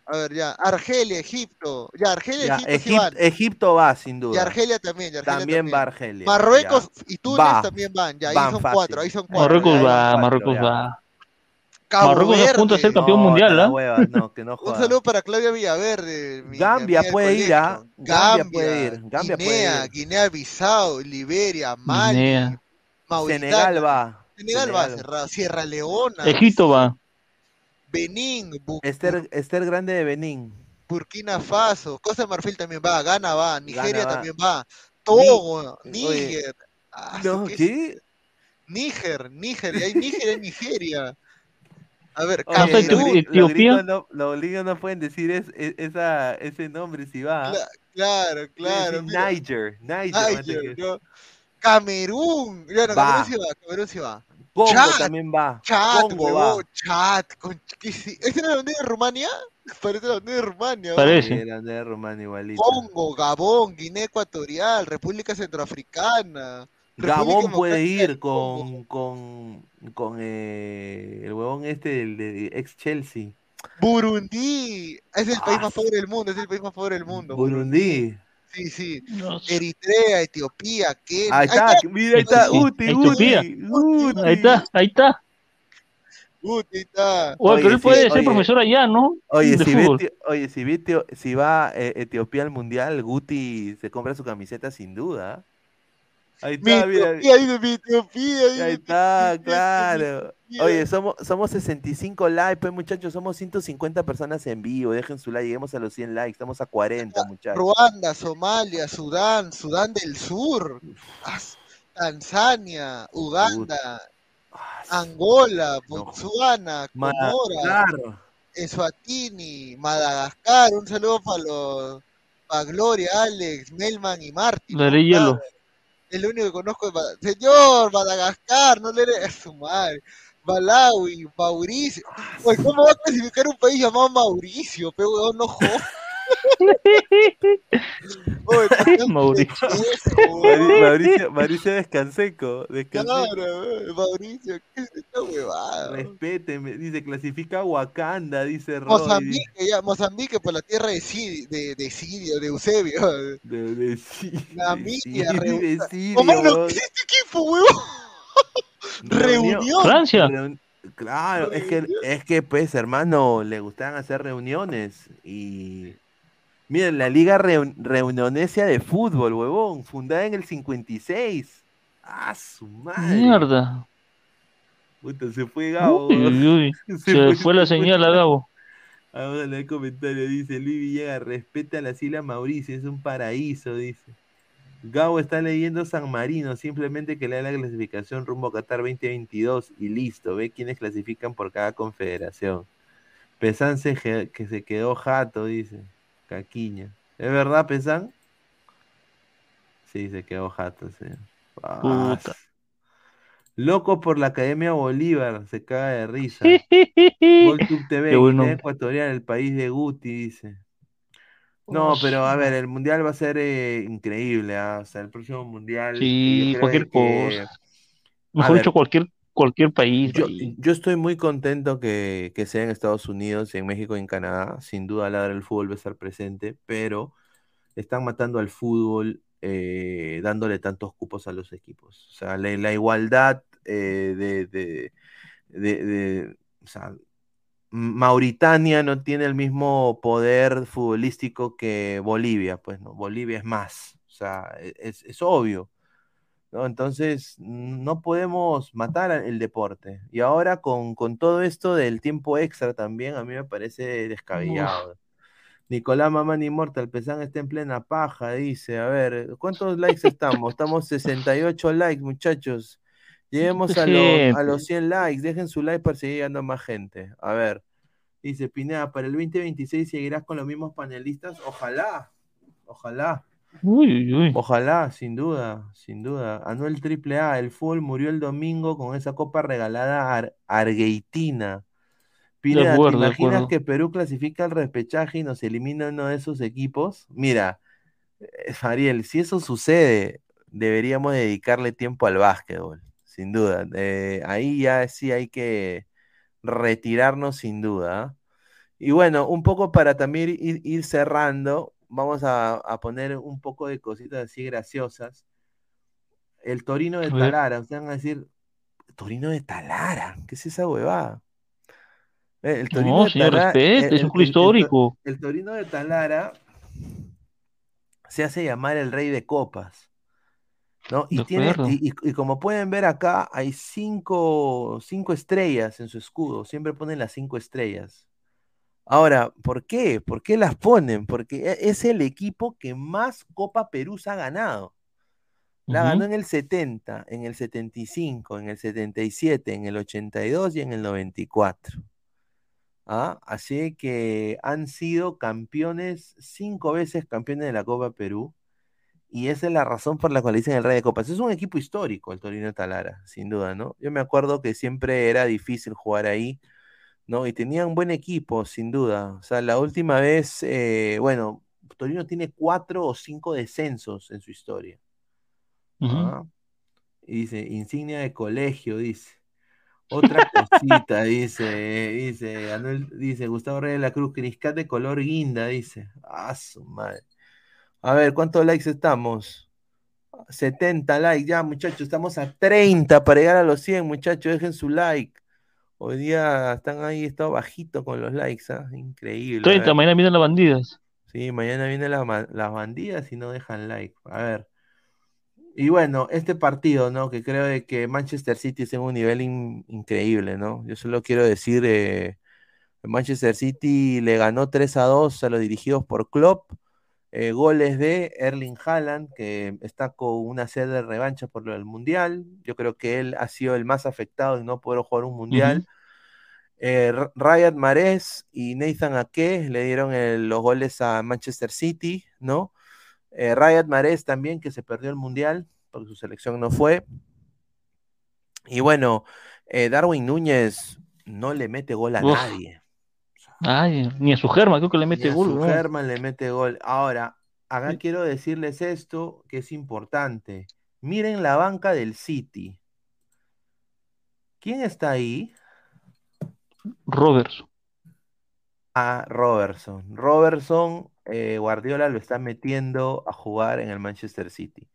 A ver, ya, Argelia, Egipto, ya, Argelia, Ya, Egipto sí Egip- van, Egipto va, sin y duda. Argelia también, y Argelia También va Argelia. Marruecos ya. y Túnez Va. también van, ya, ahí Van son fácil. cuatro, ahí son cuatro. Marruecos ya, va, cuatro, Marruecos ya. va. Cabo Marruecos está a punto de ser Verde. campeón No, mundial, la ¿ah? hueva, no, que no (laughs) Un saludo para Claudia Villaverde. mi- Gambia puede ir, ¿ah? colegio. Gambia puede ir, Gambia puede Guinea, ir. Guinea-Bissau, Liberia, Mali, Guinea. Mauritania. Senegal va. Senegal va cerrado. Sierra Leona. Egipto va. Benín. Bu- Esther, Esther Grande de Benín. Burkina Faso. Costa de Marfil también va. Ghana va. Nigeria va. también va. Togo. Oye, Níger. Ah, No. ¿qué? Níger. Níger. Hay Níger en Nigeria. A ver, Oye, los, Etiopía. gringos no, los gringos no pueden decir es, es- esa, ese nombre si va. Cla- Claro, claro. Niger, Niger. ¿no? Camerún. Ya, no, Va. Camerún sí va. Camerún sí va. Congo Chad. también va. Chat, Congo va. chat. ¿Esta es la bandera de Rumania? (laughs) Parece la bandera de Rumania. ¿no? Parece. Sí, la de Rumania igualita. Congo, Gabón, Guinea Ecuatorial, República Centroafricana. Gabón puede ir con, con, con eh, el huevón este del de ex Chelsea. Burundi. Es el país Ah, más pobre del mundo, es el país más pobre del mundo. Burundi. Sí, sí. No. Eritrea, Etiopía, Kenia. Ahí está, mira, ahí está, Sí, Uti, Etiopía. Uti, Uti. Ahí está, ahí está. Ahí está. Oye, Oye, pero él sí, puede ser oye. profesor allá, ¿no? Oye, de si, ve fútbol. Eti- oye, si, ve Etio- si va eh, Etiopía al mundial, Guti se compra su camiseta sin duda. Ahí está, mira. Ahí está, claro. Oye, somos, somos 65 likes, pues muchachos, somos 150 personas en vivo. Dejen su like, lleguemos a los 100 likes, estamos a 40, muchachos. Ruanda, Somalia, Sudán, Sudán del Sur, Tanzania, Uganda, Angola, No. Botsuana, Comora. Eswatini, Madagascar, un saludo para los para Gloria, Alex, Melman y Martín. Daré hielo. Es lo único que conozco Señor, Madagascar, no le a su madre. Malawi, Mauricio. Oye, ¿cómo va a clasificar un país llamado Mauricio? Pero no jodas. (laughs) Oye, ¿qué Mauricio. Mauricio, Mauricio Descanseco. Descanseco. Claro, Mauricio, ¿qué es esta huevada? Respéteme, dice, clasifica a Wakanda, dice Roy. Mozambique, ya, Mozambique por la tierra de Sirio, de, de Sirio, de Eusebio. De, de, Namibia, de Sirio, mano, weón. ¿qué equipo, huevón? Reunión. Francia. Reun- Claro, es que, es que pues, hermano, le gustaban hacer reuniones y... Miren, la Liga Reun- Reunionesia de Fútbol, huevón, fundada en el 56. ¡Ah, su madre! Mierda. Puta, se fue Gabo. Uy, uy. (laughs) Se fue la (laughs) señal a Gabo. Vamos a leer comentario, dice Luis Villegas, respeta la Sila Mauricio, es un paraíso, dice. Gabo está leyendo San Marino, simplemente que lea la clasificación rumbo a Qatar 2022 y listo, ve quiénes clasifican por cada confederación. Pesan se je- que se quedó jato, dice. Caquiña. ¿Es verdad, Pesan? Sí, se quedó jato, Puta. Loco por la Academia Bolívar, se caga de risa. (laughs) GolTube TV, Qué buen Guinea nombre. Ecuatorial, el país de Guti, dice. No, pero a ver, el mundial va a ser eh, increíble, ¿ah? O sea, el próximo mundial. Sí, cualquier que- cosa. Mejor dicho, cualquier, cualquier país. Yo, estoy muy contento que, que sea en Estados Unidos, en México y en Canadá. Sin duda, Ladra el fútbol va a estar presente, pero están matando al fútbol eh, dándole tantos cupos a los equipos. O sea, la, la igualdad eh, de, de, de- de- o sea, Mauritania no tiene el mismo poder futbolístico que Bolivia, pues, ¿no? Bolivia es más, o sea, e- es, es obvio. ¿No? Entonces, no podemos matar el deporte. Y ahora con, con todo esto del tiempo extra también, a mí me parece descabellado. Nicolás Mamán Immortal, Pesán está en plena paja, dice. A ver, ¿cuántos likes estamos? Estamos 68 likes, muchachos. Lleguemos a los, a los 100 likes. Dejen su like para seguir llegando más gente. A ver, dice Pineda, para el 2026 seguirás con los mismos panelistas. Ojalá, ojalá. Uy, uy. Ojalá, sin duda, sin duda. Anuel Triple A, el fútbol murió el domingo con esa copa regalada a Ar- Argentina. Pineda, ¿te acuerdo, imaginas que Perú clasifica al repechaje y nos elimina uno de esos equipos? Mira, eh, Ariel, si eso sucede, deberíamos dedicarle tiempo al básquetbol, sin duda. Eh, ahí ya sí hay que retirarnos sin duda. ¿ah? Y bueno, un poco para también ir, ir cerrando, vamos a, a poner un poco de cositas así graciosas. El Torino de. Talara, ustedes van a decir, Torino de Talara, ¿qué es esa huevada? Eh, El Torino No, de señor, Talara- respete, el- es un club el- el To- histórico. el Torino de Talara se hace llamar el rey de copas. ¿no? Y, De tiene, acuerdo. y, y- y como pueden ver acá, hay cinco, cinco estrellas en su escudo. Siempre ponen las cinco estrellas. Ahora, ¿por qué? ¿Por qué las ponen? Porque e- es el equipo que más Copa Perú se ha ganado. La ganó en el 70, en el 75, en el 77, en el 82 y en el 94. ¿Ah? Así que han sido campeones, cinco veces campeones de la Copa Perú. Y esa es la razón por la cual le dicen el Rey de Copas. Es un equipo histórico el Torino Talara, sin duda, ¿no? Yo me acuerdo que siempre era difícil jugar ahí, ¿no? Y tenían buen equipo, sin duda. O sea, la última vez, eh, bueno, Torino tiene cuatro o cinco descensos en su historia. ¿ah? Y dice, insignia de colegio, dice. Otra cosita, dice, dice, Anuel- dice Gustavo Reyes de la Cruz, Criscat de color guinda, dice. Ah, su madre. A ver, ¿cuántos likes estamos? 70 likes, ya muchachos, estamos a 30 para llegar a los 100, muchachos, dejen su like. Hoy día están ahí, estado bajito con los likes, ¿ah? Increíble. A 30, ver. mañana vienen las bandidas. Sí, mañana vienen las, bandidas y no dejan like. A ver. Y bueno, este partido, ¿no? Que creo de que Manchester City es en un nivel in- increíble, ¿no? Yo solo quiero decir, eh, Manchester City le ganó 3 a 2 a los dirigidos por Klopp. Eh, goles de Erling Haaland, que está con una sed de revancha por lo del Mundial. Yo creo que él ha sido el más afectado en no poder jugar un Mundial. Ujú. Eh, R- Riyad Mahrez y Nathan Ake le dieron el- los goles a Manchester City, ¿no? Eh, Riyad Mahrez también, que se perdió el Mundial, porque su selección no fue. Y bueno, eh, Darwin Núñez no le mete gol a Uf. nadie. Ay, ni a su germa creo que le Ni mete a gol. su ¿no? German le mete gol. Ahora, acá Sí. quiero decirles esto, que es importante. Miren la banca del City. ¿Quién está ahí? Roberts. a Robertson. Robertson, eh, Guardiola lo está metiendo a jugar en el Manchester City.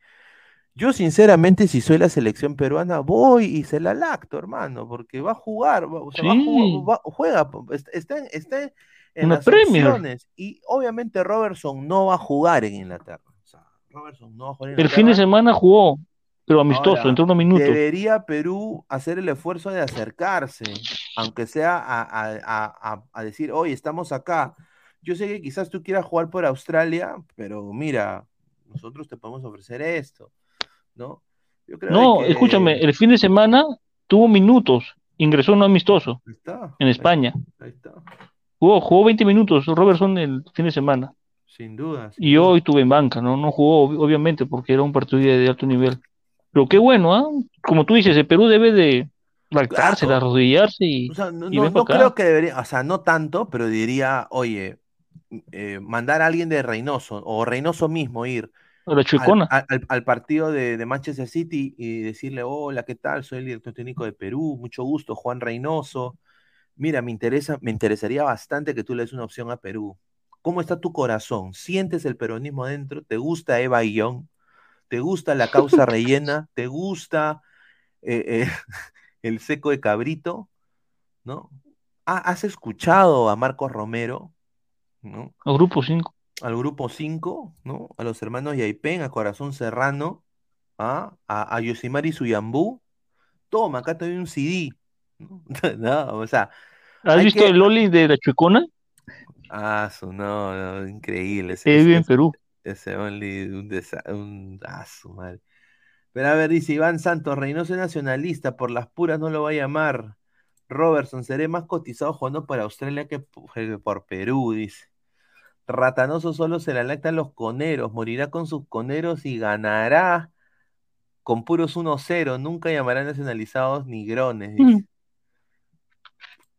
Yo, sinceramente, si soy la selección peruana, voy y se la lacto, hermano, porque va a jugar, va- o sea, va a Sí. jugar- va- juega, está, en- está en- las opciones. Y obviamente Robertson no va a jugar en Inglaterra. O sea, Robertson no va a jugar en El fin de Inglaterra. semana jugó, pero amistoso, Ahora, entró unos minutos. Debería Perú hacer el esfuerzo de acercarse, aunque sea a, a- a- a- a decir, oye, estamos acá. Yo sé que quizás tú quieras jugar por Australia, pero mira, nosotros te podemos ofrecer esto, ¿no? Yo creo No, que- escúchame, el fin de semana tuvo minutos, ingresó en un amistoso Ahí está, en España. ahí está, Jugó, jugó 20 minutos Robertson el fin de semana. sin duda. sin Y duda. hoy tuve en banca, ¿no? No jugó, ob- obviamente, porque era un partido de, alto nivel. Pero qué bueno, ¿ah? Como tú dices, el Perú debe de lactarse, Claro. arrodillarse y, O sea, no, y no- creo que debería, o sea, no tanto, pero diría, oye, eh, mandar a alguien de Reynoso o Reynoso mismo ir la al, Chuecona. al- al- al partido de, de Manchester City y decirle, hola, ¿qué tal? Soy el director técnico de Perú, mucho gusto, Juan Reynoso. Mira, me interesa, me interesaría bastante que tú le des una opción a Perú. ¿Cómo está tu corazón? ¿Sientes el peronismo adentro? ¿Te gusta Eva Guión? ¿Te gusta la causa rellena? ¿Te gusta eh, eh, (laughs) el seco de cabrito? ¿No? ¿Ha- ¿Has escuchado a Marcos Romero? ¿No? Al grupo 5. Al grupo 5, ¿no? A los hermanos Yaipen, a Corazón Serrano, ¿ah? a, a Yosimari Suyambú. Toma, acá te doy un CD. ¿no? (laughs) No, o sea, ¿Has visto que- el Loli de la Chuecona? Ah, su, no, no, increíble. Ese, vive en Perú. ese Only, un, desa- un- ah, su madre. Pero a ver, dice Iván Santos, Reynoso nacionalista, por las puras no lo va a llamar. Robertson, seré más cotizado jugando por Australia que por, que por Perú, dice. Ratanoso solo se la lactan los coneros, morirá con sus coneros y ganará con puros 1-0, nunca llamará nacionalizados ni grones, dice. Mm.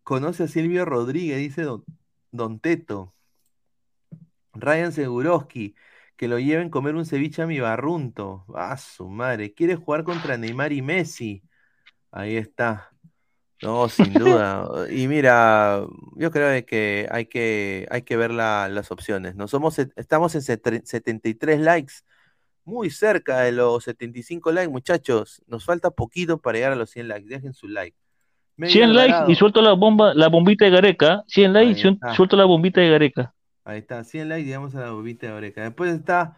Conoce a Silvio Rodríguez, dice Don, Don Teto. Ryan Seguroski, que lo lleven a comer un ceviche a mi barrunto. Ah, su madre. ¿Quiere jugar contra Neymar y Messi? Ahí está. No, sin duda. Y mira, yo creo que hay que, hay que ver la- las opciones. ¿no? Somos, estamos en set- 73 likes, muy cerca de los 75 likes, muchachos. Nos falta poquito para llegar a los 100 likes. Dejen su like. Medio 100 likes y suelto la bomba, la bombita de Gareca. 100 likes y suelto la bombita de Gareca. Ahí está, 100 likes, llegamos a la bobita de oreja. Después está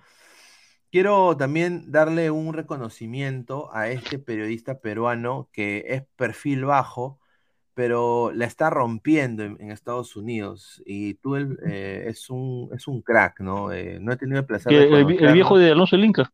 Quiero también darle un reconocimiento a este periodista peruano que es perfil bajo, pero la está rompiendo en, en Estados Unidos. Y tú él, eh, es, un, es un crack, ¿no? Eh, no he tenido el placer de el, el viejo de Alonso el Inca.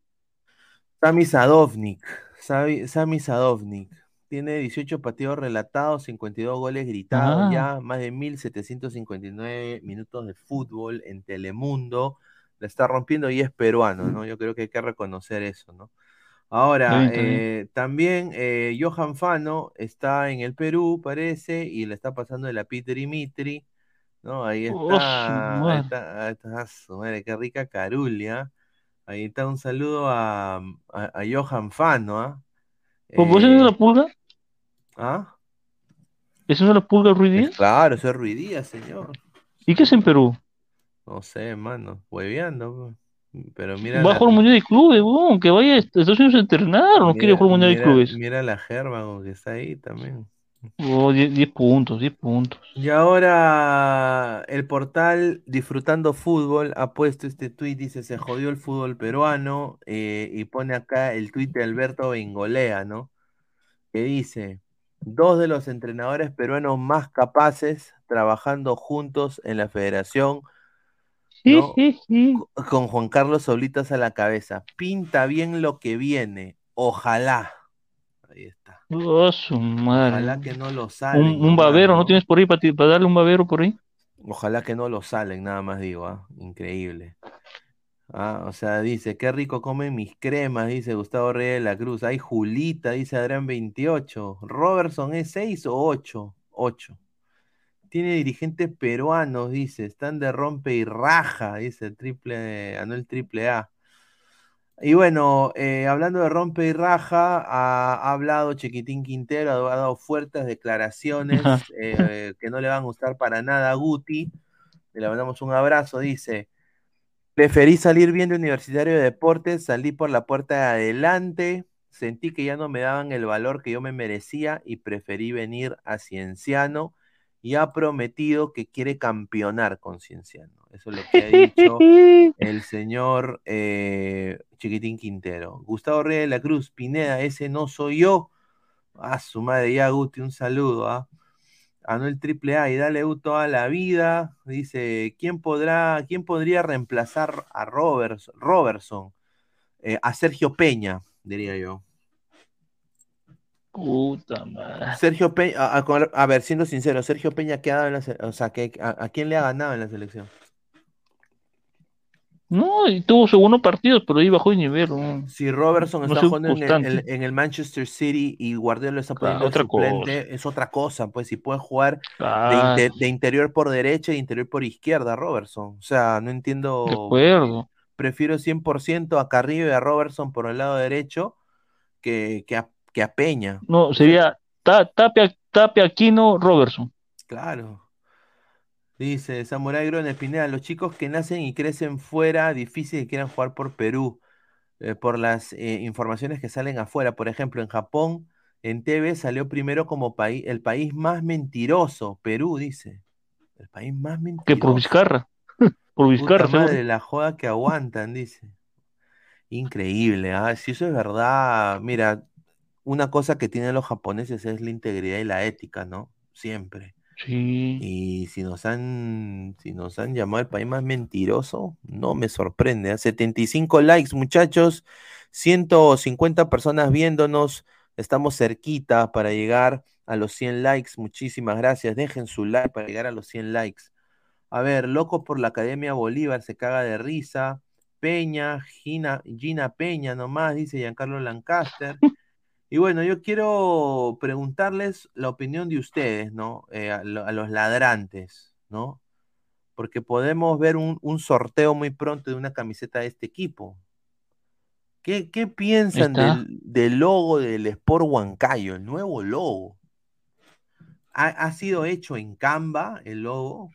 Sami Sadovnik. Sami, Sami Sadovnik. Tiene 18 partidos relatados, 52 goles gritados Ah. ya, más de 1.759 minutos de fútbol en Telemundo. La está rompiendo y es peruano, ¿no? Yo creo que hay que reconocer eso, ¿no? Ahora, bien, eh, también eh, Johan Fano está en el Perú, parece, y le está pasando de la Peter Dimitri, ¿no? Ahí está, ahí está, ahí está, ah, su madre, qué rica carulia. Ahí está un saludo a, a, a Johan Fano, ¿ah? ¿Por eso no es Eh, la pulga? ¿ah? ¿Eso es la pulga Ruiz Díaz? Claro, eso es Ruidía, señor. ¿Y qué es en Perú? No sé, hermano, hueveando, pues. pero mira Va a la, jugar Mundial de Clubes, weón, que vaya a Estados Unidos a entrenar, ¿o no quiere mira, jugar Mundial de mira, Clubes? mira la como que está ahí también. Oh, 10 10 puntos, 10 puntos. Y ahora el portal Disfrutando Fútbol ha puesto este tuit, dice, se jodió el fútbol peruano, eh, y pone acá el tuit de Alberto Bengolea, ¿no? Que dice, dos de los entrenadores peruanos más capaces trabajando juntos en la federación, ¿no? Co- Con Juan Carlos Solitas a la cabeza. Pinta bien lo que viene, ojalá. Ahí está. Oh, su madre. Ojalá que no lo salen. Un, babero, ¿no tienes por ahí para darle un babero por ahí? Ojalá que no lo salen, nada más digo, ¿ah? Increíble. Ah, o sea, dice, qué rico comen mis cremas, dice Gustavo Reyes de la Cruz. Hay Julita, dice Adrián 28. Robertson es 6 o 8. 8. Tiene dirigentes peruanos, dice, están de rompe y raja, dice el triple, Anuel triple A. Y bueno, eh, hablando de rompe y raja, ha, ha hablado Chiquitín Quintero, ha dado fuertes declaraciones (laughs) eh, que no le van a gustar para nada a Guti. Le mandamos un abrazo, dice. Preferí salir bien de Universitario de Deportes, salí por la puerta de adelante, sentí que ya no me daban el valor que yo me merecía y preferí venir a Cienciano y ha prometido que quiere campeonar con Cienciano. Eso es lo que ha dicho (laughs) el señor eh, Chiquitín Quintero. Gustavo Reyes de la Cruz, Pineda, ese no soy yo. A su madre, ya Guti, un saludo. ¿ah? Anuel Triple A y dale U toda la vida. Dice, ¿quién podrá, quién podría reemplazar a Roberts, Robertson? Eh, a Sergio Peña, diría yo. Puta madre. Sergio Peña, a, a- a ver, siendo sincero, Sergio Peña, ¿qué ha dado en la o sea, ¿qué- a, a quién le ha ganado en la selección? No, y tuvo segundo partidos, pero ahí bajó de nivel. ¿no? Si Robertson No está jugando en el, en- Manchester City y Guardiola lo está Claro, poniendo de otra suplente, es otra cosa, pues si puede jugar de, Claro. de interior por derecha y de interior por izquierda, Robertson. O sea, no De entiendo. acuerdo. Prefiero 100% a Carrillo y a Robertson por el lado derecho que, que, a, que a Peña. No, sería Ta- Tapia, Tapia Aquino Robertson. Claro. Dice Samurai Grones Pineda, los chicos que nacen y crecen fuera, difícil que quieran jugar por Perú, eh, por las eh, informaciones que salen afuera. Por ejemplo, en Japón, en TV salió primero como país, el país más mentiroso, Perú, dice. El país más Que por mentiroso. Vizcarra. (laughs) por Vizcarra, Puta madre, la joda que aguantan, dice. Increíble, ¿ah? Si eso es verdad, mira, una cosa que tienen los japoneses es la integridad y la ética, ¿no? Siempre. Sí. Y si nos han, si nos han llamado el país más mentiroso, no me sorprende. ¿ah? 75 likes, muchachos, 150 personas viéndonos, estamos cerquita para llegar a los 100 likes. Muchísimas gracias. Dejen su like para llegar a los 100 likes. A ver, loco por la Academia Bolívar, se caga de risa. Peña, Gina, Gina Peña nomás, dice Giancarlo Lancaster. (laughs) Y bueno, yo quiero preguntarles la opinión de ustedes, ¿no? Eh, a, lo- a los ladrantes, ¿no? Porque podemos ver un, un sorteo muy pronto de una camiseta de este equipo. ¿Qué, qué piensan del logo del Sport Huancayo, el nuevo logo? ¿Ha, ha sido hecho en Canva el logo?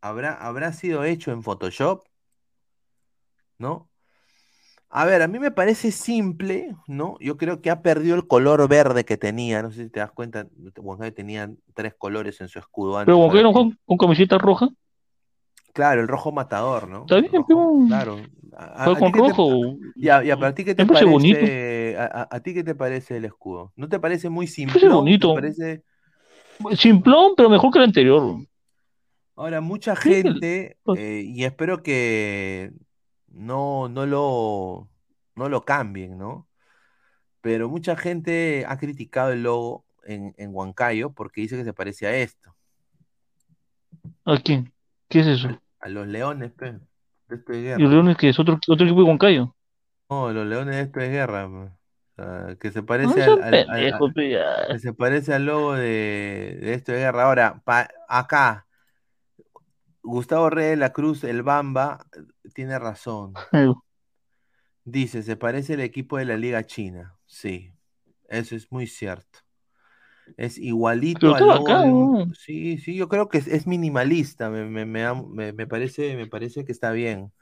¿Habrá, ¿Habrá sido hecho en Photoshop? ¿No? A ver, a mí me parece simple, ¿no? Yo creo que ha perdido el color verde que tenía. No sé si te das cuenta, Huancayo tenía tres colores en su escudo antes. Pero Huancayo no con camiseta roja. Claro, el rojo matador, ¿no? Está bien, Rojo, claro. A- a con qué te- rojo. Ya, ya, pero a ti qué te parece bonito. a, ti qué te parece el escudo? ¿No te parece muy parece simple? bonito. ¿Te parece? Simplón, pero mejor que el anterior. Ahora, mucha gente, eh, y espero que no, no lo, no lo cambien, ¿no? Pero mucha gente ha criticado el logo en, en Huancayo porque dice que se parece a esto, ¿A quién? ¿Qué es eso? a los leones, pe, de esto de ¿Y guerra. los Leones que es otro, otro equipo de Huancayo? No, los leones de esto de guerra, pe. Que se No parece al, que se parece al logo de, de esto de guerra. Ahora, pa- acá, Gustavo Reyes de la Cruz, el Bamba, tiene razón. (laughs) Dice, se parece al equipo de la Liga China. Sí, eso es muy cierto. Es igualito al. Sí, sí, yo creo que es, es minimalista. Me, me- me me- me parece, me parece que está bien.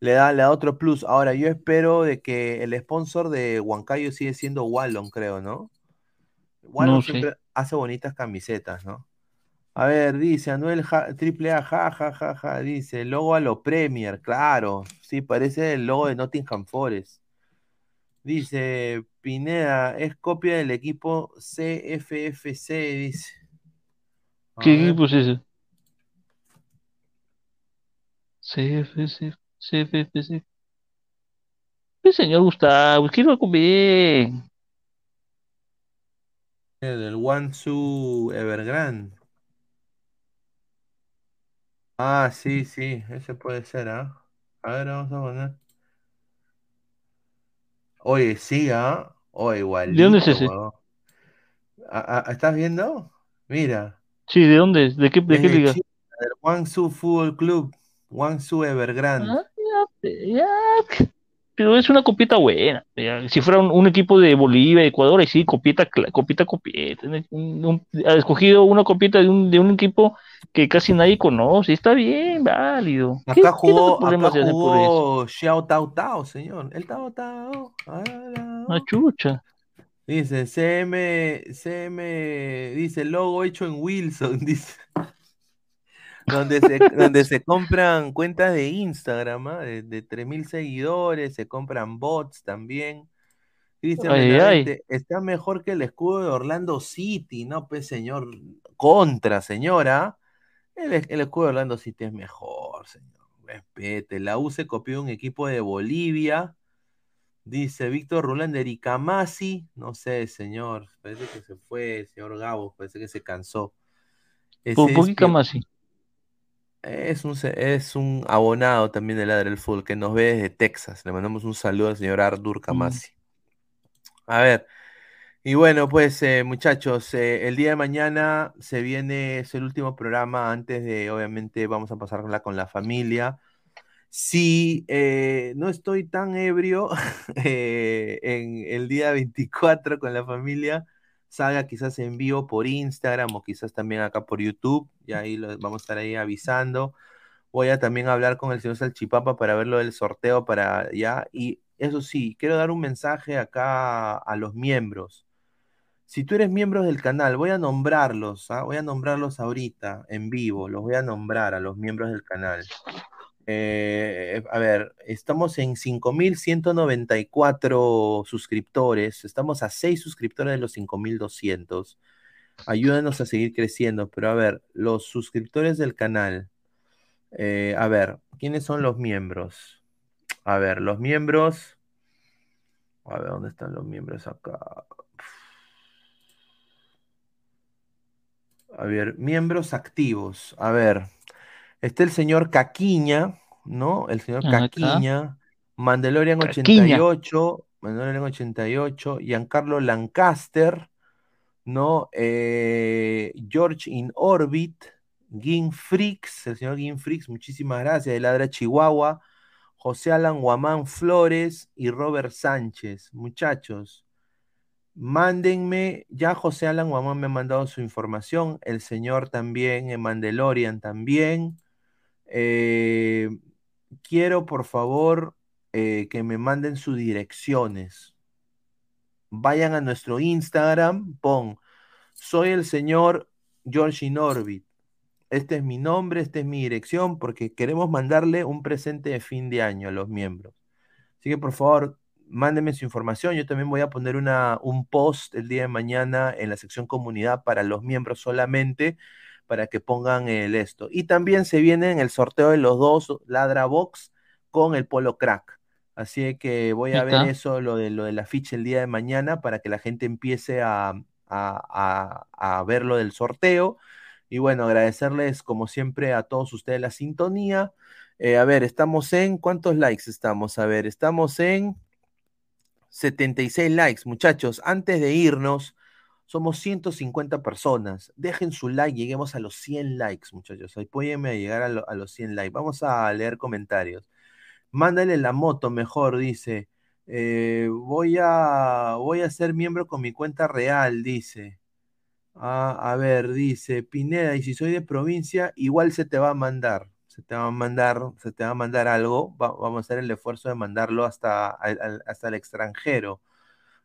Le da, le da otro plus. Ahora, yo espero de que el sponsor de Huancayo sigue siendo Wallon, creo, ¿no? Wallon No siempre hace bonitas camisetas, ¿no? A ver, dice Anuel ja- triple A, ja, ja, ja, ja, dice, logo a lo Premier, claro, sí, parece el logo de Nottingham Forest. Dice, Pineda, es copia del equipo CFFC, dice. A ¿Qué ver, equipo es ese? CFC, CFC. ¿Qué señor Gustavo? ¿Qué lo comer? el del Wansu Evergrande. Ah, sí, sí, ese puede ser, ¿ah? A ver, vamos a poner. Oye, sí, ¿ah? Oye, ¿De dónde es ese? ¿Estás viendo? Mira. Sí, ¿de dónde es? ¿De qué, de Es qué de liga? Chile, del Guangzhou Fútbol Club, Guangzhou Evergrande. Ah, ya, pe- ya. Pero es una copita buena. Si fuera un, un equipo de Bolivia, Ecuador, ahí sí, copita, copita, copita. Un- un- ha escogido una copita de un, de un equipo que casi nadie conoce. Está bien, válido. ¿Qué, Acá qué jugó, problema acá jugó Xiao Tao Tao, señor. El Tao Tao. ah, Una chucha. Dice, CM, CM, dice, logo hecho en Wilson, (laughs) dice. Donde se, donde se compran cuentas de Instagram, ¿ah? de, de 3.000 seguidores, se compran bots también. Cristian está mejor que el escudo de Orlando City, ¿no? Pues señor, contra, señora. El, el escudo de Orlando City es mejor, señor. Respete. La U se copió un equipo de Bolivia. Dice Víctor Rulán de Ericamasi. No sé, señor. Parece que se fue, señor Gabo. Parece que se cansó. Ese ¿Por, qué Camasi? Es un, es un abonado también de Ladre del Fútbol que nos ve desde Texas. Le mandamos un saludo al señor Ardur Kamasi. A ver, y bueno, pues eh, muchachos, eh, el día de mañana se viene, es el último programa antes de, obviamente, vamos a pasarla con la familia. Si eh, no estoy tan ebrio (laughs) en el día 24 con la familia, salga quizás en vivo por Instagram o quizás también acá por YouTube, y ahí vamos a estar ahí avisando. Voy a también hablar con el señor Salchipapa para ver lo del sorteo para ya. Y eso sí, quiero dar un mensaje acá a los miembros. Si tú eres miembro del canal, voy a nombrarlos, ¿ah? Voy a nombrarlos ahorita en vivo, los voy a nombrar a los miembros del canal. Eh, a ver, estamos en 5.194 suscriptores, estamos a 6 suscriptores de los 5.200. Ayúdanos a seguir creciendo, pero a ver, los suscriptores del canal, eh, a ver, ¿quiénes son los miembros? A ver, los miembros, a ver, ¿dónde están los miembros acá? A ver, miembros activos. A ver, está el señor Caquiña, ¿no? El señor. Caquiña, Mandalorian Caquiña. 88, Mandalorian 88, Giancarlo Lancaster, ¿no? Eh, George in Orbit, Gin Freaks, el señor Gin Freaks, muchísimas gracias, de Ladra Chihuahua, José Alan Guamán Flores y Robert Sánchez. Muchachos, Mándenme, ya José Alan Guamán me ha mandado su información, el señor también, en Mandalorian también. Eh, quiero por favor eh, que me manden sus direcciones. Vayan a nuestro Instagram, pon, soy el señor George Inorbit. este es mi nombre, esta es mi dirección, porque queremos mandarle un presente de fin de año a los miembros. Así que por favor, mándenme su información. Yo también voy a poner una, un post el día de mañana en la sección comunidad para los miembros solamente, para que pongan el esto. Y también se viene en el sorteo de los dos Ladra Box con el Polo Crack. Así que voy a ver eso, lo de, lo de la ficha el día de mañana, para que la gente empiece a, a, a, a ver lo del sorteo. Y bueno, agradecerles como siempre a todos ustedes la sintonía. Eh, a ver, estamos en, ¿cuántos likes estamos? A ver, estamos en 76 likes, muchachos. Antes de irnos, somos 150 personas. Dejen su like, lleguemos a los 100 likes, muchachos. Apóyenme a llegar a, lo- a los 100 likes. Vamos a leer comentarios. Mándale la moto, mejor, dice. Eh, voy a, voy a ser miembro con mi cuenta real, dice. Ah, a ver, dice Pineda, y si soy de provincia, igual se te va a mandar. Se te va a mandar, se te va a mandar algo. va- vamos a hacer el esfuerzo de mandarlo hasta, hasta el extranjero.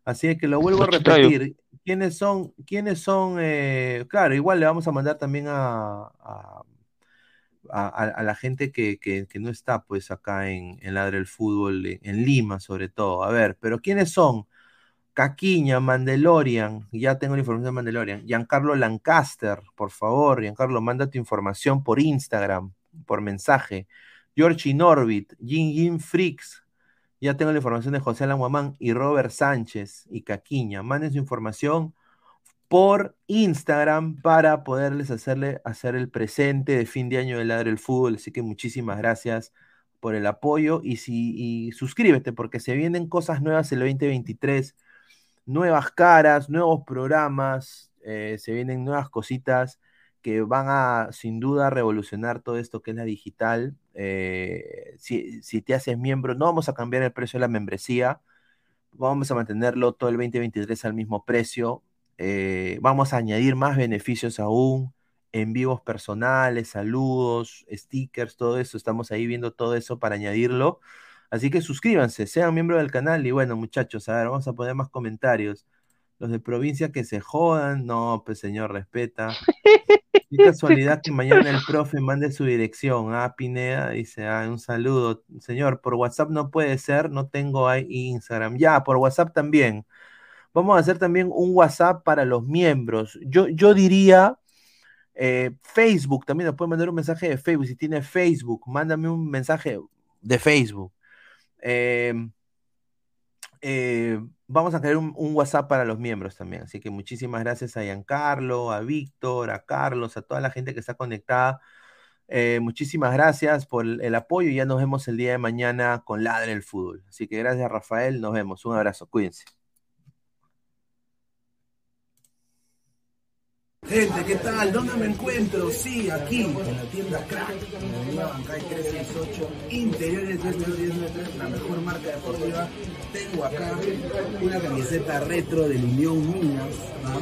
Así es que lo vuelvo a repetir. ¿Quiénes son? ¿Quiénes son? eh, claro, igual le vamos a mandar también a, a, a- la gente que, que- que no está pues acá en, en Ladre el Fútbol, en, en Lima sobre todo. A ver, pero ¿quiénes son? Caquiña, Mandalorian, ya tengo la información de Mandalorian. Giancarlo Lancaster, por favor, Giancarlo, manda tu información por Instagram, por mensaje. Georgie Norbit, Jin Jin Freaks, ya tengo la información de José Alan Guamán y Robert Sánchez y Caquiña. Manden su información por Instagram para poderles hacerle hacer el presente de fin de año de Ladre el Fútbol. Así que muchísimas gracias por el apoyo y, si, suscríbete porque se vienen cosas nuevas el 2023, nuevas caras, nuevos programas, eh, se vienen nuevas cositas que van a sin duda revolucionar todo esto que es la digital. Eh, si, te haces miembro, no vamos a cambiar el precio de la membresía, vamos a mantenerlo todo el 2023 al mismo precio. Eh, vamos a añadir más beneficios aún, en vivos personales, saludos, stickers, todo eso. Estamos ahí viendo todo eso para añadirlo. Así que suscríbanse, sean miembros del canal y bueno, muchachos, a ver, vamos a poner más comentarios. Los de provincia que se jodan, no, pues señor, respeta. (laughs) Qué casualidad que mañana el profe mande su dirección. Ah, Pineda dice, ah, un saludo. Señor, por WhatsApp no puede ser, no tengo ahí Instagram. Ya, por WhatsApp también. Vamos a hacer también un WhatsApp para los miembros. Yo, yo diría eh, Facebook, también nos puede mandar un mensaje de Facebook. Si tiene Facebook, mándame un mensaje de Facebook. Eh, eh, vamos a crear un, WhatsApp para los miembros también. Así que muchísimas gracias a Giancarlo, a Víctor, a Carlos, a toda la gente que está conectada. Eh, muchísimas gracias por el, el apoyo y ya nos vemos el día de mañana con Ladre el Fútbol. Así que gracias, Rafael. Nos vemos. Un abrazo. Cuídense. Gente, ¿qué tal? ¿Dónde me encuentro? Sí, aquí, en la tienda Crack, en la Bancay 368, interiores 393, la mejor marca deportiva. Tengo acá una camiseta retro del Unión Minas, ¿no?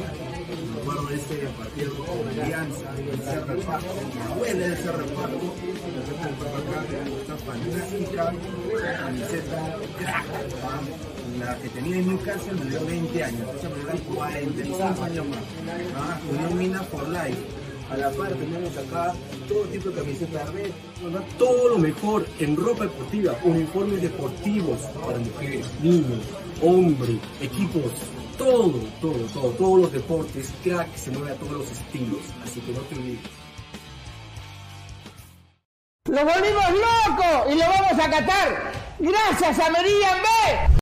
Me acuerdo de ese partido con Alianza, el Cerro Paco, mi abuela del Cerro Paco, la acá, esta fantástica camiseta Crack, ¿no? La que tenía en Newcastle me dio 20 años, esa me dio 45 años más. ¿ah? Unión Mina for Life. A la par tenemos acá todo tipo de camisetas red, ¿verdad? todo lo mejor en ropa deportiva, uniformes deportivos para mujeres, niños, hombres, equipos, todo, todo, todo, todos los deportes, crack se mueve a todos los estilos, así que no te olvides. ¡Lo volvimos loco y lo vamos a catar! ¡Gracias a Meridian B!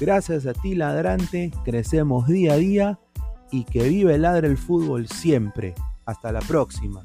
Gracias a ti, ladrante, crecemos día a día y que vive Ladre el Fútbol siempre. Hasta la próxima.